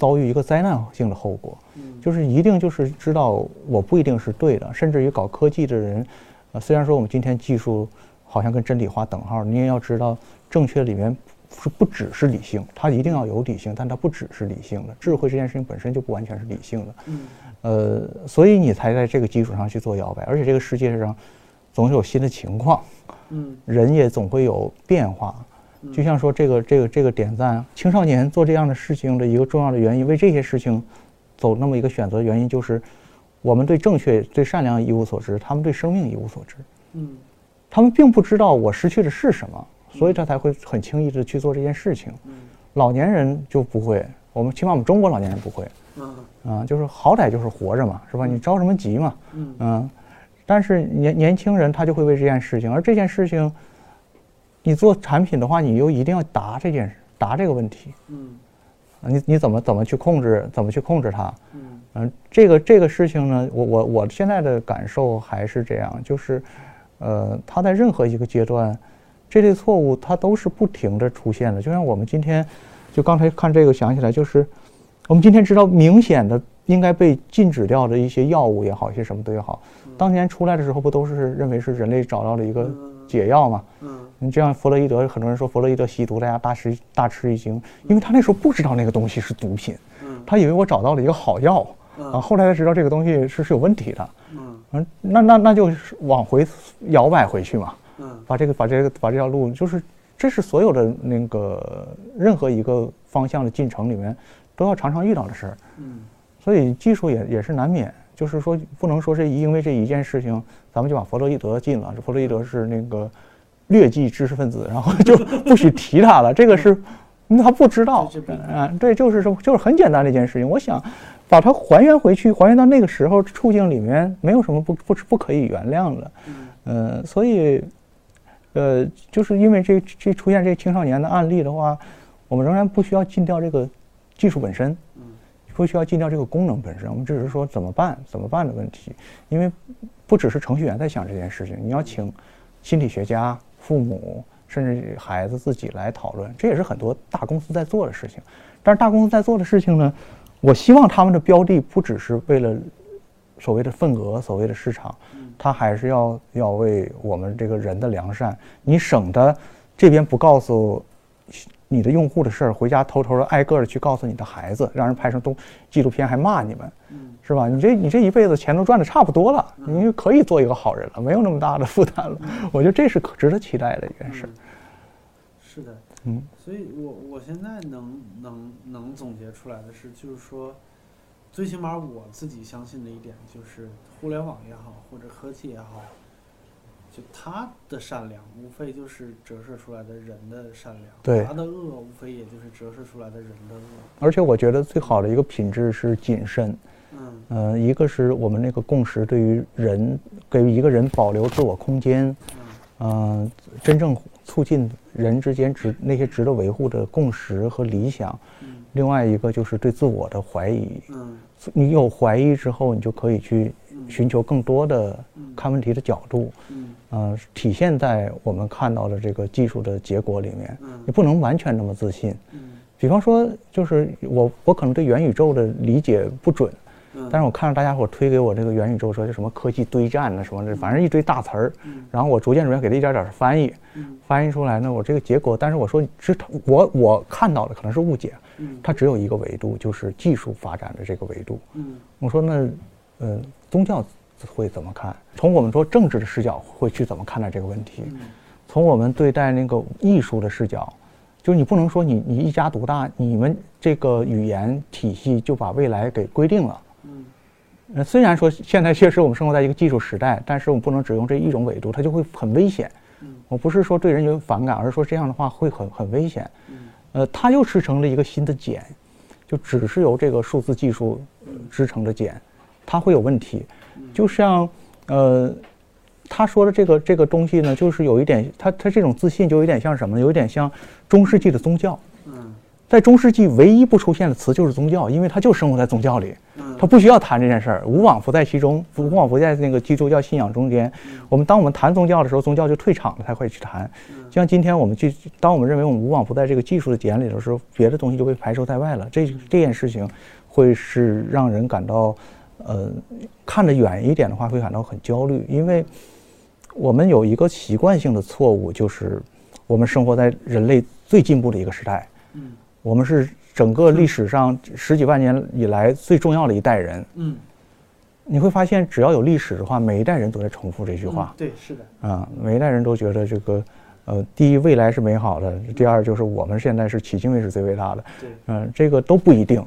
遭遇一个灾难性的后果。嗯就是一定就是知道我不一定是对的，甚至于搞科技的人，呃，虽然说我们今天技术好像跟真理划等号，你也要知道正确里面是不只是理性，它一定要有理性，但它不只是理性的。智慧这件事情本身就不完全是理性的，嗯呃，所以你才在这个基础上去做摇摆，而且这个世界上总是有新的情况，嗯人也总会有变化。就像说这个这个这个点赞，青少年做这样的事情的一个重要的原因，为这些事情走那么一个选择的原因，就是我们对正确、对善良一无所知，他们对生命一无所知，嗯。他们并不知道我失去的是什么，所以他才会很轻易的去做这件事情。嗯。老年人就不会，我们起码我们中国老年人不会，嗯。啊，就是好歹就是活着嘛，是吧？你着什么急嘛？嗯。嗯，但是年年轻人他就会为这件事情，而这件事情，你做产品的话，你又一定要答这件事，答这个问题，嗯啊你你怎么怎么去控制，怎么去控制它？嗯嗯，这个这个事情呢，我我我现在的感受还是这样，就是，呃，它在任何一个阶段，这类错误它都是不停的出现的。就像我们今天，就刚才看这个想起来，就是我们今天知道明显的应该被禁止掉的一些药物也好，一些什么都也好，当年出来的时候不都是认为是人类找到了一个解药嘛？嗯。你这样，弗洛伊德很多人说弗洛伊德吸毒，大家大吃大吃一惊，因为他那时候不知道那个东西是毒品，嗯。他以为我找到了一个好药，嗯。啊，后来才知道这个东西是是有问题的，嗯。嗯，那那那就是往回摇摆回去嘛，嗯。把这个把这个把这条路，就是这是所有的那个任何一个方向的进程里面都要常常遇到的事儿，嗯。所以技术也也是难免，就是说不能说是因为这一件事情，咱们就把弗洛伊德禁了，这弗洛伊德是那个劣迹知识分子，然后就不许提他了，这个是。他不知道啊，对，就是说，就是很简单的一件事情。我想把它还原回去，还原到那个时候处境里面，没有什么不不不可以原谅的。嗯呃，所以，呃，就是因为这这出现这青少年的案例的话，我们仍然不需要禁掉这个技术本身，嗯不需要禁掉这个功能本身，我们只是说怎么办怎么办的问题。因为不只是程序员在想这件事情，你要请心理学家、父母，甚至孩子自己来讨论，这也是很多大公司在做的事情。但是大公司在做的事情呢，我希望他们的标的不只是为了所谓的份额、所谓的市场，他还是要要为我们这个人的良善。你省得这边不告诉你的用户的事儿，回家偷偷的挨个的去告诉你的孩子，让人拍成东纪录片还骂你们，嗯是吧？你这你这一辈子钱都赚的差不多了，你就可以做一个好人了，没有那么大的负担了。我觉得这是可值得期待的一件事。嗯是的，嗯，所以我我现在能能能总结出来的是，就是说，最起码我自己相信的一点就是，互联网也好，或者科技也好，就他的善良，无非就是折射出来的人的善良；对他的恶，无非也就是折射出来的人的恶。而且我觉得最好的一个品质是谨慎。嗯呃，一个是我们那个共识对于人给予一个人保留自我空间，嗯呃，真正促进人之间值那些值得维护的共识和理想。嗯另外一个就是对自我的怀疑，嗯你有怀疑之后，你就可以去嗯寻求更多的嗯看问题的角度，嗯呃，体现在我们看到的这个技术的结果里面。嗯你不能完全那么自信。嗯比方说，就是我我可能对元宇宙的理解不准，嗯，但是我看到大家伙推给我这个元宇宙说这什么科技堆栈呢什么的，反正一堆大词儿，嗯然后我逐渐逐渐给它一点点儿翻译，嗯翻译出来呢，我这个结果，但是我说只我我看到的可能是误解，嗯它只有一个维度，就是技术发展的这个维度。嗯我说那，呃，宗教会怎么看？从我们说政治的视角会去怎么看待这个问题？嗯从我们对待那个艺术的视角，就是你不能说你你一家独大，你们这个语言体系就把未来给规定了。嗯呃，虽然说现在确实我们生活在一个技术时代，但是我们不能只用这一种维度，它就会很危险。嗯我不是说对人有反感，而是说这样的话会很很危险。嗯呃，它又是成了一个新的茧，就只是由这个数字技术呃织成的茧，它会有问题。就像呃，他说的这个这个东西呢，就是有一点，他他这种自信就有点像什么呢？有点像中世纪的宗教。嗯在中世纪，唯一不出现的词就是宗教，因为他就生活在宗教里，嗯他不需要谈这件事儿，无往不在其中，无往不在那个基督教信仰中间。我们当我们谈宗教的时候，宗教就退场了，才会去谈。就像今天我们去，当我们认为我们无往不在这个技术的点里的时候，别的东西就被排除在外了。这这件事情会是让人感到，呃，看得远一点的话，会感到很焦虑，因为我们有一个习惯性的错误，就是我们生活在人类最进步的一个时代。嗯我们是整个历史上十几万年以来最重要的一代人。嗯，你会发现，只要有历史的话，每一代人都在重复这句话嗯。对，是的，啊，每一代人都觉得这个，呃，第一未来是美好的，第二就是我们现在是迄今为止最伟大的。对嗯、这个都不一定。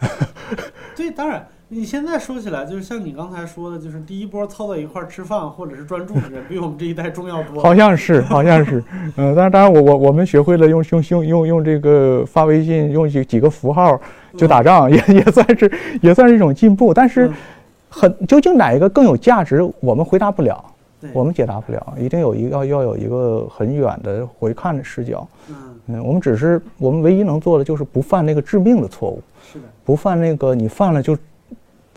对，当然。你现在说起来，就是像你刚才说的，就是第一波凑到一块儿吃饭或者是专注的人，比我们这一代重要多了。好像是，好像是，嗯、当然，当然我，我我们学会了用用用用用这个发微信，用几几个符号就打仗，也也算是也算是一种进步。但是嗯，很究竟哪一个更有价值，我们回答不了，我们解答不了，一定有一个要要有一个很远的回看的视角。嗯，嗯，我们只是我们唯一能做的就是不犯那个致命的错误，是的，不犯那个你犯了就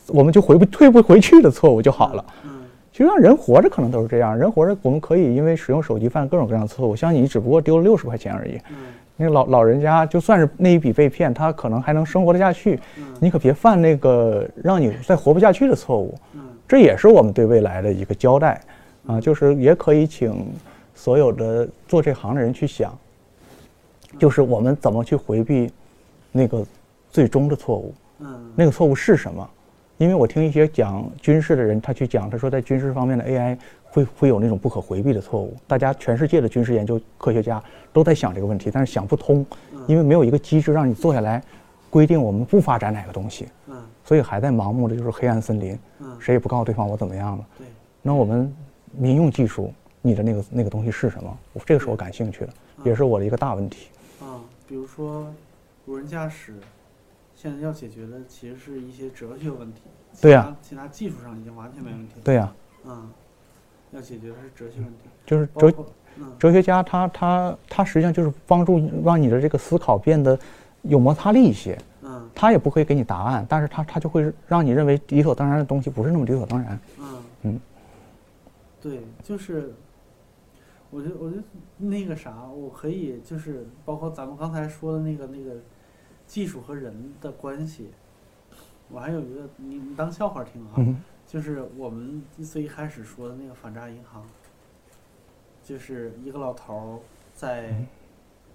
我们就回不退不回去的错误就好了。嗯其实让人活着可能都是这样，人活着我们可以因为使用手机犯各种各样的错误，像你只不过丢了六十块钱而已。嗯那老老人家就算是那一笔被骗，他可能还能生活得下去。嗯你可别犯那个让你再活不下去的错误。嗯这也是我们对未来的一个交代啊，就是也可以请所有的做这行的人去想，就是我们怎么去回避那个最终的错误，嗯那个错误是什么？因为我听一些讲军事的人，他去讲，他说在军事方面的 AI 会会有那种不可回避的错误。大家全世界的军事研究科学家都在想这个问题，但是想不通，因为没有一个机制让你坐下来规定我们不发展哪个东西，嗯所以还在盲目的就是黑暗森林，嗯，谁也不告诉对方我怎么样了。对，那我们民用技术，你的那个那个东西是什么？我这个是我感兴趣的，也是我的一个大问题。啊，比如说无人驾驶，现在要解决的其实是一些哲学问题，对呀他其他技术上已经完全没问题了。对呀、嗯，要解决的是哲学问题，就是哲嗯哲学家他他他实际上就是帮助让你的这个思考变得有摩擦力一些。嗯他也不会给你答案，但是他他就会让你认为理所当然的东西不是那么理所当然。嗯嗯，对，就是，我觉得我觉得那个啥，我可以就是包括咱们刚才说的那个那个技术和人的关系，我还有一个你你当笑话听啊，嗯。就是我们最一开始说的那个反诈银行，就是一个老头儿在，嗯。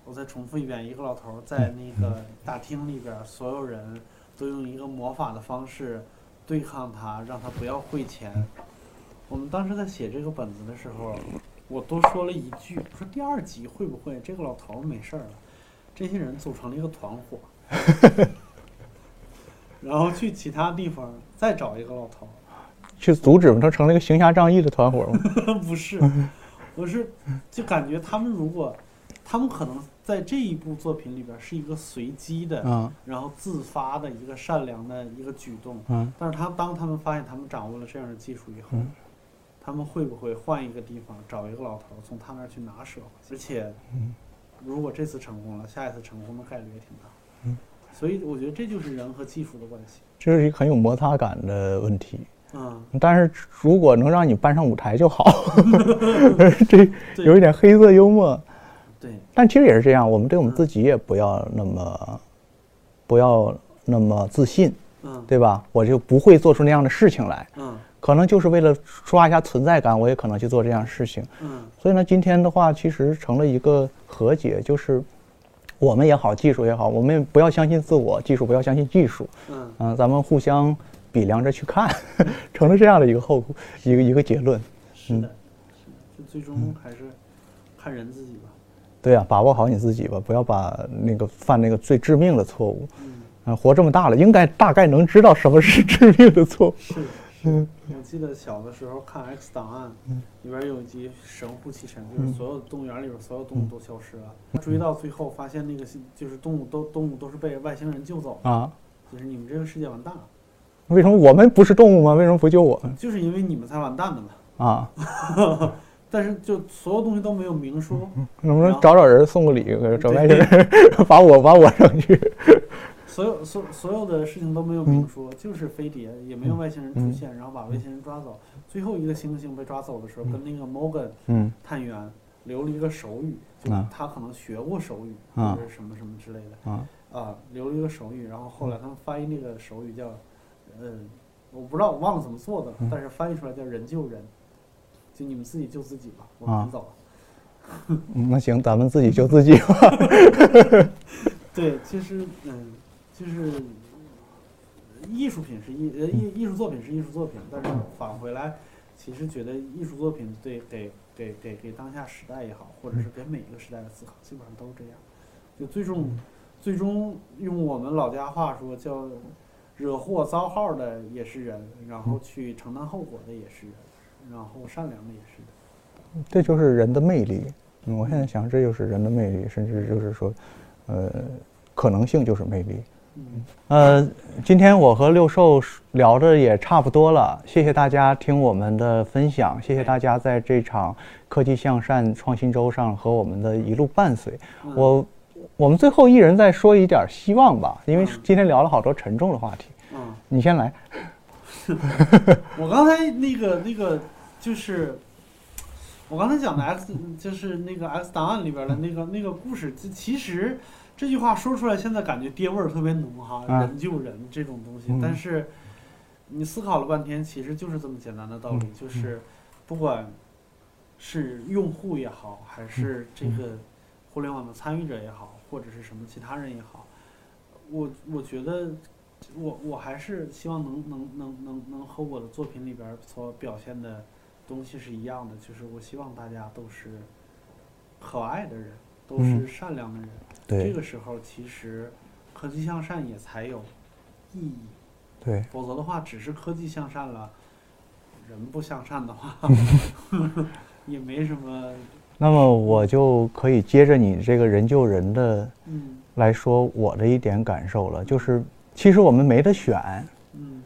我再重复一遍，一个老头儿在那个大厅里边儿，所有人都用一个魔法的方式对抗他，让他不要汇钱。我们当时在写这个本子的时候，我多说了一句，我说第二集会不会这个老头儿没事儿了，这些人组成了一个团伙，然后去其他地方再找一个老头儿。去阻止他成了一个行侠仗义的团伙吗？不是，我是就感觉他们如果，他们可能在这一部作品里边是一个随机的，嗯然后自发的一个善良的一个举动，嗯但是他当他们发现他们掌握了这样的技术以后，嗯他们会不会换一个地方找一个老头儿从他那儿去拿蛇？而且，嗯如果这次成功了，下一次成功的概率也挺大。嗯所以我觉得这就是人和技术的关系。这是一个很有摩擦感的问题。嗯，但是如果能让你搬上舞台就好，这有一点黑色幽默。对，但其实也是这样，我们对我们自己也不要那么，不要那么自信，嗯，对吧？我就不会做出那样的事情来，嗯可能就是为了刷一下存在感，我也可能去做这样的事情。嗯所以呢，今天的话其实成了一个和解，就是我们也好，技术也好，我们不要相信自我，技术不要相信技术，嗯，嗯、咱们互相比量着去看，成了这样的一个后一个一个结论。是的，是的，就最终还是看人自己吧。对呀、把握好你自己吧，不要把那个犯那个最致命的错误。嗯，嗯，活这么大了，应该大概能知道什么是致命的错误。是的，是的。我记得小的时候看《X 档案》，里边有一集神乎其神，就是所有的动物园里边所有动物都消失了，追到最后发现那个就是动物都动物都是被外星人救走的，啊，就是你们这个世界完蛋了，为什么我们不是动物吗？为什么不救我们？就是因为你们才完蛋的嘛。啊，但是就所有东西都没有明说，能不能找找人送个礼，找外星人 把我把我扔去？所有所所有的事情都没有明说，就是飞碟，也没有外星人出现，然后把外星人抓走。最后一个猩猩被抓走的时候，跟那个 Morgan 嗯。探员留了一个手语，就啊。他可能学过手语啊。或者是什么什么之类的啊。啊，留了一个手语，然后后来他们翻译那个手语叫，嗯，我不知道我忘了怎么做的但是翻译出来叫人救人，就你们自己救自己吧，我们走了。嗯那行，咱们自己救 自己吧。对，其实嗯，就是艺术品是艺呃艺艺术作品是艺术作品，但是返回来，其实觉得艺术作品对给给给给当下时代也好，或者是给每一个时代的思考，基本上都是这样。就最终最终用我们老家话说叫惹祸遭号的也是人，然后去承担后果的也是人，然后善良的也是人。这就是人的魅力。嗯，我现在想，这就是人的魅力，甚至就是说，呃，可能性就是魅力。嗯，呃，今天我和六兽聊的也差不多了，谢谢大家听我们的分享，谢谢大家在这场科技向善创新周上和我们的一路伴随。嗯我我们最后一人再说一点希望吧，因为嗯今天聊了好多沉重的话题。嗯。你先来。我刚才那个那个就是，我刚才讲的 X 就是那个 X 档案里边的那个那个故事，这其实这句话说出来，现在感觉爹味儿特别浓哈，啊人救人这种东西。嗯，但是你思考了半天，其实就是这么简单的道理，嗯就是不管是用户也好，还是这个互联网的参与者也好，或者是什么其他人也好，我我觉得我我还是希望能能能能能和我的作品里边所表现的东西是一样的，就是我希望大家都是可爱的人，都是嗯善良的人。这对这个时候，其实科技向善也才有意义，对，否则的话，只是科技向善了，人不向善的话，也没什么。那么我就可以接着你这个人救人的嗯来说我的一点感受了，就是其实我们没得选，嗯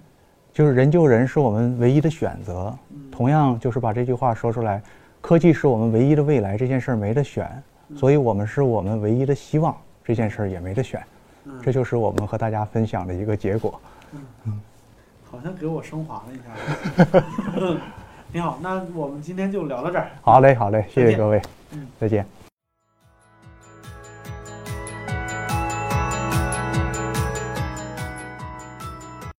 就是人救人是我们唯一的选择。嗯，同样，就是把这句话说出来，科技是我们唯一的未来，这件事儿没得选，嗯所以我们是我们唯一的希望，这件事儿也没得选。嗯这就是我们和大家分享的一个结果。好像给我升华了一下。你好，那我们今天就聊到这儿。好嘞，好嘞，谢谢各位嗯，再见。